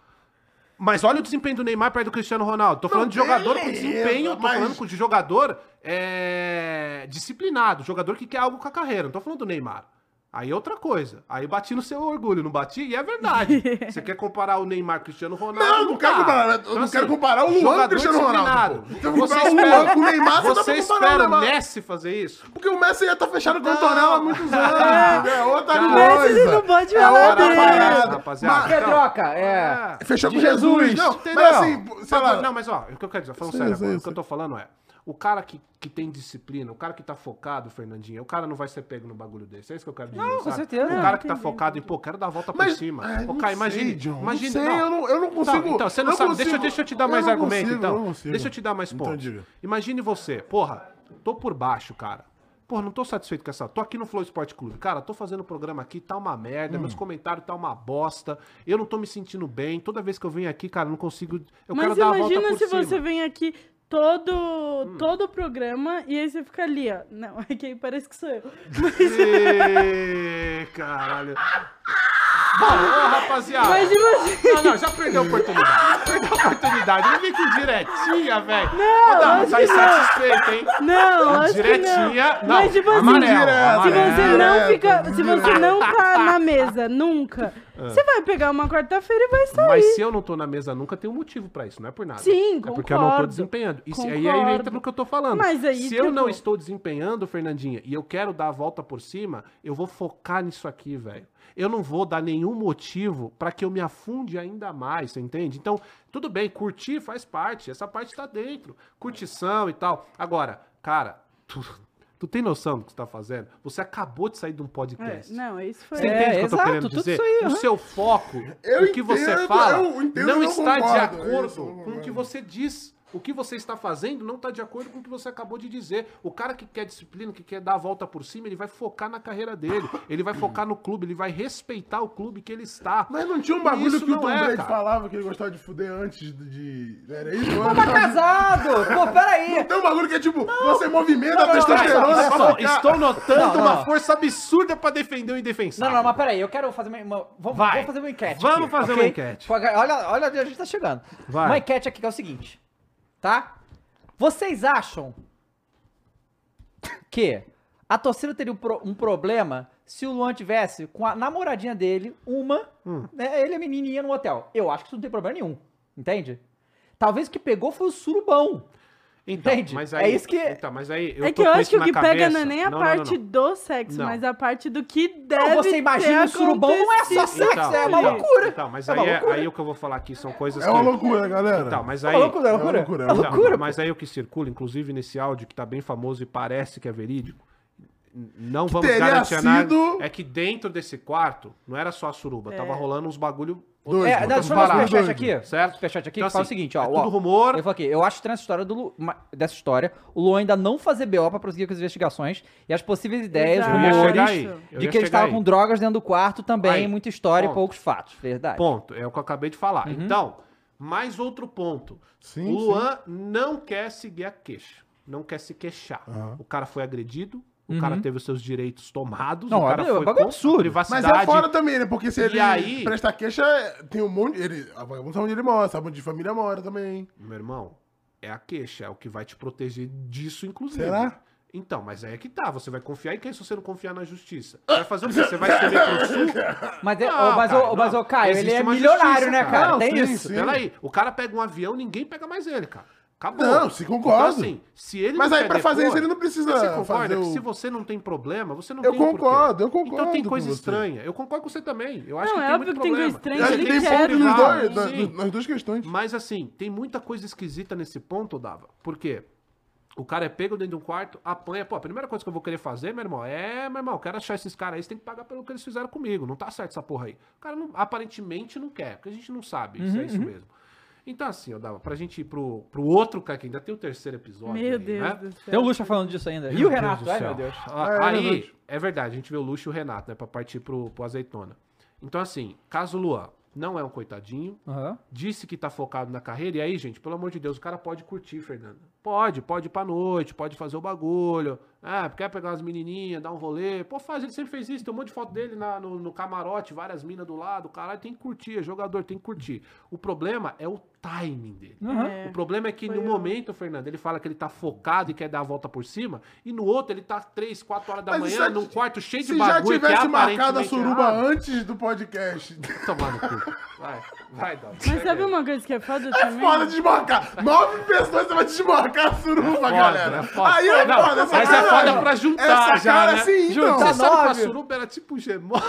Mas olha o desempenho do Neymar perto do Cristiano Ronaldo. Tô falando de jogador com desempenho, tô mas- falando de jogador é, disciplinado, jogador que quer algo com a carreira. Não tô falando do Neymar. Aí é outra coisa. Aí bati no seu orgulho, não bati? E é verdade. Você quer comparar o Neymar com o Cristiano Ronaldo? Não, não quero dá. comparar. Eu Então, não assim, quero comparar o Luan com o Cristiano Ronaldo. Então, Você comparar o espera, o Neymar, você, tá espera o. Messi fazer isso? Porque o Messi já tá fechado com o. Antonella há muitos anos. É outra Cara, coisa. Messi não pode é falar outra parada. Rapaziada. Mas- Pedroca, é. Fechou com Jesus. Não, entendeu? mas assim, sei lá. Não, mas ó, o que eu quero dizer, falando sério o que eu tô falando é, o cara que, que tem disciplina, o cara que tá focado, Fernandinho, o cara não vai ser pego no bagulho desse. É isso que eu quero dizer, Não, com sabe? certeza. O Não, cara que tá entendi. focado em, pô, quero dar a volta Mas, por cima. não Caio, sei, imagine, John, imagine, não sei, eu não, eu não consigo. então, você não sabe. consigo- Deixa, eu- deixa eu te dar eu mais não argumento, consigo, eu então. não consigo. Deixa eu te dar mais Então, pontos. diga. Imagine você, porra, tô por baixo, cara. Porra, não tô satisfeito com essa. Tô aqui no Flow Esporte Clube. Cara, tô fazendo o programa aqui, tá uma merda. Hum. Meus comentários tá uma bosta. Eu não tô me sentindo bem. Toda vez que eu venho aqui, cara, não consigo. Eu quero Mas dar a volta imagina por se cima. Hum. você vem aqui todo, todo o programa e aí você fica ali, ó. Não, é que aí parece que sou eu. Ê, caralho. Bom, rapaziada. Mas imagina. Não, não, já perdeu a oportunidade. Perdeu a oportunidade. Ele vem com diretinha, velho. Não, Ô, Dama, tá não. insatisfeito, hein? Não, acho Diretinha. não. Não, Mas tipo assim, amarelo, se amarelo. você não fica, se você não tá na mesa nunca, você vai pegar uma quarta-feira e vai sair. Mas se eu não tô na mesa nunca, tem um motivo pra isso, não é por nada. Sim, É porque eu não tô concordo. desempenhando. E se, aí, aí Concordo. entra no que eu tô falando. Mas aí, se eu não tipo- estou desempenhando, Fernandinha, e eu quero dar a volta por cima, eu vou focar nisso aqui, velho. Eu não vou dar nenhum motivo pra que eu me afunde ainda mais, você entende? Então, tudo bem, curtir faz parte, essa parte tá dentro. Curtição e tal. Agora, cara, tu, tu tem noção do que você tá fazendo? Você acabou de sair de um É, podcast. não, isso foi. Você É, entende o que eu tô exato, querendo dizer? isso aí, o seu foco, Eu o que você entendo, fala, eu entendo não eu está de concordo, é acordo isso, eu com o que você diz. O que você está fazendo não está de acordo com o que você acabou de dizer. O cara que quer disciplina, que quer dar a volta por cima, ele vai focar na carreira dele. Ele vai focar no clube, ele vai respeitar o clube que ele está. Mas não tinha um bagulho isso que o não Tom é, Brady falava que ele gostava de fuder antes de. Era isso? Pô, tá casado! Pô, peraí! Tem um bagulho que é tipo, você movimenta a não, testosterona. olha pra só, ficar- Estou notando Não, não, uma não. força absurda para defender o indefensável. Não, não, mas peraí, eu quero fazer uma. vamos, Vai. vamos fazer uma enquete. Vamos aqui, fazer ok? uma enquete. Olha, olha a gente tá chegando. Vai. Uma enquete aqui que é o seguinte, tá? Vocês acham que a torcida teria um, pro- um problema se o Luan tivesse com a namoradinha dele, uma, Hum. né, ele e a menininha no hotel? Eu acho que isso não tem problema nenhum, entende? Talvez o que pegou foi o surubão. Então, Entende? Mas É aí, isso que- Então, mas aí eu É tô que eu acho que o na que pega cabeça. não é nem a Não, não, parte não. do sexo, Não. mas a parte do que deve Não, você imagina ter o surubão não é só sexo, é uma então, loucura. Então, mas É aí, uma é, loucura. aí o que eu vou falar aqui são coisas É uma que... loucura, galera. Então, mas É aí... uma loucura, é uma loucura. loucura, é É uma Então, loucura. mas aí o que circula, inclusive nesse áudio que tá bem famoso e parece que é verídico, não vamos garantir nada, sido- é que dentro desse quarto não era só a suruba, É. tava rolando uns bagulho Dois, É, não, deixa eu Parado. superchat aqui. Certo? Superchat aqui Então, que fala o assim, seguinte, ó. é ó, tudo rumor. Eu falo aqui, eu acho que nessa história do Lu- dessa história, o Luan ainda não fazer BO pra prosseguir com as investigações e as possíveis ideias, Exato. Rumores, de que ele estava aí. com drogas dentro do quarto também, Aí. muita história e Ponto. poucos fatos. Verdade. Ponto. É o que eu acabei de falar. Então, mais outro ponto. Sim, o Luan não quer seguir a queixa. Não quer se queixar. Aham. O cara foi agredido. O cara teve os seus direitos tomados. Não, o cara é- é foi a absurdo. Mas privacidade. é fora também, né? Porque se E ele aí- presta queixa, tem um monte. Ele, a vagabundo sabe onde ele mora, sabe onde família mora também. Meu irmão, é a queixa. É o que vai te proteger disso, inclusive. Será? Então, mas aí é que tá. Você vai confiar em quem se você não confiar na justiça? Vai fazer o quê? Você vai escrever pro sul? Mas, é, Não, ô, mas, cara, ô, mas Caio, ele é milionário, justiça, né, cara. cara? Não, Tem sim, isso. sim. Peraí, o cara pega um avião, ninguém pega mais ele, cara. Acabou. Não, se concordo. Então, assim, se ele Mas aí pra fazer isso ele não precisa Você concorda fazer que o- se você não tem problema, você não Eu tem o porquê. concordo, eu concordo Então tem coisa estranha. Eu concordo com você também. Eu acho Não, que é tem óbvio muito que tem problema. coisa estranha, Eu acho ele que tem quer, ponto nos dois, na- sim. nas duas questões. Mas assim, tem muita coisa esquisita nesse ponto, Dava. Por quê? O cara é pego dentro de um quarto, apanha. Pô, a primeira coisa que eu vou querer fazer, meu irmão, é, meu irmão, eu quero achar esses caras aí, você tem que pagar pelo que eles fizeram comigo. Não tá certo essa porra aí. O cara não- aparentemente não quer, porque a gente não sabe se é isso mesmo. Então, assim, eu dava pra gente ir pro, pro outro cara, que ainda tem o terceiro episódio. Meu aí, Deus né? do céu. Tem o Lucha falando disso ainda. e o Renato, ai meu Deus. Ah, aí, é verdade, a gente vê o Luxo e o Renato, né? Pra partir pro, pro azeitona. Então, assim, caso o Luan não é um coitadinho, Aham. disse que tá focado na carreira, e aí, gente, pelo amor de Deus, o cara pode curtir, Fernando. Pode, pode ir pra noite, pode fazer o bagulho. Ah, quer pegar umas menininhas, dar um rolê. Pô, faz, ele sempre fez isso. Tem um monte de foto dele na- no, no camarote, várias minas do lado. Caralho, tem que curtir, é jogador, tem que curtir. O problema é o timing dele. É. O problema é que no o- momento, Fernando, ele fala que ele tá focado e quer dar a volta por cima, e no outro ele tá 3, 4 horas da Mas manhã se- num quarto cheio de Se já bagulho tivesse que é marcado a aparentemente suruba errado. antes do podcast. Tomar no cu. Vai, vai, Dom. Mas sabe uma coisa que é foda É também? foda desmarcar. Nove pessoas você vai desmarcar a suruba, Foda, galera. é foda. Aí é Não, foda, essa Mas é cara- foda pra juntar Essa já, cara né? sim, então. Juntar Você sabe que a nove. suruba era tipo um gemote?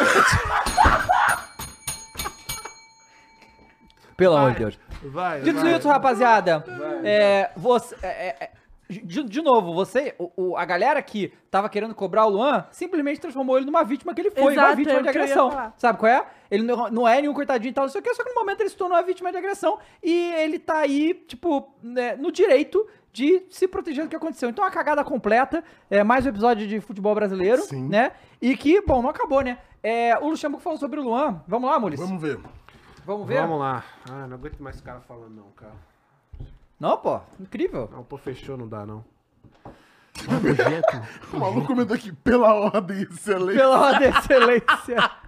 Pelo amor Vai. de Deus. Vai, Dito vai. isso, rapaziada, é, você, é, é, é, de, de novo, você, o, o- a galera que tava querendo cobrar o Luan, simplesmente transformou ele numa vítima que ele foi, Exato, uma vítima é de agressão. Sabe qual é? Ele não, não é nenhum coitadinho e tal, não sei o que, só que no momento ele se tornou uma vítima de agressão e ele tá aí, tipo, né, no direito de se proteger do que aconteceu. Então, uma cagada completa, é, mais um episódio de futebol brasileiro, Sim. né? E que, bom, não acabou, né? É, o Luxemburgo falou sobre o Luan. Vamos lá, Muris? Vamos ver. Vamos ver? Vamos lá. Ah, não aguento mais esse cara falando, não, cara. Não, pô, incrível. Não, pô, fechou, não dá, não. O maluco comentou aqui, pela ordem, excelente. Pela ordem de excelência.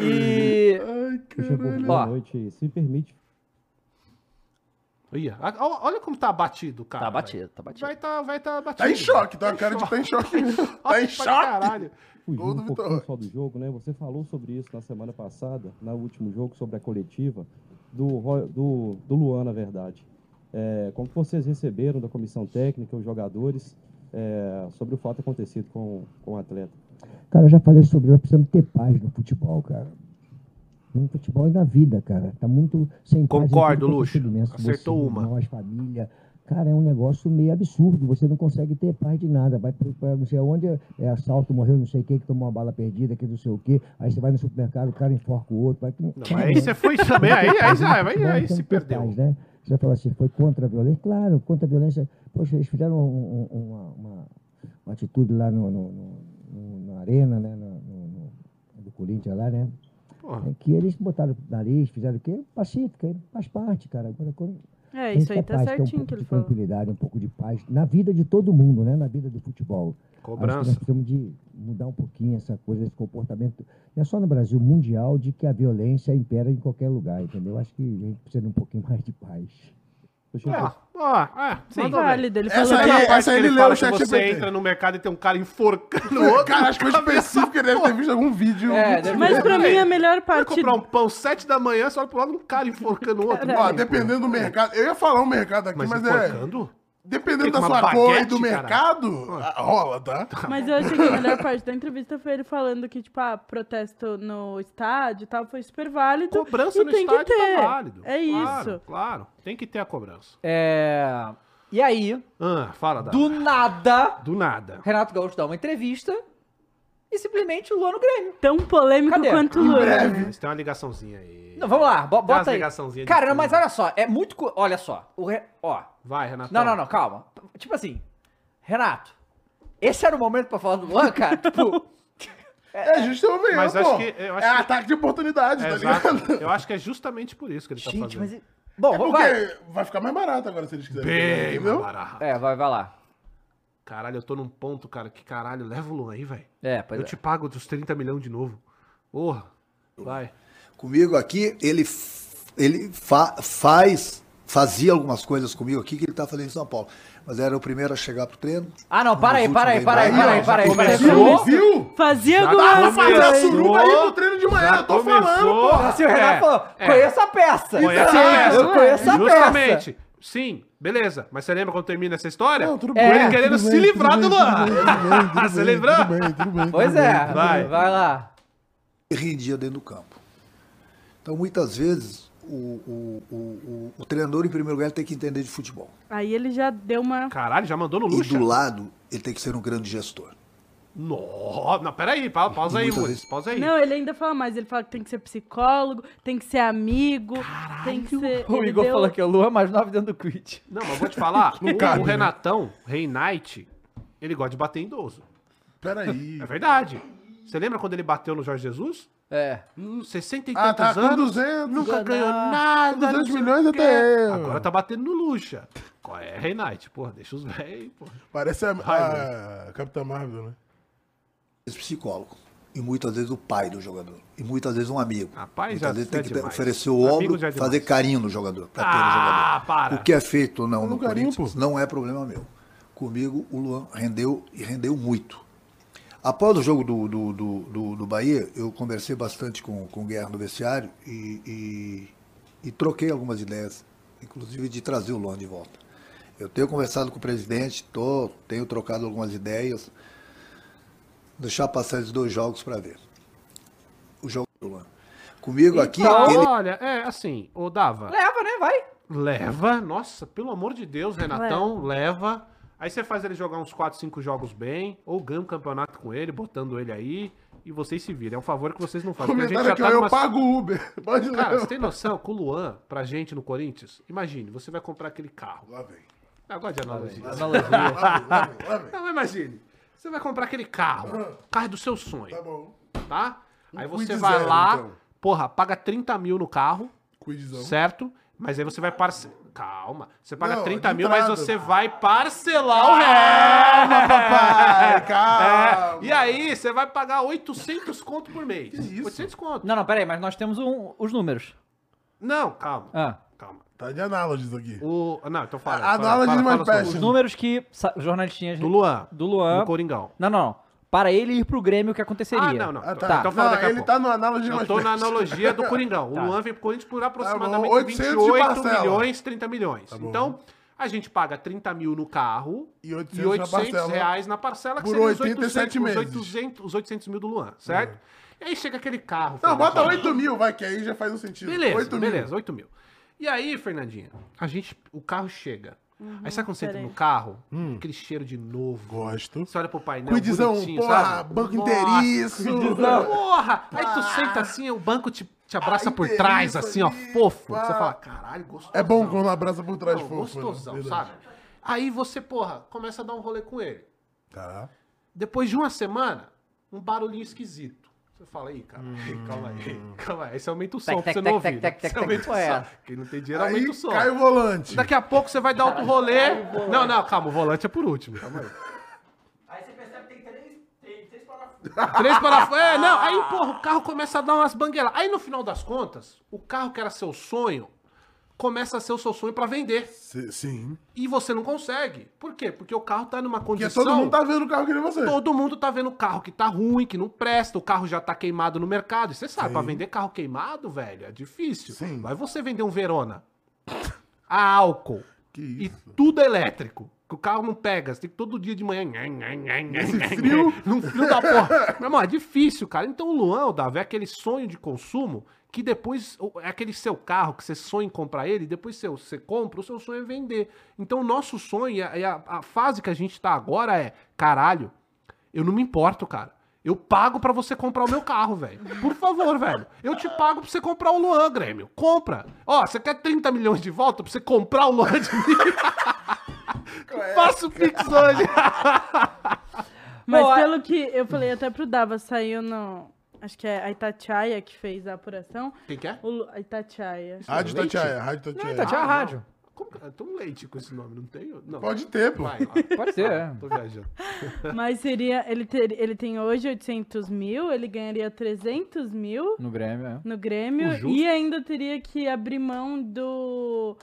E. Ai, caralho. boa noite. Se permite, Olha, como tá batido, cara. Tá batido, tá batido. Vai tá, vai tá batido. Tá em choque, tá? A cara de tá em choque. Tá em choque. Caralho. fugindo do um pouquinho Vitor. só do jogo, né? Você falou sobre isso na semana passada, no último jogo, sobre a coletiva do, do, do Luan, na verdade. É, como vocês receberam da comissão técnica, os jogadores, é, sobre o fato acontecido com, com o atleta? Cara, eu já falei sobre nós precisamos ter paz no futebol, cara. No futebol e na vida, cara. Tá muito sem paz em Concordo, Luxo. Acertou Você, uma. Nós, família. Cara, é um negócio meio absurdo. Você não consegue ter paz de nada. Vai para não sei onde, é assalto, morreu não sei quem, que tomou uma bala perdida, que não sei o quê. Aí você vai no supermercado, o cara enforca o outro. Vai... Não, mas aí você foi também, aí, aí, já, aí, Futebol aí tem se que ter perdeu. paz, né? Você vai falar assim, foi contra a violência? Claro, contra a violência. Poxa, eles fizeram um- um- uma, uma- uma atitude lá no, no- no- na arena, né? No, do Corinthians lá, né? É que eles botaram o nariz, fizeram o quê? Pacífica, faz parte, cara. Agora, quando É, isso que aí tá paz, um certinho pouco que ele de falou. tranquilidade, um pouco de paz na vida de todo mundo, né? Na vida do futebol. Acho que nós Cobrança. precisamos de mudar um pouquinho essa coisa, esse comportamento, não é só no Brasil, mundial, de que a violência impera em qualquer lugar, entendeu? Acho que a gente precisa de um pouquinho mais de paz. Luxemburgo, É, ó, é, Sim. mandou bem. Válido, ele Essa falou aí- parte essa que ele ele leu no que chat você entra no mercado e tem um cara enforcando o outro. Cara, acho que foi específico que ele deve ter visto algum vídeo. É, deve- Mas pra mim a melhor Vai parte. comprar um pão sete da manhã, você olha pro lado um cara enforcando o outro. Ó, dependendo do mercado. Eu ia falar um mercado aqui, Mas, mas, é. enforcando? Dependendo da sua cor e do cara? mercado, ah, rola, tá? Mas eu achei que a melhor parte da entrevista foi ele falando que, tipo, ah, protesto no estádio e tal foi super válido. Cobrança e no tem que estádio ter. tá válido. É Claro, isso. Claro, tem que ter a cobrança. É. E aí, Ah, fala, Dá. do nada, Do nada. Renato Gaúcho dá uma entrevista e simplesmente o Luan no Grêmio. Tão polêmico Cadê? quanto o Luan. breve. Mas tem uma ligaçãozinha aí. Não, vamos lá, bota aí. Cara, não, mas olha só, é muito. Olha só, o Re- ó. Vai, Renato. Não, não, não, calma. Tipo assim, Renato, esse era o momento pra falar do Luan, cara? tipo, É justamente, Mas acho que- eu acho é que- ataque de oportunidade, É, tá exato. ligado? Eu acho que é justamente por isso que ele tá gente, fazendo. mas. Bom, É porque vai. vai. ficar mais barato agora se eles quiserem. Bem mais barato. É, vai, vai lá. Caralho, eu tô num ponto, cara, que caralho, leva o Luan aí, velho. É, pois Eu é. te pago dos 30 milhões de novo. Porra. Vai. Comigo aqui, ele, f- ele fa- faz, fazia algumas coisas comigo aqui que ele tá fazendo em São Paulo. Mas era o primeiro a chegar pro treino. Ah, não, para aí, para aí, para aí, Aí, para aí, para aí. já para aí. começou. Viu? Viu? Fazia Já algumas começou. Fazer a coisas. suruba aí pro treino de manhã, Já eu tô falando, pô. Assim, o Renato É, falou, é. conheço a peça. Conhece Sim, a peça. Eu conheço a peça. Justamente. Sim, beleza. Mas você lembra quando termina essa história? Não, tudo Com bem, ele querendo se livrar do Luan. Você lembrou? Tudo bem, tudo bem. Pois é. Vai. vai lá. E rendia dentro do campo. Então, muitas vezes, o, o, o, o, o treinador, em primeiro lugar, ele tem que entender de futebol. Aí ele já deu uma. Caralho, já mandou no E luxo. do lado, ele tem que ser um grande gestor. Nossa, não, peraí, pa- pausa aí, Muris, vezes. pausa aí. Não, ele ainda fala mais. Ele fala que tem que ser psicólogo, tem que ser amigo, tem que ser. O Igor deu- falou que é o Luan mais novo dentro do Quid. Não, mas vou te falar, o, cabe, o né? Renatão, Rei Knight, ele gosta de bater em idoso. Peraí. É verdade. Você lembra quando ele bateu no Jorge Jesus? É. Hum, 60 e Ah, tantos tá com anos, 200. nunca ganhou nada. 200 não sei o milhões até eu. Agora tá batendo no Luxa. Qual é, Rei Knight? Porra, deixa os velhos, porra. Parece a, Vai, a Capitã Marvel, né? Esse psicólogo. E muitas vezes o pai do jogador. E muitas vezes um amigo. Rapaz, muitas já- vezes tem é que demais. oferecer o ombro, é fazer carinho no jogador. Pra ter no Ah, jogador. para. O que é feito ou não No no carinho, Corinthians pô. não é problema meu. Comigo, o Luan rendeu e rendeu muito. Após o jogo do, do, do, do, do Bahia, eu conversei bastante com, com o Guerra no vestiário e, e, e troquei algumas ideias, inclusive de trazer o Luan de volta. Eu tenho conversado com o presidente, tô, tenho trocado algumas ideias, deixar passar esses dois jogos para ver. O jogo do Luan. Comigo aqui, Então, ele olha, é assim, ô Dava, Leva, né? Vai. leva, nossa, pelo amor de Deus, Renatão, leva. Aí você faz ele jogar uns 4, 5 jogos bem, ou ganha um campeonato com ele, botando ele aí, e vocês se viram. É um favor que vocês não fazem. Porque a gente Comentário aqui, tá eu numa... pago o Uber. Pode Cara, você tem noção que o Luan, pra gente no Corinthians, imagine, você vai comprar aquele carro. Lá vem. Agora de analogia. Analogia. Lá vem, lá vem, lá vem. Não, imagine. Você vai comprar aquele carro. O carro é do seu sonho, Tá bom. tá? Aí Um você Quid vai zero, lá, então. porra, paga 30 mil no carro, Cuidizão. certo? Mas aí você vai parcelar. Calma. Você paga Não, 30 de mil, mas você vai parcelar o resto. Calma, papai, calma. É. E aí, você vai pagar 800 conto por mês. isso? 800 conto. Não, não, peraí, mas nós temos um- os números. Não, calma. Ah. Calma. Tá de analogies aqui. O... Não, então fala. A- fala, análise fala, mais. Os números que jornalistinhas Do Luan. do Luan. Do Coringão. Não, não, não. Para ele ir pro Grêmio, o que aconteceria? Ah, não, não. Ah, Tá. Então fala Não, daqui a ele pouco. tá no analogia Eu tô na analogia do Coringão. O Tá. Luan vem pro Corinthians por aproximadamente 800 de 28 parcela. milhões, 30 milhões. Tá então, a gente paga 30 mil no carro E e 800 800, na reais na parcela, que Por seria os 87 800, meses. Os 800, os 800 mil do Luan, certo? E aí chega aquele carro. Não, bota 8 mil, vai, que aí já faz um sentido. Beleza, 8 mil. beleza, 8 mil. E aí, Fernandinha, a gente, o carro chega. Aí sabe quando você entra no carro? Aquele cheiro de novo. Gosto. Você olha pro painel, Cuidizão, porra, sabe? banco inteiriço. Porra! Aí tu senta assim, o banco te, te abraça Ai, por trás, assim, ó, fofo. pá. Você fala, caralho, gostoso. É bom quando abraça por trás, Não, fofo. né? gostosão, Verdade. sabe? Aí você, porra, começa a dar um rolê com ele. Tá. Depois de uma semana, um barulhinho esquisito. Você fala, aí, cara, Hum. calma aí, calma aí. Aí você aumenta o som Tec, pra tec, você não tec, ouvir. tec, né? tec, Você tec, aumenta o é som. essa? Quem não tem dinheiro, aumenta Aí o som. cai o volante. Daqui a pouco você vai dar outro rolê. Não, não, calma, o volante é por último. Calma aí. Três parafusos. É, não. Aí, porra, o carro começa a dar umas banguelas. Aí, no final das contas, o carro que era seu sonho começa a ser o seu sonho pra vender. Sim. E você não consegue. Por quê? Porque o carro tá numa Porque condição. todo mundo tá vendo o carro que nem você. Todo mundo tá vendo o carro que tá ruim, que não presta, o carro já tá queimado no mercado. E você sabe, pra vender carro queimado, velho, é difícil. Sim. Vai você vender um Verona a álcool Que e tudo elétrico. Que o carro não pega, você tem que todo dia de manhã. Nesse frio. Num frio da porra. Meu irmão, é difícil, cara. Então o Luan, o Davi, é aquele sonho de consumo que depois é aquele seu carro que você sonha em comprar ele, depois você, você compra, o seu sonho é vender. Então o nosso sonho, e a, e a- a fase que a gente tá agora é, caralho, eu não me importo, cara. Eu pago pra você comprar o meu carro, velho. Por favor, velho. Eu te pago pra você comprar o Luan, Grêmio. Compra. Ó, você quer 30 milhões de volta pra você comprar o Luan de mim? Faça o Pix hoje. Mas pelo que eu falei até pro Dava, saiu no. Acho que é a Itatiaia que fez a apuração. Quem quer? O Lu- a Itatiaia. Rádio Leite? Tatiaia, Rádio Não, Tatiaia. Itatiaia é Ah, rádio. Como que... Tem um leite com esse nome, não tem? Não. Pode ter, pô. Vai. Pode ser, é. Tô viajando. Mas seria. Ele, ter, ele tem hoje 800 mil, ele ganharia 300 mil No Grêmio, é. no Grêmio. O. E ainda teria que abrir mão do.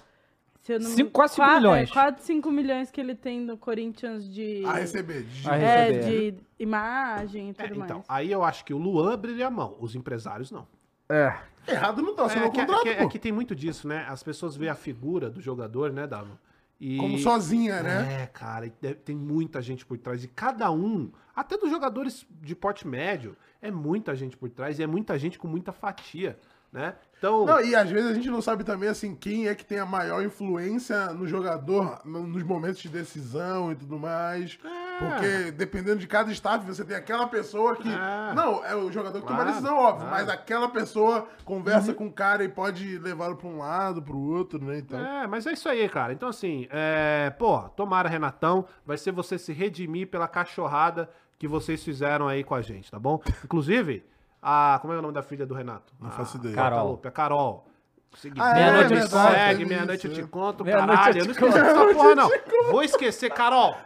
Se eu não Cinco- quase cinco qua- milhões. É, quase 5 milhões que ele tem no Corinthians de. A receber. de- A É, receber. de imagem e É, tudo então, mais. aí eu acho que o Luan abriria a mão, os empresários não. É. Errado não tá, assinou É o que, é, contrato, que- é pô. que tem muito disso, né? As pessoas veem a figura do jogador, né, Davo? E... Como sozinha, né? É, cara, tem muita gente por trás. E cada um, até dos jogadores de porte médio, é muita gente por trás e é muita gente com muita fatia, né? Então, Não, e às vezes a gente não sabe também, assim, quem é que tem a maior influência no jogador no- nos momentos de decisão e tudo mais. Porque dependendo de cada staff, você tem aquela pessoa que. É. Não, é o jogador que toma a Claro, decisão, óbvio, claro. mas aquela pessoa conversa com o cara e pode levá-lo pra um lado, pro outro, né? Então. É, mas é isso aí, cara. Então, assim, é, pô, tomara, Renatão, vai ser você se redimir pela cachorrada que vocês fizeram aí com a gente, tá bom? Inclusive, a. Como é o nome da filha do Renato? Não A faço ideia. Carol. A Carol. Segui- Ah, é, meia-noite é segue, meia-noite eu te é. conto, Meia-noite caralho. eu Eu não esqueci dessa porra, não. Vou esquecer, Carol.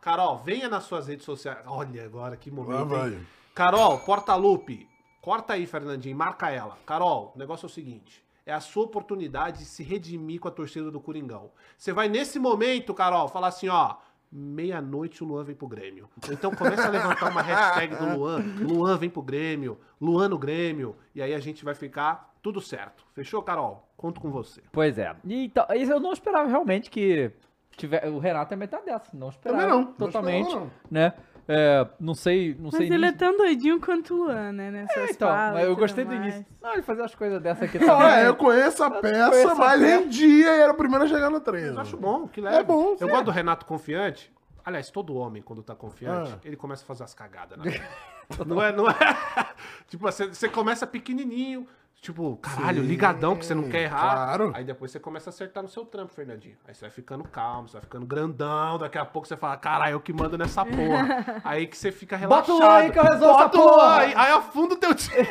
Carol, venha nas suas redes sociais. Olha agora que Lá momento. hein? vai. Carol, Portalupe. Corta aí, Fernandinho, marca ela. Carol, o negócio é o seguinte. É a sua oportunidade de se redimir com a torcida do Coringão. Você vai nesse momento, Carol, falar assim, ó. Meia-noite o Luan vem pro Grêmio. Então começa a levantar uma hashtag do Luan. Luan vem pro Grêmio. Luan no Grêmio. E aí a gente vai ficar tudo certo. Fechou, Carol? Conto com você. Pois é. E, então, eu não esperava realmente que tiver, o Renato é metade dessa. Não esperava. Também não, não Totalmente. esperava, né? É, não sei, não Mas sei ele nem- é tão doidinho quanto o Luan, né? Nessas É, então, falas mas eu gostei do mais. início. Não, ele fazia as coisas dessa aqui também. é, eu conheço a peça, conheço mas peça. rendia e era o primeiro a chegar no treino. Eu acho bom, que leve. É bom, Eu gosto do Renato confiante. Aliás, todo homem, quando tá confiante, Ah. ele começa a fazer as cagadas, né? não é, não é? tipo, você, você começa pequenininho, tipo, caralho, Sim, ligadão, que você não quer errar. claro. Aí depois você começa a acertar no seu trampo, Fernandinho. Aí você vai ficando calmo, você vai ficando grandão, daqui a pouco você fala, caralho, eu que mando nessa porra. aí que você fica relaxado. Bota o aí que eu resolvo Bota essa porra. aí, aí afunda o teu time.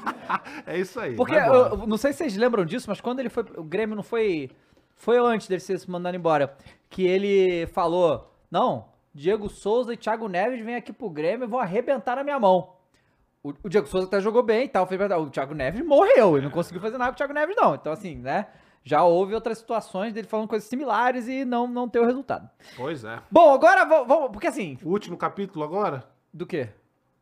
é isso aí. Porque eu não sei se vocês lembram disso, mas quando ele foi. O Grêmio não foi. Foi antes dele ser mandado embora. Que ele falou: Não, Diego Souza e Thiago Neves vêm aqui pro Grêmio e vão arrebentar na minha mão. O, o Diego Souza até jogou bem e tal. fez- O Thiago Neves morreu. Ele não conseguiu fazer nada com o Thiago Neves, não. Então, assim, né? Já houve outras situações dele falando coisas similares e não, não ter o resultado. Pois é. Bom, agora vamos. Porque assim. O último capítulo agora? Do quê?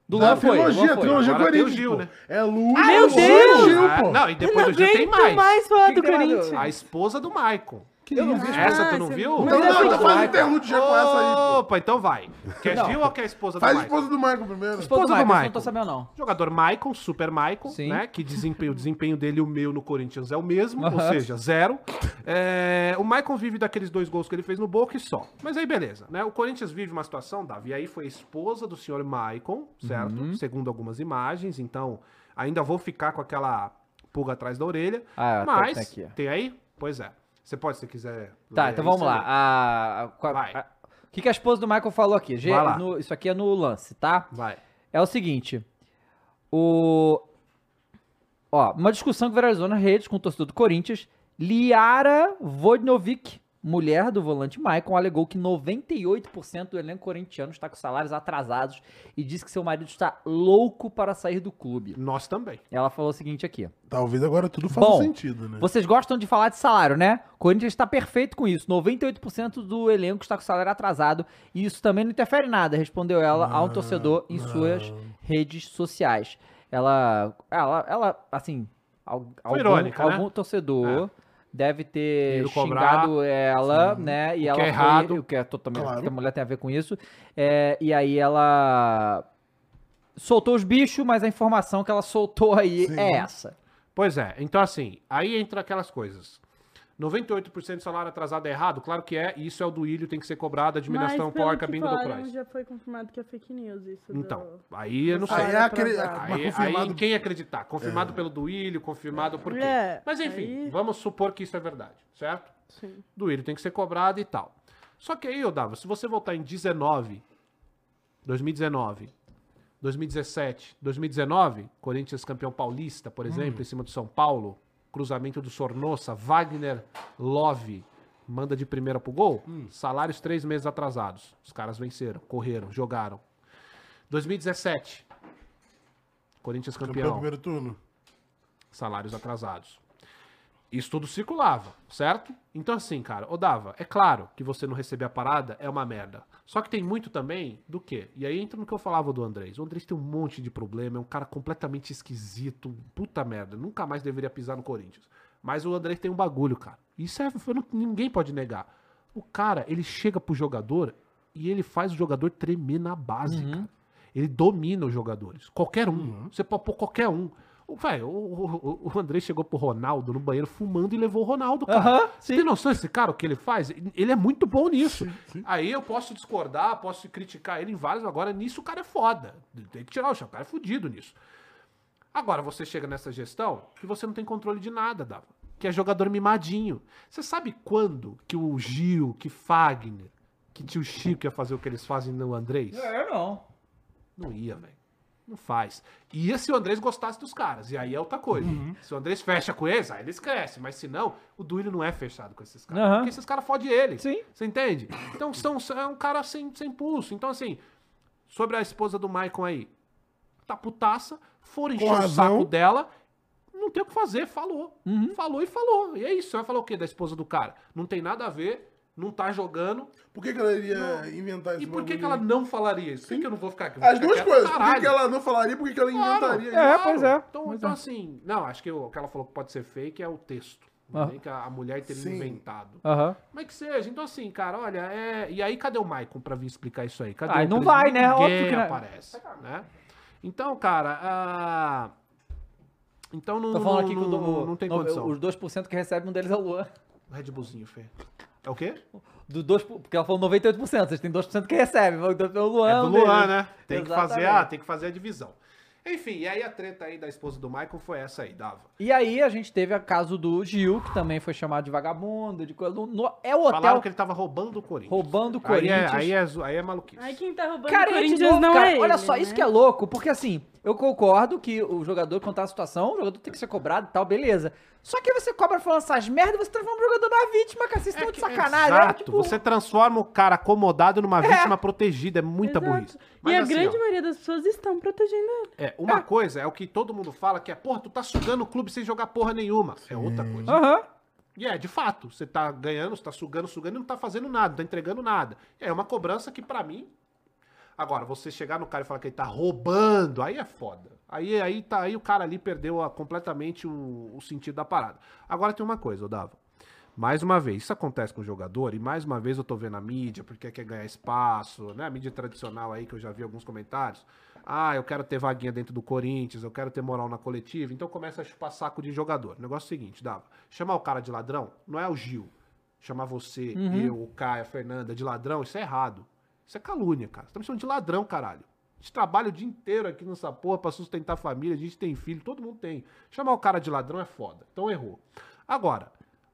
Do Da Luan foi. trilogia, Luan foi. trilogia Agora Corinthians, Gil, né? É Lu, meu Luan Deus! e Gil, Ah, pô. não, e depois do Gil tem não mais. mais falar Que do que tem mais do- Corinthians. A esposa do Maicon. Que isso? Essa tu não viu? Não, é não, então faz Michael. interlúdio já com essa aí, pô. Opa, então vai. Quer Não. Gil ou quer a esposa Faz do a Maicon? esposa do Michael primeiro. Esposa do do Michael, não Michael. tô sabendo, não. Jogador Maicon, Super Maicon, Sim. né? Que desempenho, o desempenho dele e o meu no Corinthians é o mesmo, ou Aham. seja, zero. É, o Maicon vive daqueles dois gols que ele fez no Boca e só. Mas aí beleza, né? O Corinthians vive uma situação, Davi, aí foi a esposa do senhor Maicon, certo? Uhum. Segundo algumas imagens, então ainda vou ficar com aquela pulga atrás da orelha. Ah, tá- mas, aqui, ó. tem aí? Pois é. Você pode, se quiser. Tá, então vamos lá. A, a- a- o que, que a esposa do Michael falou aqui? Lá. no- isso aqui é no lance, tá? Vai. É o seguinte. O. Ó, uma discussão que viralizou nas redes com o torcedor do Corinthians. Liara Vodnovic, mulher do volante Maicon, alegou que 98% do elenco corintiano está com salários atrasados e disse que seu marido está louco para sair do clube. Nós também. Ela falou o seguinte aqui. Talvez agora tudo faça Bom, sentido, né? Vocês gostam de falar de salário, né? Corinthians está perfeito com isso. 98% do elenco está com salário atrasado e isso também não interfere em nada, respondeu ela a um torcedor em suas redes sociais. Ela, ela, ela assim, al- algum, irônica, né? algum torcedor deve ter cobrar. xingado ela, né? E O que ela é foi- errado. o que é totalmente, Claro. o que a mulher tem a ver com isso. É, e aí ela soltou os bichos, mas a informação que ela soltou aí Sim. é essa. Pois é, então assim, aí entra aquelas coisas. 98% de salário atrasado é errado? Claro que é, e isso é o do Ilho, tem que ser cobrado, admiração Mas, porca, bingo do falaram, Price. já foi confirmado que é fake news isso. do- Então, aí eu não sei. Aí é mas Aí, confirmado- aí quem acreditar? Confirmado pelo Duílio, confirmado por quê? É, Mas enfim, aí- vamos supor que isso é verdade, certo? Sim. Duílio tem que ser cobrado e tal. Só que aí, Odava, se você voltar em 19, 2019, 2017, 2019, Corinthians campeão paulista, por exemplo, em cima do São Paulo, cruzamento do Sornossa, Wagner Love, manda de primeira pro gol, salários três meses atrasados. Os caras venceram, correram, jogaram. 2017, Corinthians Campeão campeão primeiro turno. salários atrasados. Isso tudo circulava, certo? Então, assim, cara, ô Dava, é claro que você não receber a parada é uma merda. Só que tem muito também do quê? E aí entra no que eu falava do Andrés. O Andrés tem um monte de problema, é um cara completamente esquisito, puta merda. Nunca mais deveria pisar no Corinthians. Mas o Andrés tem um bagulho, cara. Isso é. ninguém pode negar. O cara, ele chega pro jogador e ele faz o jogador tremer na base, cara. Ele domina os jogadores. Qualquer um. Você pode pôr qualquer um. O, véi, o, o, o André chegou pro Ronaldo no banheiro fumando e levou o Ronaldo, cara. Aham, Você tem noção desse cara, o que ele faz? Ele é muito bom nisso. Aí eu posso discordar, posso criticar ele em vários. Agora, nisso o cara é foda. Tem que tirar o chão. O cara é fudido nisso. Agora, você chega nessa gestão que você não tem controle de nada, Dava. Que é jogador mimadinho. Você sabe quando que o Gil, que Fagner, que tio Chico ia fazer o que eles fazem no Andrés? É, não. Não ia, velho. Não faz. Ia se o Andrés gostasse dos caras. E aí é outra coisa. Se o Andrés fecha com eles, aí eles crescem. Mas se não, o Duílio não é fechado com esses caras. Aham. Porque esses caras fodem ele. Sim. Você entende? Então são, é um cara sem, sem pulso. Então, assim, sobre a esposa do Maicon aí, tá putaça, foram encher o saco dela. Não tem o que fazer, falou. Uhum. Falou e falou. E é isso. Você vai falar o quê da esposa do cara? Não tem nada a ver, não tá jogando. Por que, que ela iria inventar esse E por que, que ela aí? não falaria isso? Por que, que eu não vou ficar aqui? Vou As ficar duas coisas. Por que, que ela não falaria? Por que, que ela inventaria É, isso? pois é. Então, Pois então é. assim, não, acho que o que ela falou que pode ser fake é o texto. Nem que a mulher teria Sim. inventado. Mas que seja. Então, assim, cara, olha, é... e aí cadê o Maicon pra vir explicar isso aí? Cadê o não presidente? vai, né? Ninguém Óbvio que não. aparece, né? Então, cara, ah, então não, Tô falando aqui não, que o, do- não, não tem no- condição. os 2% que recebe, um deles é o Luan. Red Bullzinho, Fê. É o quê? Do 2, porque ela falou 98%, vocês têm 2% que recebe, mas o Luan É do. Luan, né? Tem que fazer, ah, tem que fazer a divisão. Enfim, e aí a treta aí da esposa do Michael foi essa aí, dava. E aí a gente teve o caso do Gil, que também foi chamado de vagabundo, de coisa. no- é o hotel Falaram que ele tava roubando o Corinthians. roubando o Aí é, Corinthians. aí, é, zo- aí é maluquice. Aí quem tá roubando Cara, o Corinthians novo, não cara, é ele, olha só, isso né? que é louco, porque assim, eu concordo que o jogador contar a situação, o jogador tem que ser cobrado e tal, beleza. Só que você cobra falando essas merdas e você transforma o jogador na vítima, cara. Vocês estão de que- sacanagem. Exato. é, tipo, Você transforma o cara acomodado numa vítima protegida. É muita Exato. burrice. E Mas a assim, grande ó, maioria das pessoas estão protegendo ele. é, uma coisa é o que todo mundo fala, que é, porra, tu tá sugando o clube sem jogar porra nenhuma. É outra coisa. Aham. E é, de fato, você tá ganhando, você tá sugando, sugando e não tá fazendo nada, não tá entregando nada. É uma cobrança que, pra mim. Agora, você chegar no cara e falar que ele tá roubando, aí é foda. Aí, aí, tá, aí o cara ali perdeu a- completamente o, o sentido da parada. Agora tem uma coisa, eu dava. Mais uma vez, isso acontece com o jogador, e mais uma vez eu tô vendo a mídia, porque quer ganhar espaço, né? A mídia tradicional aí, que eu já vi alguns comentários. Ah, eu quero ter vaguinha dentro do Corinthians, eu quero ter moral na coletiva, então começa a chupar saco de jogador. O negócio é o seguinte, Dava. Chamar o cara de ladrão não é o Gil. Chamar você, eu, o Caio, a Fernanda de ladrão, isso é errado. Isso é calúnia, cara. Você tá me chamando de ladrão, caralho. A gente trabalha o dia inteiro aqui nessa porra pra sustentar a família, a gente tem filho, todo mundo tem. Chamar o cara de ladrão é foda. Então errou. Agora,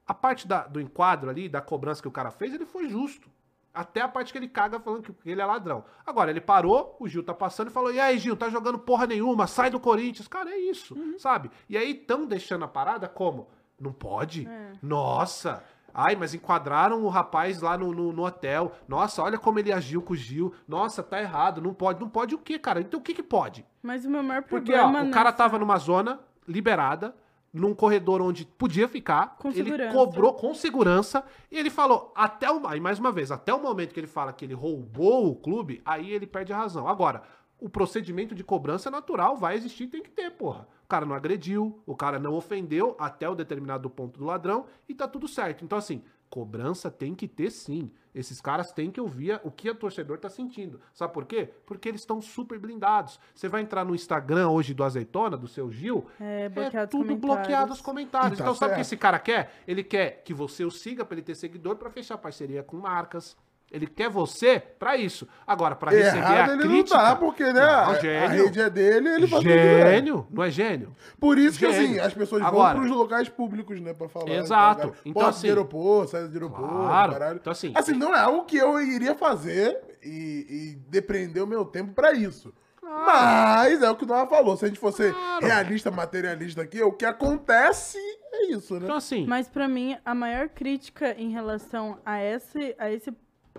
a parte da- do enquadro ali, da cobrança que o cara fez, ele foi justo. Até a parte que ele caga falando que ele é ladrão. Agora, ele parou, o Gil tá passando e falou: E aí, Gil, tá jogando porra nenhuma, sai do Corinthians. Cara, é isso, sabe? E aí tão deixando a parada como? Não pode? Nossa! Ai, mas enquadraram o rapaz lá no, no, no hotel. Nossa, olha como ele agiu com o Gil. Nossa, tá errado. Não pode. Não pode o quê, cara? Então o que que pode? Mas o meu maior Porque, problema... ó, o cara nessa- tava numa zona liberada, num corredor onde podia ficar. Com ele segurança. cobrou com segurança e ele falou, até o. Aí, mais uma vez, até o momento que ele fala que ele roubou o clube, aí ele perde a razão. Agora, o procedimento de cobrança é natural, vai existir, tem que ter, porra. O cara não agrediu, o cara não ofendeu até o determinado ponto do ladrão e tá tudo certo. Então, assim, Cobrança tem que ter sim. Esses caras têm que ouvir o que o torcedor tá sentindo. Sabe por quê? Porque eles estão super blindados. Você vai entrar no Instagram hoje do Azeitona, do seu Gil, É, é tudo bloqueado os comentários. E tá então sabe o que esse cara quer? Ele quer que você o siga pra ele ter seguidor pra fechar parceria com marcas. Ele quer você pra isso. Agora, pra receber Errado a ele crítica... não tá, porque, né? Não, a, a gênio. rede é dele, ele direto. Gênio, não é gênio? Por isso que, Gênio. assim, as pessoas Agora- vão pros locais públicos, né, pra falar. Exato. Então, Então, porta assim- aeroporto, saída de aeroporto, Claro. caralho. Então, assim- Assim, não é algo que eu iria fazer e, e depreender o meu tempo pra isso. Mas é o que o Noah falou. Se a gente fosse realista, materialista aqui, o que acontece é isso, né? Então, assim, Mas pra mim, a maior crítica em relação a esse, a esse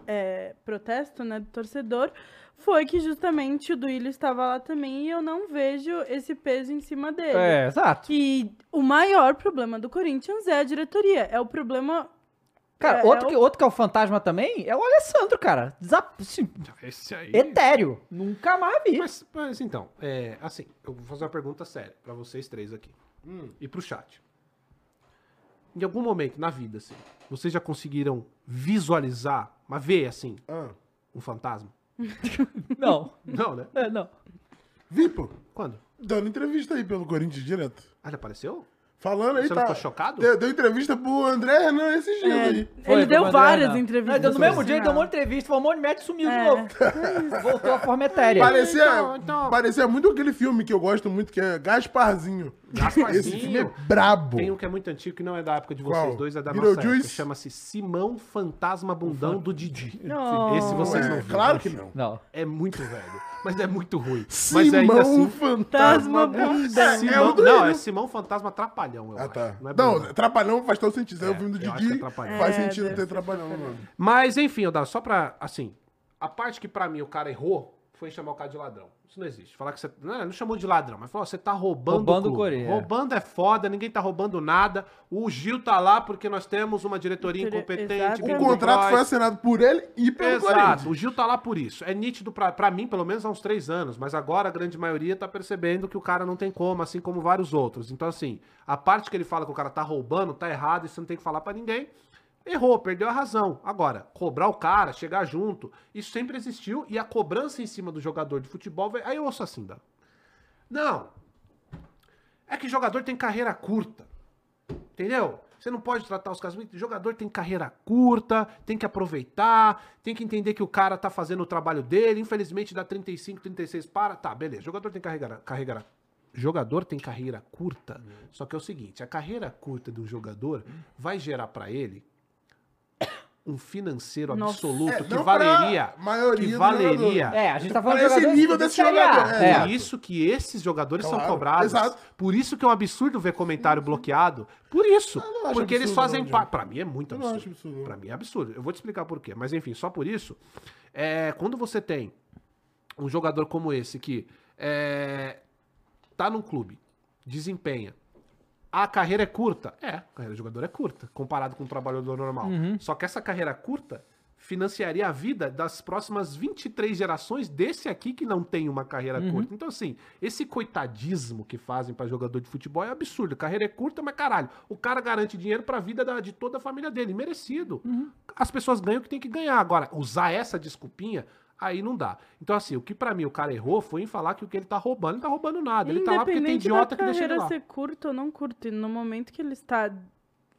é, protesto né, do torcedor foi que justamente o Duílio estava lá também e eu não vejo esse peso em cima dele. É, exato. E o maior problema do Corinthians é a diretoria. É o problema. Cara, é, outro, é que, o- outro que é o fantasma também é o Alessandro, cara. Desa- assim, esse aí... etéreo. Nunca mais vi. Mas, mas então, é, assim, eu vou fazer uma pergunta séria pra vocês três aqui. E pro chat. Em algum momento na vida, assim, vocês já conseguiram visualizar, mas ver, assim, Ah, um fantasma? Não. Não, né? É, não. vi, pô. Quando? Dando entrevista aí pelo Corinthians direto. Ah, ele apareceu? Falando aí, Você tá. não ficou chocado? Deu, deu entrevista pro André Renan esses dias É, aí. Foi, ele foi deu várias Renan. entrevistas. Não, deu no mesmo dia, ele deu uma entrevista, foi um monte de médico e sumiu de É. novo. Voltou à forma etérea. Parecia, então, então. parecia muito aquele filme que eu gosto muito, que é Gasparzinho. Gasparzinho. Esse filme é brabo. Tem um que é muito antigo, que não é da época de vocês Qual? dois, é da nossa época. Chama-se Simão Fantasma Bundão do Didi. Não. Esse vocês É, não viram. claro que não. Não. É muito velho, mas é muito ruim. mas Simão ainda assim... Fantasma É, Simão, é o do não, é Simão Fantasma Trapalhão, eu Ah, acho. tá. Não, é Não, Bundão. Trapalhão faz todo sentido. É, É, o filme do eu acho que é Didi. Trapalhão. faz É, sentido ter Trapalhão. Mas, enfim, dá só pra, assim, a parte que pra mim o cara errou foi chamar o cara de ladrão. Isso não existe. Falar que você. Não, não chamou de ladrão, mas falou: você tá roubando, Roubando o. Coreia. Roubando é foda, ninguém tá roubando nada. O Gil tá lá porque nós temos uma diretoria incompetente. O contrato foi assinado por ele e pelo Exato, Corinthians. o Gil tá lá por isso. É nítido pra, pra mim, pelo menos há uns três anos, mas agora a grande maioria tá percebendo que o cara não tem como, assim como vários outros. Então, assim, a parte que ele fala que o cara tá roubando, tá errado, isso não tem que falar pra ninguém. Errou, perdeu a razão. Agora, cobrar o cara, chegar junto, isso sempre existiu e a cobrança em cima do jogador de futebol. vai- Aí eu ouço assim, Dan. Não. É que jogador tem carreira curta. Entendeu? Você não pode tratar os caras. O jogador tem carreira curta, tem que aproveitar, tem que entender que o cara tá fazendo o trabalho dele. Infelizmente dá 35, 36 para. Tá, beleza. Jogador tem carreira, carreira jogador tem carreira curta. Só que é o seguinte, a carreira curta do jogador vai gerar pra ele um financeiro Nossa. absoluto É, que valeria, maioria que valeria. É, a gente tá falando esse nível de desse jogador, é. por isso que esses jogadores são Claro, cobrados. exato. Por isso que é um absurdo ver comentário bloqueado. Por isso. Porque eles fazem parte. Pra mim é muito Eu absurdo. absurdo. Pra mim é absurdo. Eu vou te explicar por quê. Mas enfim, só por isso. é, quando você tem um jogador como esse que é, tá num clube, desempenha. A carreira é curta? É, a carreira do jogador é curta, comparado com um trabalhador normal. Só que essa carreira curta financiaria a vida das próximas 23 gerações desse aqui que não tem uma carreira curta. Então, assim, esse coitadismo que fazem pra jogador de futebol é absurdo. Carreira é curta, mas caralho, o cara garante dinheiro pra vida da- de toda a família dele, merecido. As pessoas ganham o que tem que ganhar. Agora, usar essa desculpinha, aí não dá. Então, assim, o que pra mim o cara errou foi em falar que o que ele tá roubando, ele tá roubando nada. Ele tá lá porque tem idiota que deixa ele lá. ser curta ou não curta, no momento que ele está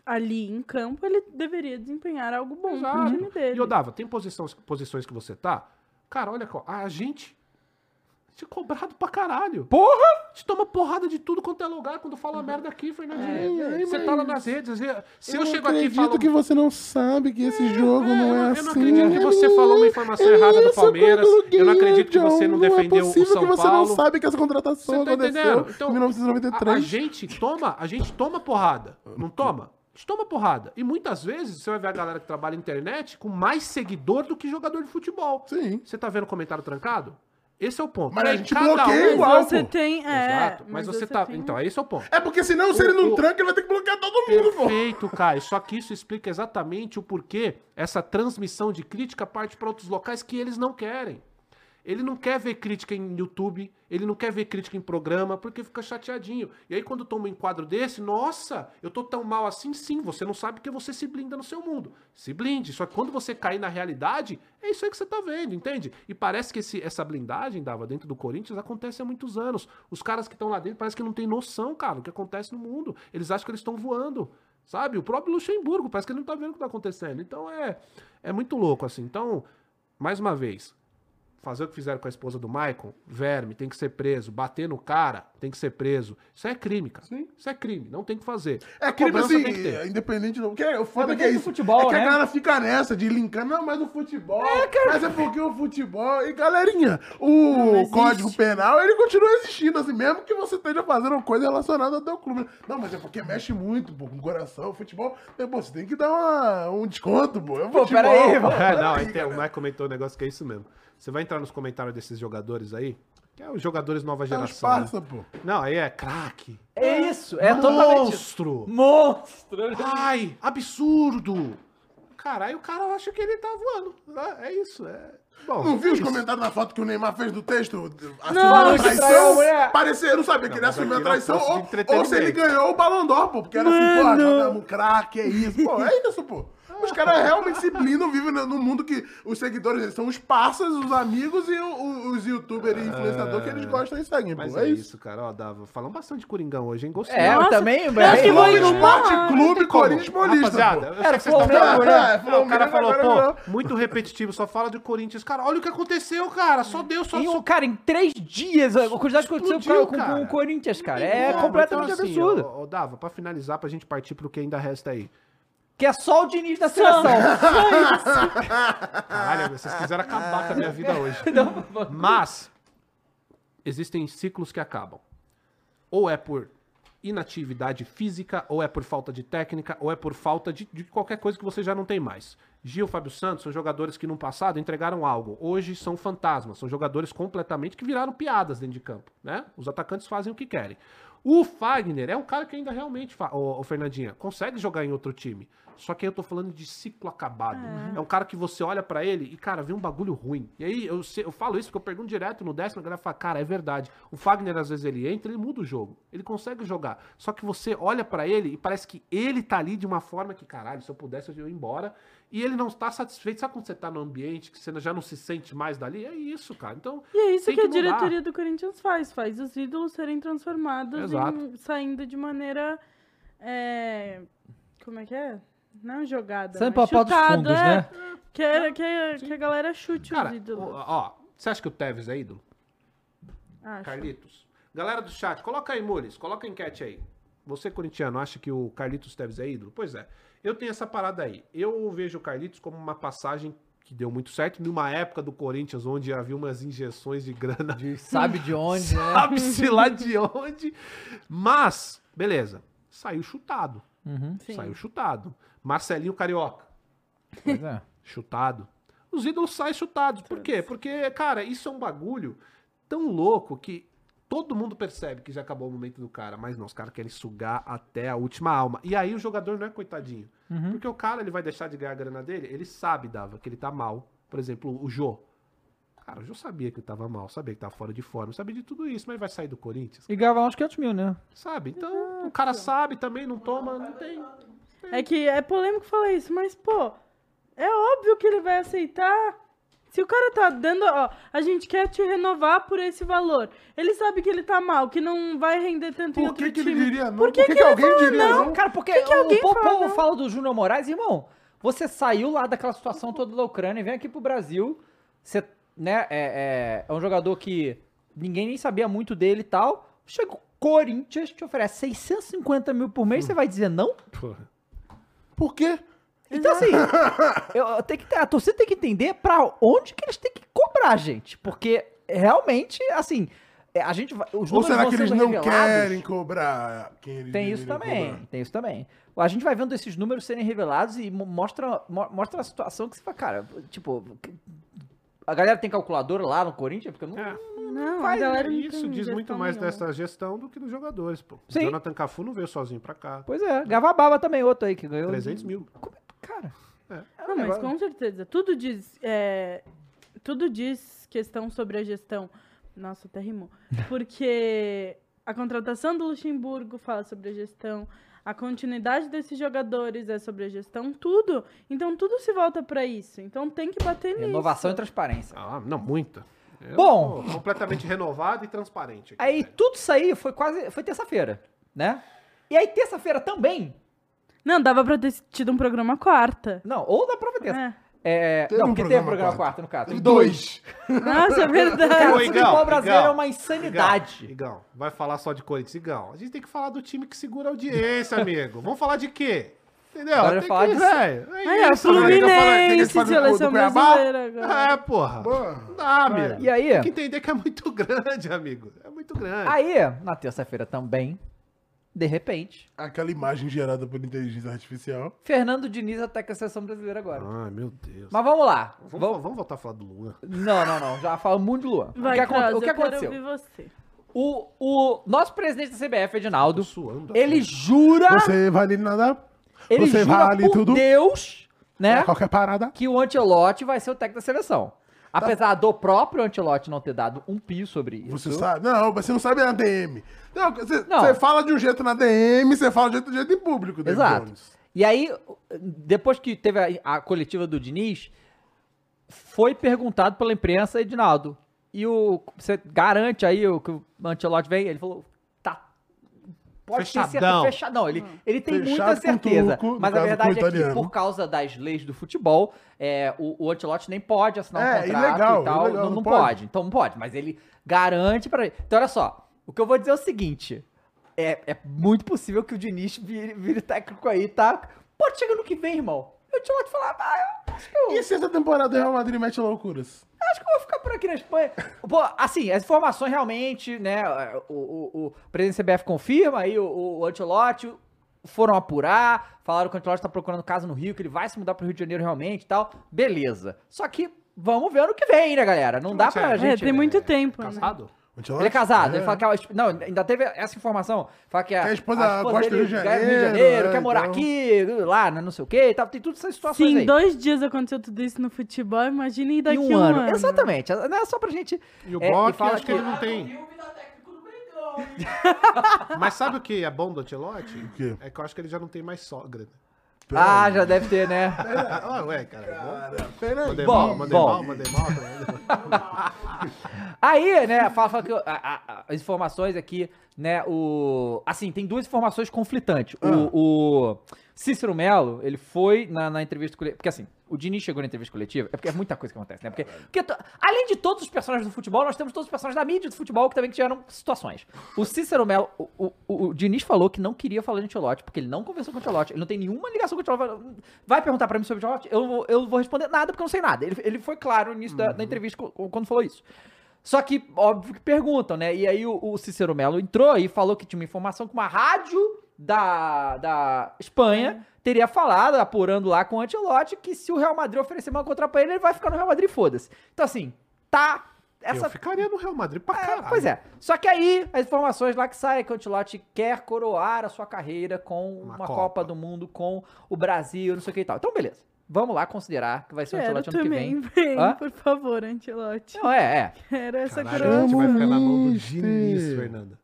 ali em campo, ele deveria desempenhar algo bom pro Exato. time dele. E Odava, tem posições, posições que você tá? Cara, olha, a gente. É cobrado pra caralho. Porra! Gente toma porrada de tudo quanto é lugar quando fala merda aqui, Fernandinho. você tá lá nas redes. Se eu, não chego aqui e acredito falo. que você não sabe que esse jogo É, não é eu, assim. eu não acredito que você falou uma informação errada do Palmeiras. Eu não acredito que você não John, defendeu é o São que você Paulo. não sabe que essa contratação tá aconteceu? Então, em 1993. A, a gente toma, a gente toma porrada, não toma? A gente toma porrada. E muitas vezes você vai ver a galera que trabalha na internet com mais seguidor do que jogador de futebol. Sim. Você tá vendo comentário trancado? Esse é o ponto. Mas a gente bloqueia Mas igual, você pô. tem. É, Exato. Mas, você, tá. tem- Então, esse é o ponto. É porque senão, se ele não O- tranca, ele vai ter que bloquear todo mundo, pô. Perfeito, Caio. Só que isso explica exatamente o porquê essa transmissão de crítica parte para outros locais que eles não querem. Ele não quer ver crítica em YouTube, ele não quer ver crítica em programa, porque fica chateadinho. E aí, quando toma um enquadro desse, nossa, eu tô tão mal assim, sim, você não sabe que você se blinda no seu mundo. Se blinde. Só que quando você cair na realidade, é isso aí que você tá vendo, entende? E parece que esse- essa blindagem, Dava, dentro do Corinthians, acontece há muitos anos. Os caras que estão lá dentro parece que não tem noção, cara, do que acontece no mundo. Eles acham que eles estão voando. Sabe? O próprio Luxemburgo, parece que ele não tá vendo o que tá acontecendo. Então é, é muito louco, assim. Então, mais uma vez, fazer o que fizeram com a esposa do Michael, verme, tem que ser preso. Bater no cara, tem que ser preso. Isso é crime, cara. Isso é crime, não tem que fazer. É A crime assim, tem que ter. independente do. Que é, o foda É que é do isso. futebol, é que né? a galera fica nessa de linkar, não, mas o futebol. Mas é porque o futebol. E galerinha, o. Código Penal, ele continua existindo, assim, mesmo que você esteja fazendo coisa relacionada ao teu clube. Não, mas é porque mexe muito, pô, com o coração, o futebol. É, pô, você tem que dar uma- um desconto, pô. É Pô, futebol. pera aí, mano. É, não, aí tem, o Mike comentou um negócio que é isso mesmo. Você vai entrar nos comentários desses jogadores aí, que é os jogadores nova É geração. né? parça, pô. Não, aí é craque. É isso, é totalmente Monstro! monstro. Ai, absurdo! Caralho, o cara acha que ele tá voando. né? É isso, é. Bom, Não viu é os comentários na foto que o Neymar fez do texto? Assumindo Não, a que traiu a traição? mulher. Parecia, eu não sabia que ele assumiu a é um traição ou, ou se ele ganhou o d'Or, pô. Porque era assim, pô, jogamos craque, é isso. Pô, é isso, pô. Os caras realmente se blindam, vivem no no mundo que os seguidores eles são os parceiros, os amigos e o- os youtubers e influenciadores que eles gostam e seguem, pô. Mas é, é isso. isso, cara. Ó, Dava, falamos bastante de Coringão hoje, hein? Gostei. É, eu Nossa, também, acho que Flow vou Esporte. Clube Corinthians Paulista, pô. Era que vocês estão Flamengo, né? É, o cara falou, pô, muito repetitivo, só fala de Corinthians. Cara, olha o que aconteceu, cara. Só deu, só. Em cara, em três dias, a quantidade que aconteceu Explodiu, com, com- o Corinthians, cara. É completamente Então, assim, absurdo. Ó, Dava, pra finalizar, pra gente partir pro que ainda resta aí. Que é só o Diniz da seleção. Caralho, vocês quiseram acabar com a minha vida hoje. Não, Mas existem ciclos que acabam. Ou é por inatividade física, ou é por falta de técnica, ou é por falta de, de qualquer coisa que você já não tem mais. Gil, Fábio Santos são jogadores que no passado entregaram algo. Hoje são fantasmas, são jogadores completamente que viraram piadas dentro de campo, né? Os atacantes fazem o que querem. O Fagner é um cara que ainda realmente, ô, ô, Fernandinha, consegue jogar em outro time. Só que aí eu tô falando de ciclo acabado. É, um cara que você olha pra ele e, cara, vê um bagulho ruim. E aí eu, eu falo isso porque eu pergunto direto no décimo, a galera fala, cara, é verdade. O Fagner, às vezes, ele entra, ele muda o jogo. Ele consegue jogar. Só que você olha pra ele e parece que ele tá ali de uma forma que, caralho, se eu pudesse, eu ia embora. E ele não está satisfeito. Sabe quando você tá no ambiente que você já não se sente mais dali? É isso, cara. Então, E é isso Tem que, a que mudar. diretoria do Corinthians faz. Faz os ídolos serem transformados Exato. em saindo de maneira. é, como é que é? Não jogada. Mas pra pau dos chutado, fundos, é. né? Que, é- que, é- que a galera chute cara, os ídolos. ó, ó, você acha que o Tevez é ídolo? Acho. Carlitos. Galera do chat, coloca aí, Mules, coloca a enquete aí. Você, corintiano, acha que o Carlitos Teves é ídolo? Pois é. Eu tenho essa parada aí. Eu vejo o Carlitos como uma passagem que deu muito certo numa época do Corinthians onde havia umas injeções de grana, De sabe de onde, né? sabe-se lá de onde. Mas, beleza, saiu chutado. Uhum. Saiu chutado. Marcelinho Carioca, Pois é. chutado. Os ídolos saem chutados. Por quê? Porque, cara, isso é um bagulho tão louco que todo mundo percebe que já acabou o momento do cara, mas não, os caras querem sugar até a última alma. E aí o jogador não é coitadinho. Porque o cara, ele vai deixar de ganhar a grana dele, ele sabe, Dava, que ele tá mal. Por exemplo, o Jô. Cara, o Jô sabia que ele tava mal, sabia que tava fora de forma, sabia de tudo isso, mas vai sair do Corinthians. E ganhava uns 500 mil, né? Sabe? Então, o cara sabe também, não toma, não tem. É que é polêmico falar isso, mas, pô, é óbvio que ele vai aceitar. Se o cara tá dando, ó, a gente quer te renovar por esse valor. Ele sabe que ele tá mal, que não vai render tanto em Por outro que, que ele time. diria não? Por que, que, que ele alguém diria não? não? Cara, porque que o alguém povo fala, fala do Júnior Moraes, irmão. Você saiu lá daquela situação toda da Ucrânia, vem aqui pro Brasil. Você, né, é, é, é um jogador que ninguém nem sabia muito dele e tal. Chega o Corinthians, te oferece 650 mil por mês, você vai dizer não? Porra. Por quê? Então, assim, eu, eu tenho que, ter- a torcida tem que entender pra onde que eles têm que cobrar, gente. Porque realmente, assim, é, a gente vai. Os Ou números será que eles não querem cobrar quem eles Tem isso também, cobrar? tem isso também. A gente vai vendo esses números serem revelados e mo- mostra, mo- mostra a situação que você fala, cara, tipo, a galera tem calculadora lá no Corinthians, porque não, É. Não, faz, a galera não Isso tem diz muito mais nenhuma. dessa gestão do que dos jogadores, pô. Sim. Jonathan Cafu não veio sozinho pra cá. Pois é, Gavababa também, outro aí que ganhou. 300 mil. Como é- Cara, É. é Não, mas com certeza. Tudo diz. é, tudo diz questão sobre a gestão. Nossa, até rimou. Porque a contratação do Luxemburgo fala sobre a gestão, a continuidade desses jogadores é sobre a gestão, tudo. Então tudo se volta pra isso. Então tem que bater nisso. Inovação e transparência. Ah, não, muita. Eu Bom. completamente renovado e transparente. aqui, Aí velho. tudo isso aí foi quase. Foi terça-feira, né? E aí, terça-feira também. Não, dava pra ter tido um programa quarta. Não, ou da própria terça. É. É, não, um porque teve programa programa quarta, no caso. Dois. Nossa, é verdade. o futebol brasileiro Igão, é uma insanidade. Igão, Igão, vai falar só de Corinthians. Igão, a gente tem que falar do time que segura a audiência, amigo. Vamos falar de quê? Entendeu? Agora Tem falar que, de- é Aí, ó, isso. Fluminense, seleção brasileira agora. É, porra. Pô, Não dá, amigo. E aí? Tem que entender que é muito grande, amigo. É muito grande. Aí, na terça-feira também, de repente, aquela imagem gerada por inteligência artificial. Fernando Diniz ataca a seleção brasileira agora. Ai, meu Deus. Mas vamos lá. Vamos, Vamos- vamos voltar a falar do Luan. Não, não, não. Já falo muito de Luan. Vai, o que, Kraus, o que eu quero aconteceu? ouvir você. O, o nosso presidente da CBF, Edinaldo, suando. ele jura, Você vale nada, ele você jura vale por tudo. Deus, né, qualquer parada. que o Ancelotti vai ser o técnico da seleção. Apesar do próprio Ancelotti não ter dado um pio sobre isso. Você sabe? Não, você não sabe na DM. Não, você, Não. você fala de um jeito na DM, você fala de outro jeito em público. David Exato. Jones. E aí, depois que teve a, a coletiva do Diniz, foi perguntado pela imprensa, Edinaldo, e o, você garante aí o que o Ancelotti vem? Ele falou, Pode ter Fechadão. certeza, fechadão. Ele, ele tem Fechado muita certeza. turco, mas a verdade é que, por causa das leis do futebol, é, o, o Ancelotti nem pode assinar um É, contrato ilegal, e tal. ilegal, não, não não pode. pode. Então não pode. Mas ele garante pra ele. Então, olha só. O que eu vou dizer é o seguinte. É, é muito possível que o Diniz vire, vire técnico aí, tá? Pode chegar no que vem, irmão. Eu te te falar, ah, eu acho que eu, E se essa temporada o Real Madrid mete loucuras? Acho que eu vou ficar por aqui na Espanha. Pô, assim, as informações realmente, né? O, o, o presidente da CBF confirma, aí o, o Ancelotti foram apurar, falaram que o Ancelotti tá procurando casa no Rio, que ele vai se mudar pro Rio de Janeiro realmente e tal. Beleza. Só que vamos ver ano que vem, né, galera? Não dá pra É, gente... É, tem muito tempo. né? Casado? Ele é casado, É. ele fala que a, esp- Não, ainda teve essa informação. Fala que a, Que a esposa gosta do dele Rio de ganha no Janeiro, quer é, morar então. aqui, lá, né, não sei o quê e tal. Tem todas essas situações Se em aí. dois dias aconteceu tudo isso no futebol, imagine Em daqui um um ano. ano. Exatamente. Não é só pra gente. E o é, Bock, acho que ele não tem. Mas sabe o que é bom do quê? É que eu acho que ele já não tem mais sogra. Ah, já deve ter, né? Ah, ué, cara. Peraí. Mandei Bom, mal, mandei bom. mal, mandei mal. Aí, né, fala, fala que a- a- a- as informações aqui, né, o... Assim, tem duas informações conflitantes. Ah. O, o Cícero Melo, ele foi na, na entrevista coletiva... Porque assim, o Diniz chegou na entrevista coletiva, é porque é muita coisa que acontece, né? Porque, porque to- além de todos os personagens do futebol, nós temos todos os personagens da mídia do futebol que também geram situações. O Cícero Melo, o, o, o- o Diniz falou que não queria falar de Ancelotti, porque ele não conversou com o Ancelotti, ele não tem nenhuma ligação com o Ancelotti. Vai perguntar pra mim sobre o Ancelotti? Eu, vou- eu vou responder nada, porque eu não sei nada. Ele, ele foi claro no início da, da entrevista quando falou isso. Só que, óbvio que perguntam, né? E aí o, o Cícero Melo entrou e falou que tinha uma informação que uma rádio da, da Espanha teria falado, apurando lá com o Ancelotti, que se o Real Madrid oferecer uma contra pra ele, ele vai ficar no Real Madrid, foda-se. Então, assim, tá... Essa... Eu ficaria no Real Madrid pra É, caralho. pois é. Só que aí, as informações lá que saem é que o Ancelotti quer coroar a sua carreira com uma, Uma Copa. Copa. do Mundo, com o Brasil, não sei o que e tal. Então, beleza. Vamos lá considerar que vai ser o Ancelotti ano que também, vem. vem, Hã? por favor, Antelote. Não, é, é. Quero essa Caralho, a gente coroa. vai ficar na mão do. Diniz, Fernanda.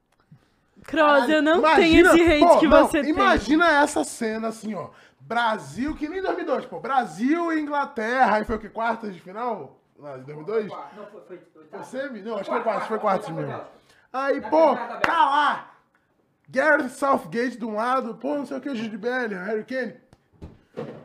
Cross, eu não Imagina- tenho esse hate pô, que não, você tem. Imagina essa cena assim, ó. Brasil, que nem 2002, pô. Brasil e Inglaterra. Aí foi o que? Quartas de final? Lá em 2002? Não, foi, foi, Foi semi? Não, acho que foi quartas, foi quartas mesmo. Aí, pô, tá lá. Gareth Southgate de um lado, pô, não sei o que, Jude Bellingham, Harry Kane.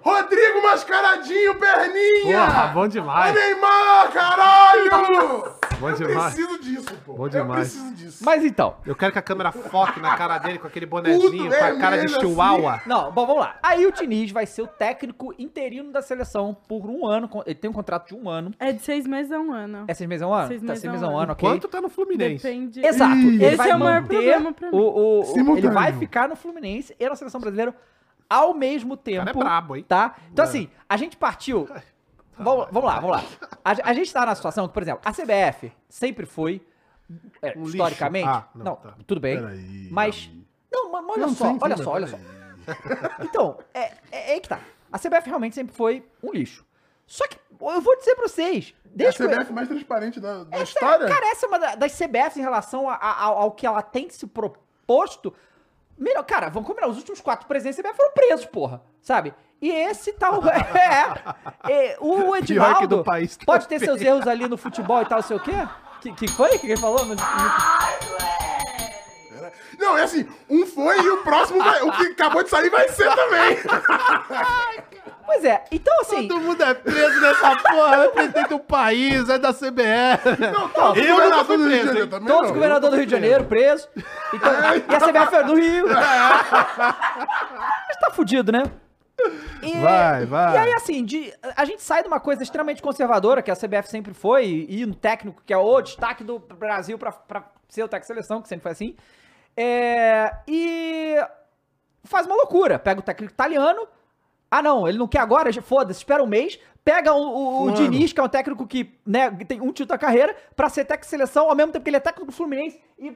Rodrigo Mascaradinho, perninha! Porra, bom demais. Neymar, caralho! Bom Eu demais. preciso disso, pô. Bom Eu demais. preciso disso. Mas então, Eu quero que a câmera foque na cara dele com aquele bonezinho, com a cara de assim. chihuahua. Não, bom, vamos lá. Aí o Diniz vai ser o técnico interino da seleção por um ano. Ele tem um contrato de um ano. É de seis meses a um ano. É seis meses a um ano? Seis tá meses seis a um meses a um ano. ok. Quanto tá no Fluminense? Depende. Exato. Ih, Ele esse vai é o maior problema pra mim. o, o- o- ele vai ficar no Fluminense e na seleção brasileira ao mesmo tempo. cara é brabo, hein? Tá? Então assim, a gente partiu. Vamos, vamos lá, vamos lá. A, a gente tá na situação que, por exemplo, a CBF sempre foi é, Um historicamente. Ah, não, não, tá. tudo bem. Peraí, mas não, mas olha Não, só, olha só, olha só. Então, é, é, é aí que tá. A CBF realmente sempre foi um lixo. Só que, eu vou dizer pra vocês, É a. CBF mais transparente da, da Essa- história. Cara, essa é uma da- das CBFs em relação a- a- ao que ela tem se proposto. Melhor, cara, vamos combinar, os últimos quatro presidentes da CBF foram presos, porra, sabe? E esse tal. É, é, o Edinaldo do país pode ter seus erros ali no futebol e tal, sei o quê. Que, que foi? O que ele falou? No- no- Não, é assim, um foi e o próximo vai. O que acabou de sair vai ser também. Pois é, então assim. Todo mundo é preso nessa porra, é presidente do país, é da CBF. Não, todos os Eu governadores fui do Rio de preso, Janeiro hein? também. Todos não. os governadores do Rio de Janeiro presos. Então, e a CBF é do Rio. Mas tá fudido, né? E- Vai, vai. E aí, assim, de, a gente sai de uma coisa extremamente conservadora, que a CBF sempre foi, e, e no técnico, que é o destaque do Brasil pra, pra ser o técnico de seleção, que sempre foi assim. É, e faz uma loucura. Pega o técnico italiano. Ah, não, ele não quer agora, já- foda-se, espera um mês. Pega o, o, o. Diniz, que é um técnico que né, tem um título da carreira, pra ser técnico de seleção, ao mesmo tempo que ele é técnico do Fluminense. E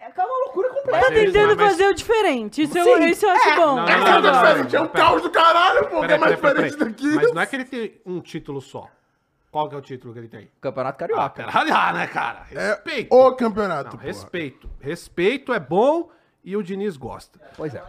é uma loucura completa. Tá tentando mas- fazer o diferente. Isso, eu, isso eu acho é. bom. Não, É não, que é não, não, diferente, é um não, caos do caralho, pô. que é Peraí, mais peraí, peraí, diferente peraí. daqui. Mas não é que ele tem um título só. Qual que é o título que ele tem? Campeonato Ah, Carioca. caralho, ah, né, cara? É Respeito. o campeonato, Não, respeito. Respeito é bom e o Diniz gosta. Pois é.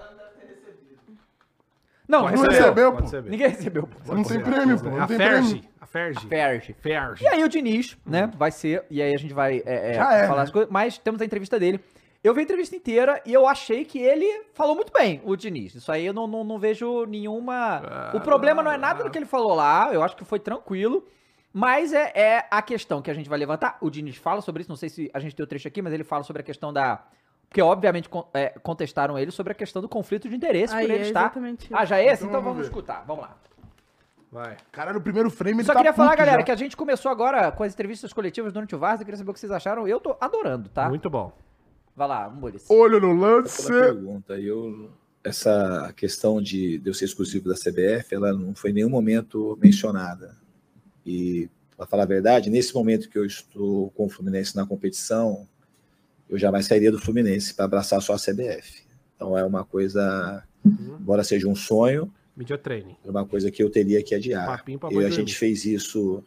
Não, não Não recebeu. recebeu, Pode pô. ser. Ninguém recebeu. Não tem prêmio, pô. Não a tem prêmio. Ferge. A Ferge. Ferge. Ferge. E aí o Diniz, né, vai ser, e aí a gente vai é, é, Já é, falar né? as coisas, mas temos a entrevista dele. Eu vi a entrevista inteira e eu achei que ele falou muito bem, o Diniz. Isso aí eu não, não, não vejo nenhuma... o problema não é nada do que ele falou lá, eu acho que foi tranquilo, mas é, é a questão que a gente vai levantar. O Diniz fala sobre isso, não sei se a gente tem o trecho aqui, mas ele fala sobre a questão da... Porque, obviamente, con- é, contestaram ele sobre a questão do conflito de interesse Aí, por ele é estar... Ah, já é esse? Então Então vamos escutar, vamos lá. Vai. Caralho, no primeiro frame ele Só tá queria falar, galera, já. que a gente começou agora com as entrevistas coletivas durante o Varsa. Eu queria saber o que vocês acharam. Eu tô adorando, tá? Muito bom. Vai lá, Muris. Olho no lance. pergunta. Eu, essa questão de, de eu ser exclusivo da CBF, ela não foi em nenhum momento mencionada. E, para falar a verdade, nesse momento que eu estou com o Fluminense na competição, eu jamais sairia do Fluminense para abraçar só a CBF. Então é uma coisa, embora seja um sonho, Media training. é uma coisa que eu teria que adiar. E a gente fez isso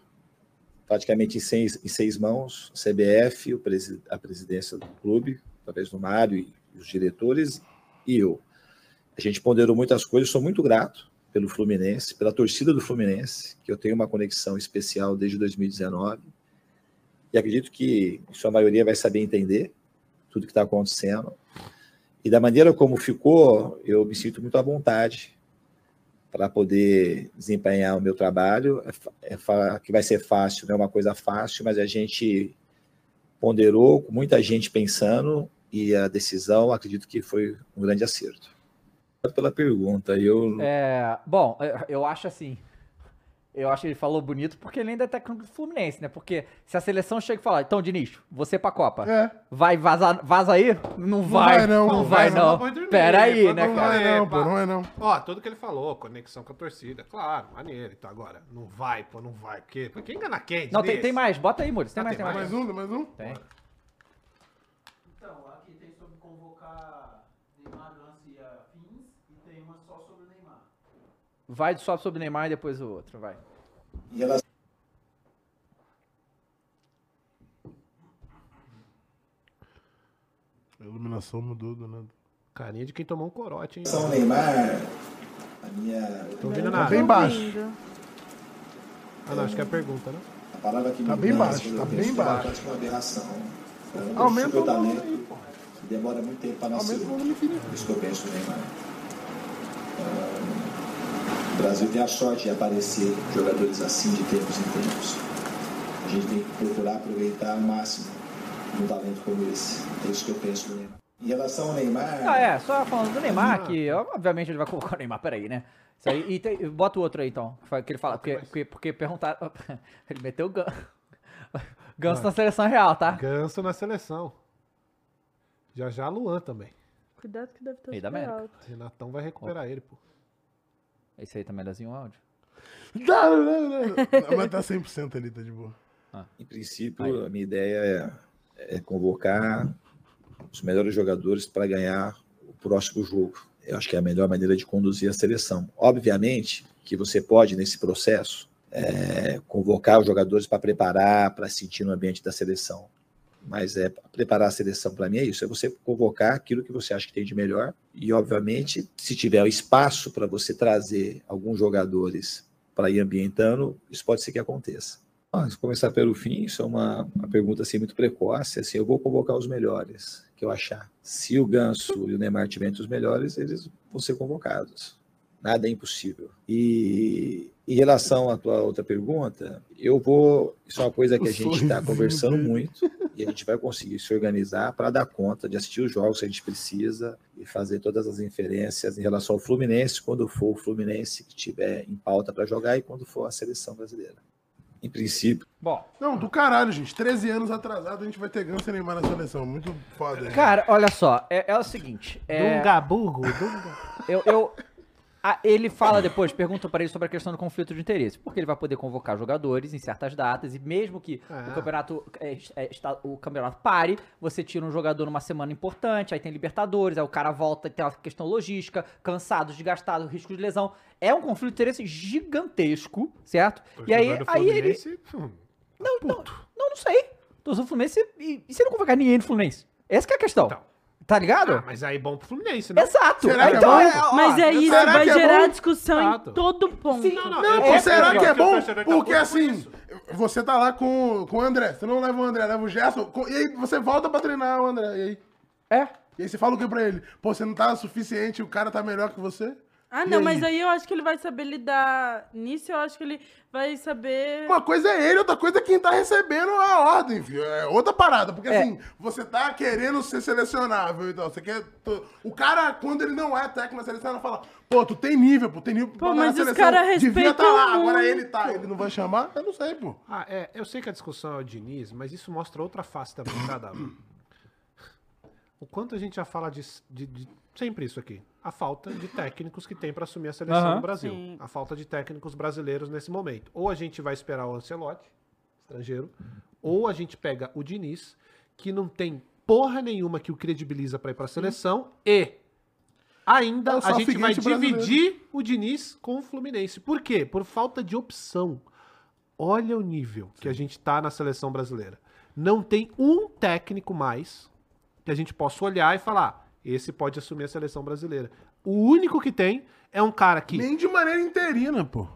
praticamente em seis, em seis mãos, CBF, presi- a presidência do clube, através do Mário e os diretores, e eu. A gente ponderou muitas coisas, sou muito grato pelo Fluminense, pela torcida do Fluminense, que eu tenho uma conexão especial desde 2019, e acredito que sua maioria vai saber entender tudo que está acontecendo. E da maneira como ficou, eu me sinto muito à vontade para poder desempenhar o meu trabalho. É, é que vai ser fácil, não é uma coisa fácil, mas a gente ponderou, com muita gente pensando, e a decisão, acredito que foi um grande acerto. Pela pergunta, eu É, bom, eu acho assim. Eu acho que ele falou bonito porque ele ainda é técnico do Fluminense, né? Porque se a seleção chega e fala, então, Diniz, você pra Copa, É. vai vazar, vaza aí? Não vai, vai não, não não vai vai, não. não vai dormir, Pera aí, não né, Não cara? é não, pô, não é não. Ó, tudo que ele falou, conexão com a torcida, claro, maneiro. Então agora, não vai, pô, não vai. Porque, por que engana quem? Não, tem, tem mais, bota aí, Muris, tem Ah, mais, tem tem mais. Mais um, mais um? Tem. Então, aqui tem sobre convocar Neymar, Lance e e tem uma só sobre o Neymar. Vai só sobre o Neymar e depois o outro, vai. Em relação A iluminação mudou do nada. Carinha de quem tomou um corote, hein? ao Neymar, a minha Tô ouvindo Tá nada. bem baixo. Ah, não, acho que é a pergunta, né? a palavra que Tá me bem baixo, tá bem baixo. é uma aberração. É um Aumenta super o volume talento aí, demora muito tempo para nascer. Aumenta o volume infinito. Isso que eu penso Neymar. O Brasil tem a sorte de aparecer jogadores assim de tempos em tempos. A gente tem que procurar aproveitar ao máximo um talento como esse. É isso que eu penso do Neymar. Em relação ao Neymar, Ah, é, só falando do Neymar, que obviamente ele vai colocar o Neymar, peraí, né? Isso aí, e tem- bota o outro aí então, que ele fala, porque, porque, porque perguntaram, ele meteu o gan- ganso na seleção real, tá? Ganso na seleção. Já já Luan também. Cuidado que deve América. alto. Renatão vai recuperar ele, pô. Esse aí tá melhorzinho o áudio. Não, não, não, não. Mas tá 100% ali, tá de boa. Em princípio, a minha ideia é, é convocar os melhores jogadores para ganhar o próximo jogo. Eu acho que é a melhor maneira de conduzir a seleção. Obviamente que você pode, nesse processo, é, convocar os jogadores para preparar, para sentir no ambiente da seleção. Mas é preparar a seleção para mim é isso, é você convocar aquilo que você acha que tem de melhor e, obviamente, se tiver espaço para você trazer alguns jogadores para ir ambientando, isso pode ser que aconteça. Mas começar pelo fim, isso é uma, uma pergunta assim muito precoce. Assim, eu vou convocar os melhores que eu achar. Se o Ganso e o Neymar tiverem os melhores, eles vão ser convocados. Nada é impossível. E em relação à tua outra pergunta, eu vou. Isso é uma coisa que a gente está conversando muito e a gente vai conseguir se organizar para dar conta de assistir os jogos que a gente precisa e fazer todas as inferências em relação ao Fluminense, quando for o Fluminense que tiver em pauta para jogar e quando for a seleção brasileira. Em princípio. Bom, Não, do caralho, gente. 13 anos atrasado a gente vai ter Ganso e Neymar na seleção. Muito foda. hein? cara, olha só, é, é o seguinte. É, Dunga burro, Dunga. eu, eu- a- ele fala depois, pergunta para ele sobre a questão do conflito de interesse, porque ele vai poder convocar jogadores em certas datas e mesmo que É. o campeonato é, é, está- o campeonato pare, você tira um jogador numa semana importante, aí tem Libertadores, aí o cara volta e tem uma questão logística, cansado, desgastado, risco de lesão. É um conflito de interesse gigantesco, certo? e aí, aí ele hum, não, não, não, não sei. Torcedor do Fluminense e, e se não convocar ninguém no Fluminense? Essa que é a questão. Então. Tá ligado? Ah, mas aí bom pro Fluminense, né? Exato. Será que é então, bom? é, ó, Mas é isso, será vai que é gerar bom? discussão Exato. em todo ponto. Sim. Não, Não, pô, eu- será que é bom? eu- Porque assim, você tá lá com, com o André. Você não leva o André, leva o Gerson. com- E aí você volta pra treinar o André. E aí? É. E aí você fala o que pra ele? Pô, você não tá suficiente, o cara tá melhor que você? Ah, não, aí? mas aí eu acho que ele vai saber lidar. Nisso eu acho que ele vai saber. Uma coisa é ele, outra coisa é quem tá recebendo a ordem, filho. É outra parada. Porque É. assim, você tá querendo ser selecionável então. Você quer. tu- O cara, quando ele não é técnico na seleção, ele fala, pô, tu tem nível, pô, tem nível pra Pô, mas os seleção. cara Devia respeitam tá lá, agora ele tá. Ele não vai chamar? Eu não sei, pô. Ah, é, eu sei que a discussão é o Diniz, mas isso mostra outra face também, tá, Dava? O quanto a gente já fala de, de- de- sempre isso aqui. A falta de técnicos que tem para assumir a seleção Aham. do Brasil. Sim. A falta de técnicos brasileiros nesse momento. Ou a gente vai esperar o Ancelotti, estrangeiro, ou a gente pega o Diniz, que não tem porra nenhuma que o credibiliza para ir para a seleção, e ainda É a gente vai brasileiro. dividir o Diniz com o Fluminense. Por quê? Por falta de opção. Olha o nível que a gente tá na seleção brasileira. Não tem um técnico mais que a gente possa olhar e falar: esse pode assumir a seleção brasileira. O único que tem é um cara que. Nem de maneira interina, pô.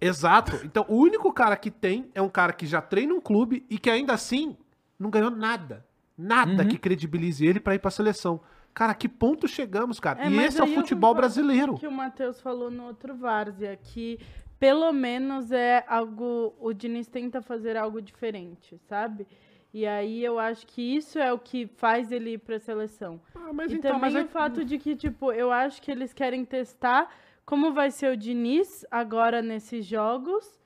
Exato. Então, o único cara que tem é um cara que já treina um clube e que ainda assim não ganhou nada. Nada Uhum. que credibilize ele pra ir pra seleção. Cara, que ponto chegamos, cara? É, e esse é o futebol brasileiro. que o Matheus falou no outro Várzea, que pelo menos é algo. O Diniz tenta fazer algo diferente, sabe? E aí eu acho que isso é o que faz ele ir pra seleção. Ah, mas e então, também mas o é- fato de que, tipo, eu acho que eles querem testar como vai ser o Diniz agora nesses jogos,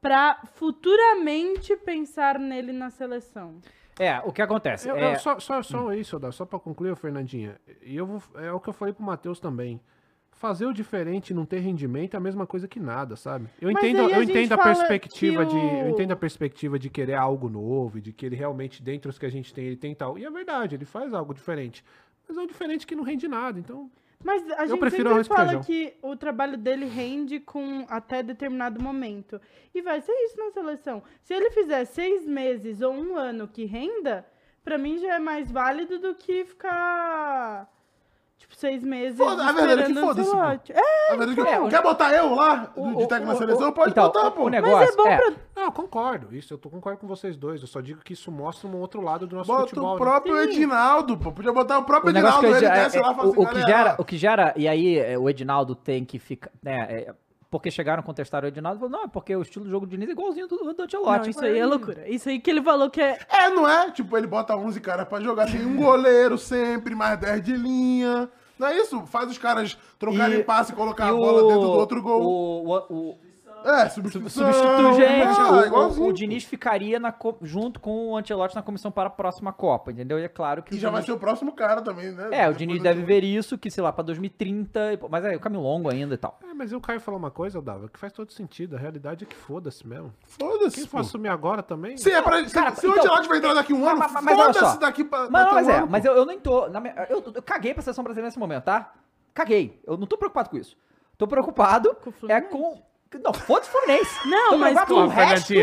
pra futuramente pensar nele na seleção. É, o que acontece? Eu- é, eu só, só, só isso, Dá, só pra concluir, Fernandinha. E eu vou, é o que eu falei pro Matheus também. Fazer o diferente e não ter rendimento é a mesma coisa que nada, sabe? Eu Mas entendo, a eu gente entendo a perspectiva que de. Eu o- entendo a perspectiva de querer algo novo, e de que ele realmente, dentre os que a gente tem, ele tem tal. E é verdade, ele faz algo diferente. Mas é um diferente que não rende nada, então. Mas a Eu gente prefiro sempre fala feijão. que o trabalho dele rende com até determinado momento. E vai ser isso na seleção. Se ele fizer seis meses ou um ano que renda, pra mim já é mais válido do que ficar, tipo, seis meses Foda- a verdade é que foda-se, pô. É, A verdade é que- É, o- Quer botar eu lá, o- de técnico na o- seleção? o- Pode então, botar, o- pô. o mas negócio é bom é- pra... Não, eu concordo. Isso, eu tô- concordo com vocês dois. Eu só digo que isso mostra um outro lado do nosso Bota futebol. o né? próprio. Edinaldo, pô. Podia botar o próprio O negócio Edinaldo, que eu, ele é- desce é- lá e fala o, assim, o que galera, gera, o que gera, e aí é, o Edinaldo tem que ficar, né, é, porque chegaram a contestar o Edinaldo, falou, não, é porque o estilo de jogo do Diniz é igualzinho do, do Ancelotti. Não, isso aí é loucura. Isso aí que ele falou que é... É, não é? Tipo, ele bota 11 caras pra jogar, tem um goleiro sempre, mais 10 de linha. Não é isso? Faz os caras trocarem E- passe e colocar E a bola dentro do outro gol. O, o, o, É, substituição. substitui gente, Ah, o- o, o Diniz ficaria na junto com o Ancelotti na comissão para a próxima Copa, entendeu? E é claro que E o já vai Diniz- ser o próximo cara também, né? É, o Diniz do- deve ver isso, que sei lá, pra 2030, e pô, mas é o caminho longo ainda e tal. É, mas o Caio falou uma coisa, Dava, que faz todo sentido. A realidade é que foda-se mesmo. Quem Foda-se, for pô. assumir agora também. Se, é pra, se, Cara, se o então- Ancelotti vai entrar daqui um ano, Mas- mas- mas foda-se daqui pra. Mas, não, um mas é, ano, mas eu, eu nem tô. na minha- eu, eu caguei pra seleção brasileira nesse momento, tá? Caguei. Eu não tô preocupado com isso. Tô preocupado Com o é com. Não, foda-se o Fluminense. Não, Tô mas com- o resto Sim,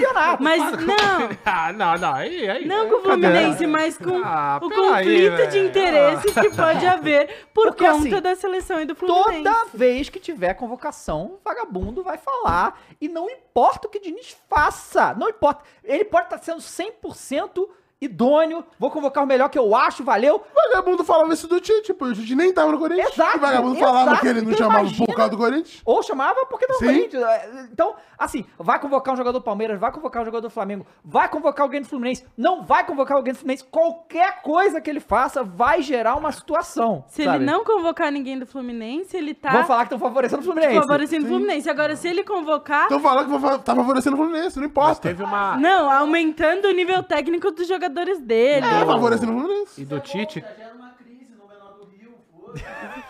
campeonato. mas não. Ah, não, não, aí, aí. Não com o? Fluminense, mas com Ah, o conflito de velho. interesses que pode haver por Porque, conta assim, da seleção e do Fluminense. Toda vez que tiver convocação, o vagabundo vai falar. E não importa o que o Diniz faça. Não importa. Ele pode estar sendo 100% idôneo. Vou convocar o melhor que eu acho, valeu. O vagabundo falava isso do Tite, pô. O Tite nem tava no Corinthians. Exato, o vagabundo falava exato. que ele não Então chamava imagina- por causa do Corinthians. Ou chamava porque não. Corinthians. Então, assim, vai convocar um jogador do Palmeiras, vai convocar um jogador do Flamengo, vai convocar alguém do Fluminense, não vai convocar alguém do Fluminense. Qualquer coisa que ele faça vai gerar uma situação. Se sabe? ele não convocar ninguém do Fluminense, ele tá Vão falar que estão favorecendo o Fluminense. favorecendo o Fluminense. Agora, se ele convocar, Então falando que tá favorecendo o Fluminense, não Mas importa. teve uma. não, aumentando o nível técnico dos jogadores dele. É, favorecendo o Fluminense. E do Tite.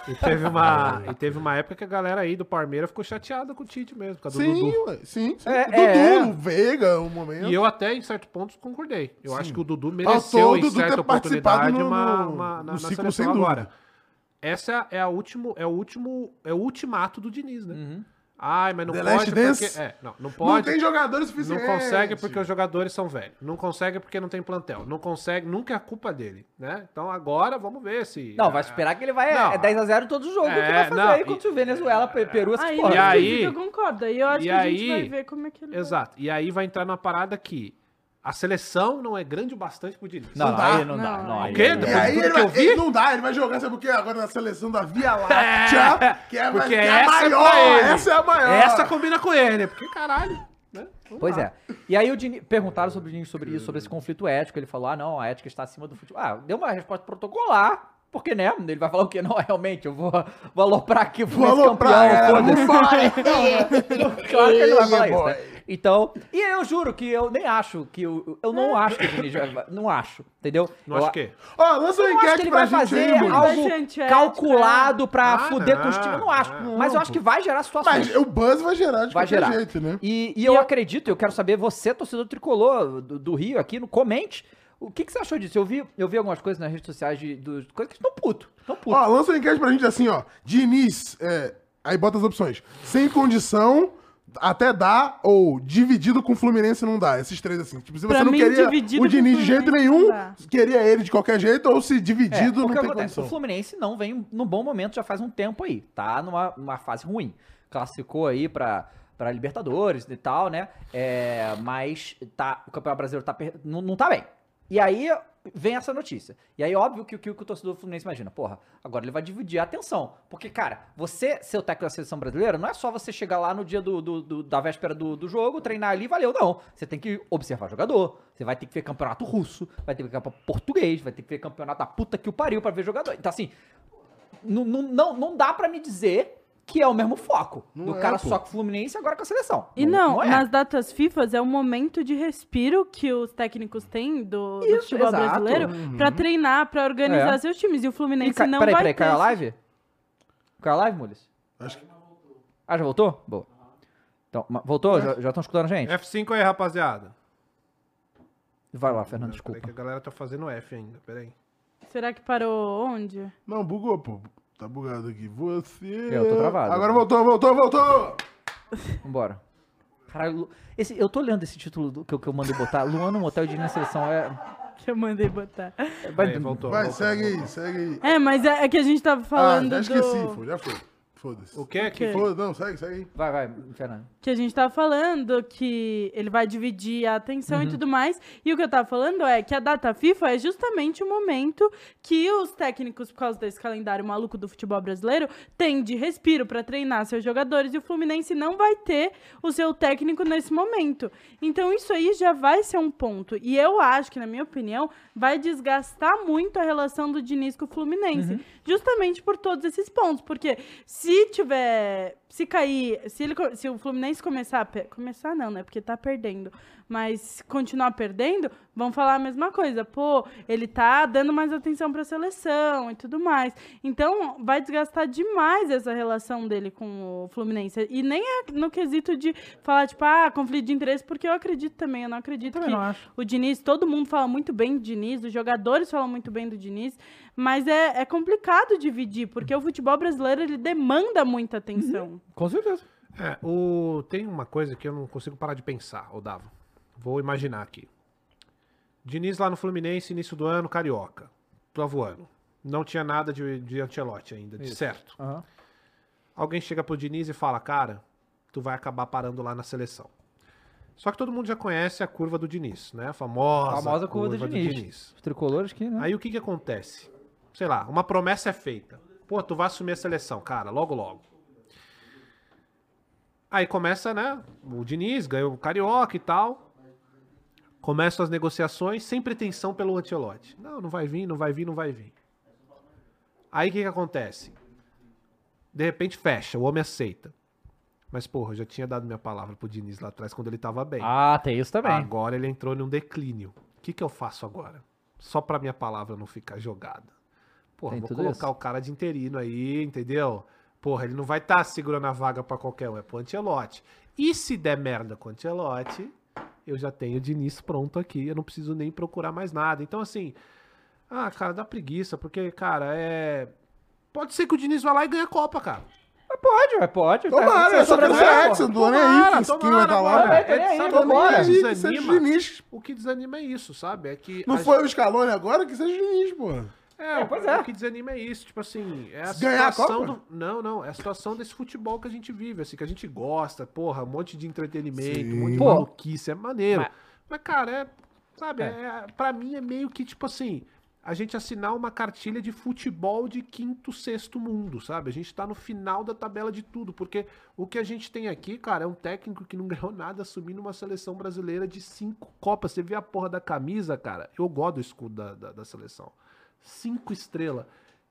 E teve uma, e teve uma época que a galera aí do Palmeiras ficou chateada com o Tite mesmo, por causa do Sim, Dudu. ué, sim, sim. É, Dudu, é. o Veiga, um momento. E eu até, em certo ponto, concordei. Eu acho que o Dudu mereceu, o em Dudu certa ter participado oportunidade, no- uma, uma- na, no na ciclo, seleção agora. Essa é, a último, é o último, é o ultimato do Diniz, né? Ai, mas não The pode Last porque... Dance? É, não, não Não pode. tem jogadores Não suficientes. consegue porque os jogadores são velhos. Não consegue porque não tem plantel. Não consegue, nunca é culpa dele, né? Então agora vamos ver se. Não, vai esperar que ele vai Não. é 10x0 em todos os jogos que É, vai fazer não, aí contra o Venezuela, Pe- Peru, essas porra. E aí- eu concordo. Aí eu acho e que a gente aí- vai ver como é que ele vai. Exato. E aí vai entrar numa parada que a seleção não é grande o bastante pro Diniz. Não, Não não, dá. aí não dá. Não, Não, aí aí O quê? não dá. E Depois aí ele, que eu vai, vi? ele não dá, ele vai jogar, sabe o quê? Agora na seleção da Via Láctea, que é, Porque que é a essa é maior, ele. essa é a maior. Essa combina com ele, porque caralho. Né? Pois lá. é. E aí o Diniz, perguntaram sobre o Diniz sobre isso, sobre esse conflito ético. Ele falou: ah, não, a ética está acima do futebol. Ah, deu uma resposta protocolar. Porque, né? Ele vai falar o quê? Não, realmente, eu vou, vou aloprar aqui Vou Fluminense aloprar, campeão, galera, foda-se. Claro que ele vai falar isso, né? Então, e eu juro que eu nem acho que eu, eu não acho que o Diniz vai, não acho, entendeu? Não eu, acho o quê? Ó, lança uma eu acho que enquete ele pra vai gente fazer aí, algo ser antiético, calculado pra Ah, fuder com os não, times. Eu não acho. não, mas eu acho que vai gerar situações. Mas o buzz vai gerar de Vai qualquer gerar. jeito, né? E, e eu acredito, eu quero saber, você, torcedor tricolor do, do Rio aqui, no comente. O que, que você achou disso? Eu vi, eu vi algumas coisas nas redes sociais de, de coisas que estão puto. Estão puto. Ó, lança uma enquete pra gente assim, ó. Diniz, é, aí bota as opções. Sem condição, até dá, ou dividido com o Fluminense não dá. Esses três assim. Tipo, se você Pra não mim, queria o Diniz de jeito nenhum, não queria ele de qualquer jeito, ou se É, dividido não porque tem acontece, condição. o Fluminense não vem num bom momento já faz um tempo aí. Tá numa, numa fase ruim. Classificou aí pra, pra Libertadores e tal, né? É, mas tá, o Campeonato Brasileiro tá, não, não tá bem. E aí vem essa notícia. E aí, óbvio que, o que o torcedor do Fluminense imagina, porra, agora ele vai dividir a atenção. Porque, cara, você ser o técnico da seleção brasileira não é só você chegar lá no dia do, do- do- da véspera do, do jogo, treinar ali, valeu, não. Você tem que observar jogador, você vai ter que ver campeonato russo, vai ter que ver campeonato português, vai ter que ver campeonato da puta que o pariu pra ver jogador. Então, assim, não, não, não, dá pra me dizer que é o mesmo foco. Não do é, cara pô. só com o Fluminense e agora com a seleção. E não, é. nas datas FIFA é um momento de respiro que os técnicos têm do, do Isso, futebol exato. brasileiro pra treinar, pra organizar É. seus times. E o Fluminense ca- não peraí, vai peraí, caiu a live? Caiu a live, Mules? Acho que... Ah, já voltou? Boa. Então, voltou? Já já estão escutando a gente? F5 aí, rapaziada. Vai lá, Fernando, Peraí desculpa. que a galera tá fazendo F ainda, peraí. Será que parou onde? Não, bugou, pô. Tá bugado aqui. Você... Eu tô travado. Agora voltou, voltou, voltou! Vambora. Caralho, esse, eu tô olhando esse título do- que, eu- que eu mandei botar. Luan no motel de na seleção é. Que eu mandei botar. é- vai- Aí, voltou. Vai, voltou, segue voltou. aí, segue aí. É, mas é, é que a gente tava Ah, falando já esqueci, do... pô. Já foi. Foda-se. O quê? Que quê? Foda, não, segue, segue aí. Vai, vai, Fernando. que a gente tava falando que ele vai dividir a atenção Uhum. e tudo mais. E o que eu tava falando é que a data FIFA é justamente o momento que os técnicos, por causa desse calendário maluco do futebol brasileiro, têm de respiro pra treinar seus jogadores e o Fluminense não vai ter o seu técnico nesse momento. Então isso aí já vai ser um ponto. E eu acho que, na minha opinião, vai desgastar muito a relação do Diniz com o Fluminense. Uhum. Justamente por todos esses pontos. Porque se tiver. Se cair. Se, ele, se o Fluminense começar a. Começar não, né? Porque tá perdendo. Mas continuar perdendo, vão falar a mesma coisa. Pô, ele tá dando mais atenção pra seleção e tudo mais. Então, vai desgastar demais essa relação dele com o Fluminense. E nem é no quesito de falar, tipo, ah, conflito de interesse, porque eu acredito também. Eu não acredito Também que não acho. o Diniz, todo mundo fala muito bem do Diniz, os jogadores falam muito bem do Diniz, mas é, é complicado dividir, porque o futebol brasileiro ele demanda muita atenção. Com certeza. É, o... tem uma coisa que eu não consigo parar de pensar, ô Davo. Vou imaginar aqui. Diniz lá no Fluminense, início do ano, carioca. Tô voando. Não tinha nada de, de Ancelotti ainda, de certo. Aham. Alguém chega pro Diniz e fala, cara, tu vai acabar parando lá na seleção. Só que todo mundo já conhece a curva do Diniz, né? A famosa, A famosa curva do Diniz. Os tricolores que, né? Aí o que que acontece? Sei lá, uma promessa é feita. Pô, tu vai assumir a seleção, cara, logo logo. Aí começa, né? O Diniz ganhou o Carioca e tal. Começam as negociações sem pretensão pelo Ancelotti. Não, não vai vir, não vai vir, não vai vir. Aí o que que acontece? De repente fecha, o homem aceita. Mas, porra, eu já tinha dado minha palavra pro Diniz lá atrás quando ele tava bem. Ah, tem isso também. Agora ele entrou num declínio. O que, que eu faço agora? Só pra minha palavra não ficar jogada. Porra, Tem vou tudo colocar isso. o cara de interino aí, entendeu? Porra, ele não vai estar segurando a vaga pra qualquer um, é pro Ancelotti. E se der merda com o Ancelotti, eu já tenho o Diniz pronto aqui, eu não preciso nem procurar mais nada. Então, assim, ah, cara, dá preguiça, porque, cara, é. Pode ser que o Diniz vá lá e ganhe a Copa, cara. Mas pode, mas pode. Tomara, Tá- eu só quero sobreviver, ser pô. Exxon, tô nem aí, Tomara, que quem vai tomara, estar lá. né? Nem aí, Sabe vambora. o que desanima? o Diniz. O que desanima é isso, sabe? É que Não foi o Scaloni agora, que seja o Diniz, pô. É, É, pois é. O que desanima é isso, tipo assim, é a Ganhar a situação Copa? do. Não, não, é a situação desse futebol que a gente vive, assim, que a gente gosta, porra, um monte de entretenimento, Sim. um monte de Pô. maluquice, é maneiro. Mas- Mas, cara, é. Sabe, É. é. pra mim é meio que, tipo assim, a gente assinar uma cartilha de futebol de quinto, sexto mundo, sabe? A gente tá no final da tabela de tudo, porque o que a gente tem aqui, cara, é um técnico que não ganhou nada assumindo uma seleção brasileira de cinco Copas. Você vê a porra da camisa, cara, eu gosto do escudo da, da, da seleção. Cinco estrelas.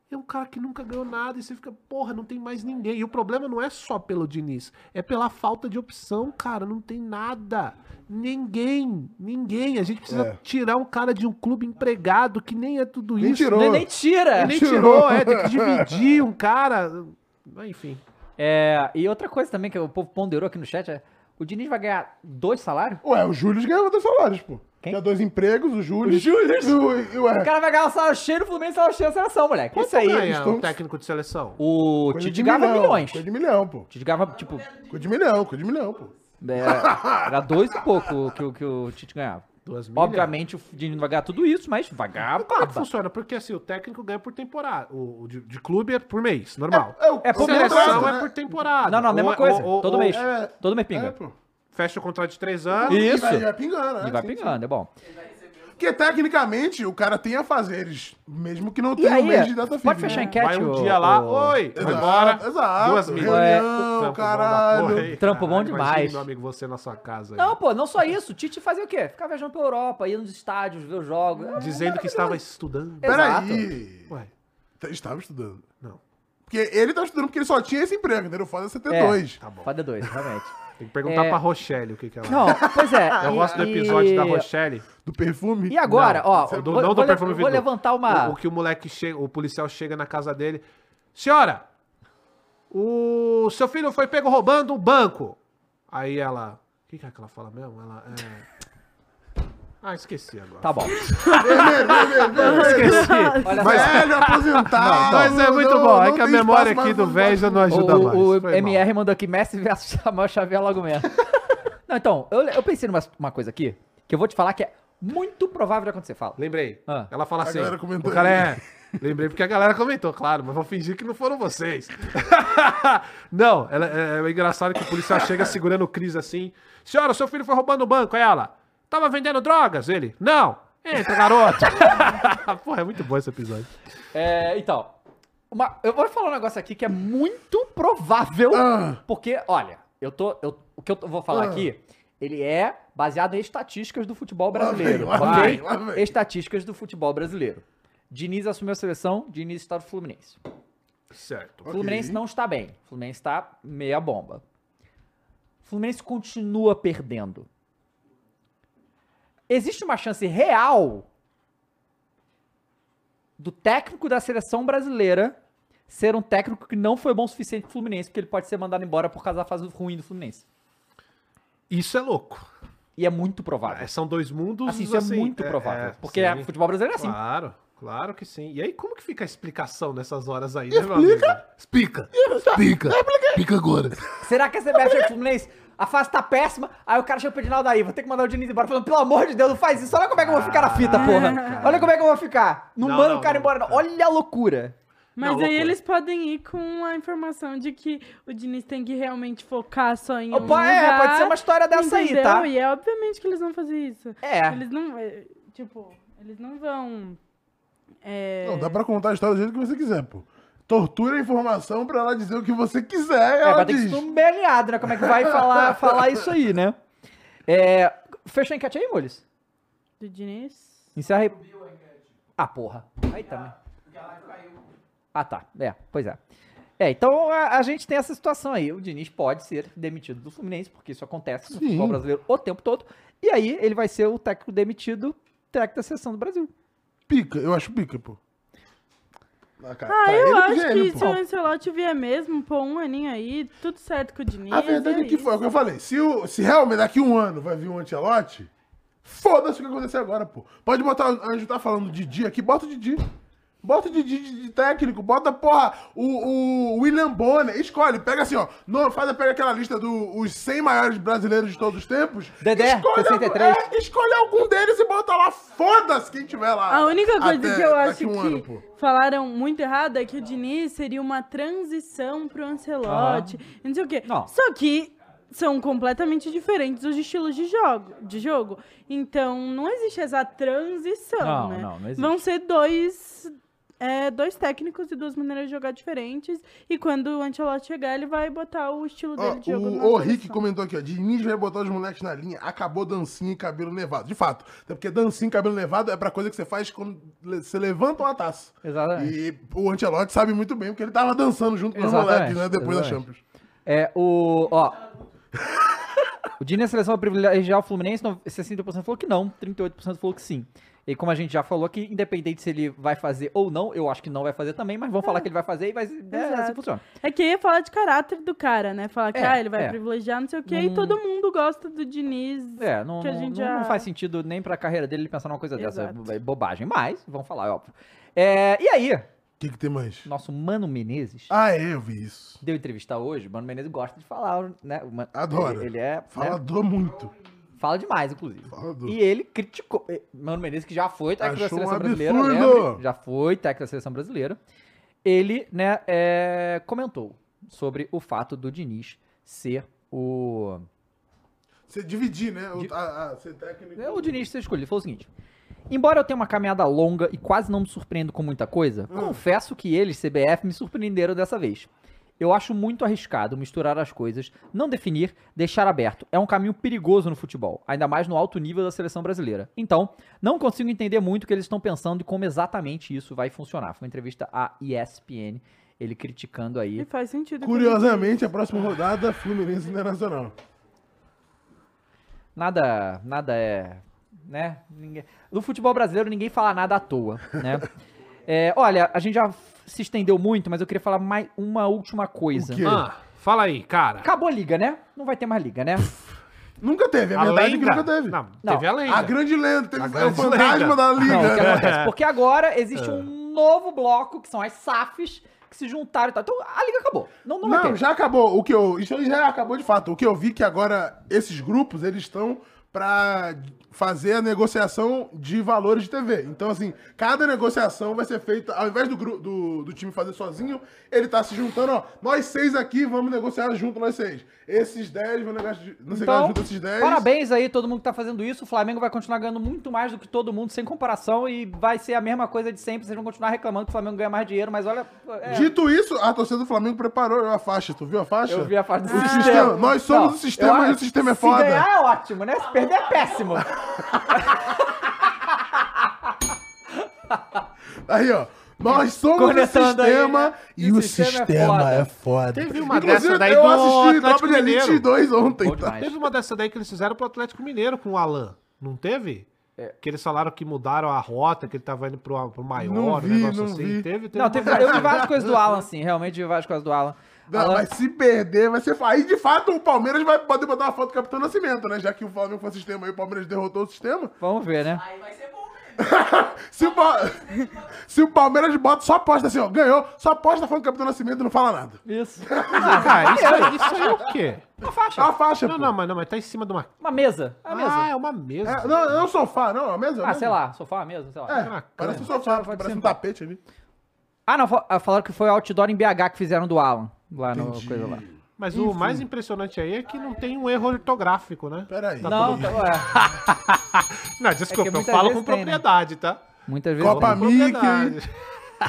É um cara que nunca ganhou nada e você fica, porra, não tem mais ninguém. E o problema não é só pelo Diniz, é pela falta de opção, cara. Não tem nada. Ninguém, ninguém. A gente precisa É. tirar um cara de um clube empregado que nem é tudo Nem isso. tirou. Nem, nem tira. E nem Tirou. tirou, é, tem que dividir um cara. Enfim. É, e outra coisa também que o povo ponderou aqui no chat é: o Diniz vai ganhar dois salários? Ué, o Júlio ganhava dois salários, pô. Quem? Tinha dois empregos, o Júlio. O Júlio? E o, e, ué, O cara vai ganhar um salário cheio no Fluminense salário cheio na seleção, moleque. Quanto Isso aí. ganha estão- um técnico de seleção? O coisa Tite ganhava milhão, milhões. Coisa de milhão, pô. O Tite ganhava, tipo, Coisa de milhão, coisa de milhão, pô. era, era dois e pouco que, o- que o Tite ganhava. Duas? Obviamente o Diniz vai ganhar tudo isso, mas vai ganhar Como é que funciona? Porque assim, o técnico ganha por temporada. O, o de, de clube é por mês, normal. É, o- É por o mês, Seleção contrato, é por temporada. Não, não, mesma Ou- coisa. ou- todo ou- mês. é- todo mês É, pinga. pô. Fecha o contrato de três anos. Isso. E vai, vai pingando, né? E vai Sim, pingando, é bom. Porque tecnicamente o cara tem afazeres, mesmo que não tenha aí, um mês de data pode FIFA. fechar a né? enquete? Vai um dia lá, oi, Exato, embora. exato. Duas milhas. Reunião, Trampo bom da caralho. porra, hein? Trampo bom demais. imagina, meu amigo, você na sua casa aí. Não, pô, não só isso. Tite fazia o quê? Ficava viajando pela Europa, ia nos estádios, ver os jogos. É, Dizendo que estava estudando. Peraí. Ué, Estava estudando. não. Porque ele tá estudando porque ele só tinha esse emprego, entendeu? Foda você ter É. dois. Tá bom. Fada 2, realmente. Tem que perguntar É. pra Rochelle o que, que ela Não, pois é. Eu e- gosto do e- episódio da Rochelle. Do perfume. E agora, ó, Do- vou, não do vou le- perfume vou levantar uma... O, o que o moleque chega, o policial chega na casa dele. Senhora, o seu filho foi pego roubando um banco. Aí ela. O que, que é que ela fala mesmo? Ela é. Ah, esqueci agora. Tá bom. Vermelho, vermelho, vermelho. Esqueci. Olha Mas- só. Velho aposentado. Mas é muito não- bom. É não que a memória aqui do velho já não ajuda o, mais. o Foi mal. MR mandou aqui Messi versus Samuel Xavier logo mesmo. Não, então, eu, eu pensei numa uma coisa aqui, que eu vou te falar que é muito provável de acontecer. Fala. Lembrei. Ah. Ela fala A assim. galera comentou O cara é. Lembrei porque a galera comentou, claro, mas vou fingir que não foram vocês. não, ela, é, é engraçado que o policial chega segurando o Cris assim. Senhora, seu filho foi roubando o banco. Aí ela, tava vendendo drogas? Ele, não. Entra, garoto. Porra, é muito bom esse episódio. É, então, uma- eu vou falar um negócio aqui que é muito provável, Ah. porque, olha, eu tô, eu- o que eu tô- vou falar Ah. aqui, ele é baseado em estatísticas do futebol Lá brasileiro, vem, lá ok? vem, lá vem. Estatísticas do futebol brasileiro. Diniz assumiu a seleção, Diniz está no Fluminense. Certo. O Fluminense não está bem. O Fluminense está meia bomba. O Fluminense continua perdendo. Existe uma chance real do técnico da seleção brasileira ser um técnico que não foi bom o suficiente pro Fluminense, porque ele pode ser mandado embora por causa da fase ruim do Fluminense. Isso é louco. E é muito provável. É, são dois mundos. Assim, isso é muito provável. porque sim. é futebol brasileiro é assim. Claro. Claro que sim. E aí, como que fica a explicação nessas horas aí, né, amigo? Explica. Explica. Explica agora. Será que a CBF pro Fluminense? A fase tá péssima, aí o cara chega pro Edinaldo aí, vou ter que mandar o Diniz embora, falando, pelo amor de Deus, não faz isso, olha como é que eu vou ficar na fita, porra. Olha como é que eu vou ficar. Não, Não, manda não, o cara não. embora, não. Olha a loucura. Mas Não, aí loucura. eles podem ir com a informação de que o Diniz tem que realmente focar só em um Opa, é, lugar, pode ser uma história dessa aí, entendeu? tá? E é obviamente que eles vão fazer isso. É. Eles não, é, tipo, eles não vão... é, Não, dá pra contar a história do jeito que você quiser, pô. Tortura a informação pra ela dizer o que você quiser. É, ela vai ter que ser um bem alinhado, né? Como é que vai falar, falar isso aí, né? É, fecha a enquete aí, Mules. Do Diniz. Encerra aí. Ah, porra. Aí também. Ah, tá. É, pois é. É, então a, a gente tem essa situação aí. O Diniz pode ser demitido do Fluminense, porque isso acontece no Sim. futebol brasileiro o tempo todo. E aí ele vai ser o técnico demitido, técnico da seleção do Brasil. Pica, eu acho pica, pô. Ah, cara, Ah, pra eu acho pra que ele, se pô. o Ancelotti vier mesmo, pô, um aninho aí, tudo certo com o Diniz. A verdade é, que isso. foi, é o que eu falei. Se, o, se realmente daqui um ano vai vir um Antelote, foda-se o que acontecer agora, pô. Pode botar, a gente tá falando de Didi aqui, bota o Didi. Bota Didi de, de técnico, bota, porra, o, o William Bonner, escolhe, pega assim, ó, no, faz, pega aquela lista dos 100 maiores brasileiros de todos os tempos. Dedé, escolhe, 63. É, escolhe algum deles e bota lá, foda-se quem tiver lá. A única coisa até que eu acho um que pô. falaram muito errado é que o Diniz seria uma transição pro Ancelotti. e Não sei o quê. Não. Só que são completamente diferentes os estilos de jogo, de jogo. Então, não existe essa transição, Não, né? não, não existe. Vão ser dois, é, dois técnicos e duas maneiras de jogar diferentes. E quando o Ancelotti chegar, ele vai botar o estilo dele de jogo na o, o Rick comentou aqui, ó. Diniz vai botar os moleques na linha, acabou dancinha e cabelo nevado. De fato. Até porque dancinha e cabelo nevado é pra coisa que você faz quando você levanta uma taça. Exatamente. E o Antelote sabe muito bem, porque ele tava dançando junto com os Exatamente, moleques, né? Depois da exatamente. Champions. É, o. Ó. O Diniz na seleção vai privilegiar o Fluminense, no- 60% falou que não, 38% falou que sim. E como a gente já falou aqui, independente se ele vai fazer ou não, eu acho que não vai fazer também, mas vamos falar que ele vai fazer e vai. É, assim funciona. É que ia falar de caráter do cara, né? Falar que É, ah, ele vai é. privilegiar não sei o quê. E Hum. todo mundo gosta do Diniz. É, não, Que a gente não- já- não faz sentido nem pra carreira dele ele pensar numa coisa dessa. Exato. É bobagem. Mas, vamos falar, é óbvio. É, e aí, O que, que tem mais? nosso Mano Menezes Ah, é, eu vi isso. deu entrevista hoje. O Mano Menezes gosta de falar, né? Mano- Adora. Ele, ele é. né, Falador muito. Fala demais, inclusive. Falador. E ele criticou. eh, Mano Menezes, que já foi técnico da Achou um seleção brasileira, lembra? Já foi técnico da seleção brasileira. Ele, né, é, comentou sobre o fato do Diniz ser o. Você dividir, né? O, a, a, ser técnico. É o Diniz ser escolhido. Ele falou o seguinte. Embora eu tenha uma caminhada longa e quase não me surpreendo com muita coisa, Hum. confesso que eles, CBF, me surpreenderam dessa vez. Eu acho muito arriscado misturar as coisas, não definir, deixar aberto. É um caminho perigoso no futebol, ainda mais no alto nível da seleção brasileira. Então, não consigo entender muito o que eles estão pensando e como exatamente isso vai funcionar. Foi uma entrevista à ESPN, ele criticando aí. E faz sentido. Curiosamente, a próxima rodada, Fluminense Internacional. Nada, nada é, né? Ninguém- No futebol brasileiro ninguém fala nada à toa, né? É, olha, a gente já se estendeu muito, mas eu queria falar mais uma última coisa. O quê? Ah, fala aí, cara. Acabou a liga, né? Não vai ter mais liga, né? Nunca teve, a, A verdade é que lenda? nunca teve. Não, Não, teve a lenda. A grande lenda, teve A é o fantasma lenda. da liga. Não, o que né? acontece? Porque agora existe um novo bloco, que são as SAFs, que se juntaram e tal. Então a liga acabou. Não, não, Não, já acabou. O que eu, isso aí já acabou de fato. O que eu vi que agora esses grupos eles estão pra fazer a negociação de valores de TV. Então, assim, cada negociação vai ser feita, ao invés do, do, do time fazer sozinho, ele tá se juntando, ó. Nós seis aqui vamos negociar junto, nós seis. Esses dez vão negociar, Então, junto esses dez. parabéns aí todo mundo que tá fazendo isso. O Flamengo vai continuar ganhando muito mais do que todo mundo, sem comparação, e vai ser a mesma coisa de sempre. Vocês vão continuar reclamando que o Flamengo ganha mais dinheiro, mas olha. é, Dito isso, a torcida do Flamengo preparou a faixa. Tu viu a faixa? eu vi a parte do O sistema. Nós somos o sistema e o sistema é se foda. ganhar é ótimo, né? Se perder é péssimo. Aí, ó. Nós somos Cornetando o aí, sistema né? e o sistema, é, foda. Teve uma Inclusive, dessa daí eu do assisti Atlético Top de Elite Mineiro. 2 ontem, tá? Teve uma dessa daí que eles fizeram pro Atlético Mineiro com o Alan. Não teve? É. Que eles falaram que mudaram a rota, que ele tava indo pro, pro maior, Não um vi, negócio não assim. vi. Teve, teve Não, teve, eu vi aí. várias coisas do Alan, sim. Realmente vi várias coisas do Alan. Não, Alan- mas se perder, vai ser. Aí, de fato, o Palmeiras vai poder botar uma foto do Capitão Nascimento, né? Já que o Flamengo foi sistema e o Palmeiras derrotou o sistema. Vamos ver, né? Aí vai ser bom mesmo. Se o, Pa- Se o Palmeiras bota, só aposta assim, ó, ganhou, só aposta falando Capitão Nascimento e não fala nada. Isso. Ah, cara, isso, aí- isso aí é o quê? Uma faixa. Uma faixa, Não, pô. não, mas, não, mas tá em cima de uma. Uma mesa. É uma Ah, mesa. é uma mesa. É, não, não é um sofá, não, é uma mesa. é uma Ah, sei mesa. lá, sofá, mesa, sei lá. É, parece um sofá, parece um tapete ali. Ah, não, ah, falaram que foi outdoor em BH que fizeram do Alan. Lá no coisa lá. Mas o mais impressionante aí é que não tem um erro ortográfico, né? Peraí. Tá Não, tá, ué, Não, desculpa, eu muitas falo com tem, né? propriedade, tá? muitas vezes. Copa Com Mickey. propriedade.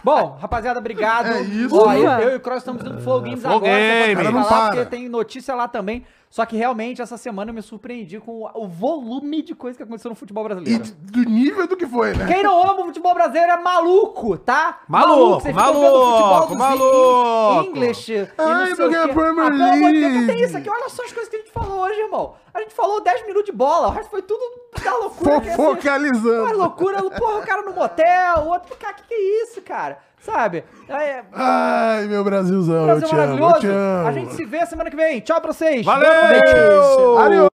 Bom, rapaziada, obrigado. É isso. Ó, eu, eu e o Cross estamos indo pro Flow Games Flow agora. Game. não para. porque tem notícia lá também. Só que realmente essa semana eu me surpreendi com o, volume de coisa que aconteceu no futebol E brasileiro. de- do nível do que foi, né? Quem não ama o futebol brasileiro é maluco, tá? Maluco, maluco, maluco. in- English. e Ai, não sei porque o é. Premier Ah, pelo amor de Deus, que tem League. isso aqui? Olha só as coisas que a gente falou hoje, irmão. A gente falou 10 minutos de bola, o resto foi tudo da loucura. que é assim, Uma Fofocalizando. loucura, porra, o cara no motel, o outro, cara, que que é isso, cara? Sabe? É, Ai, meu Brasilzão, Brasil eu te amo, eu maravilhoso. te amo. A gente se vê semana que vem. Tchau pra vocês. Valeu! Adeus.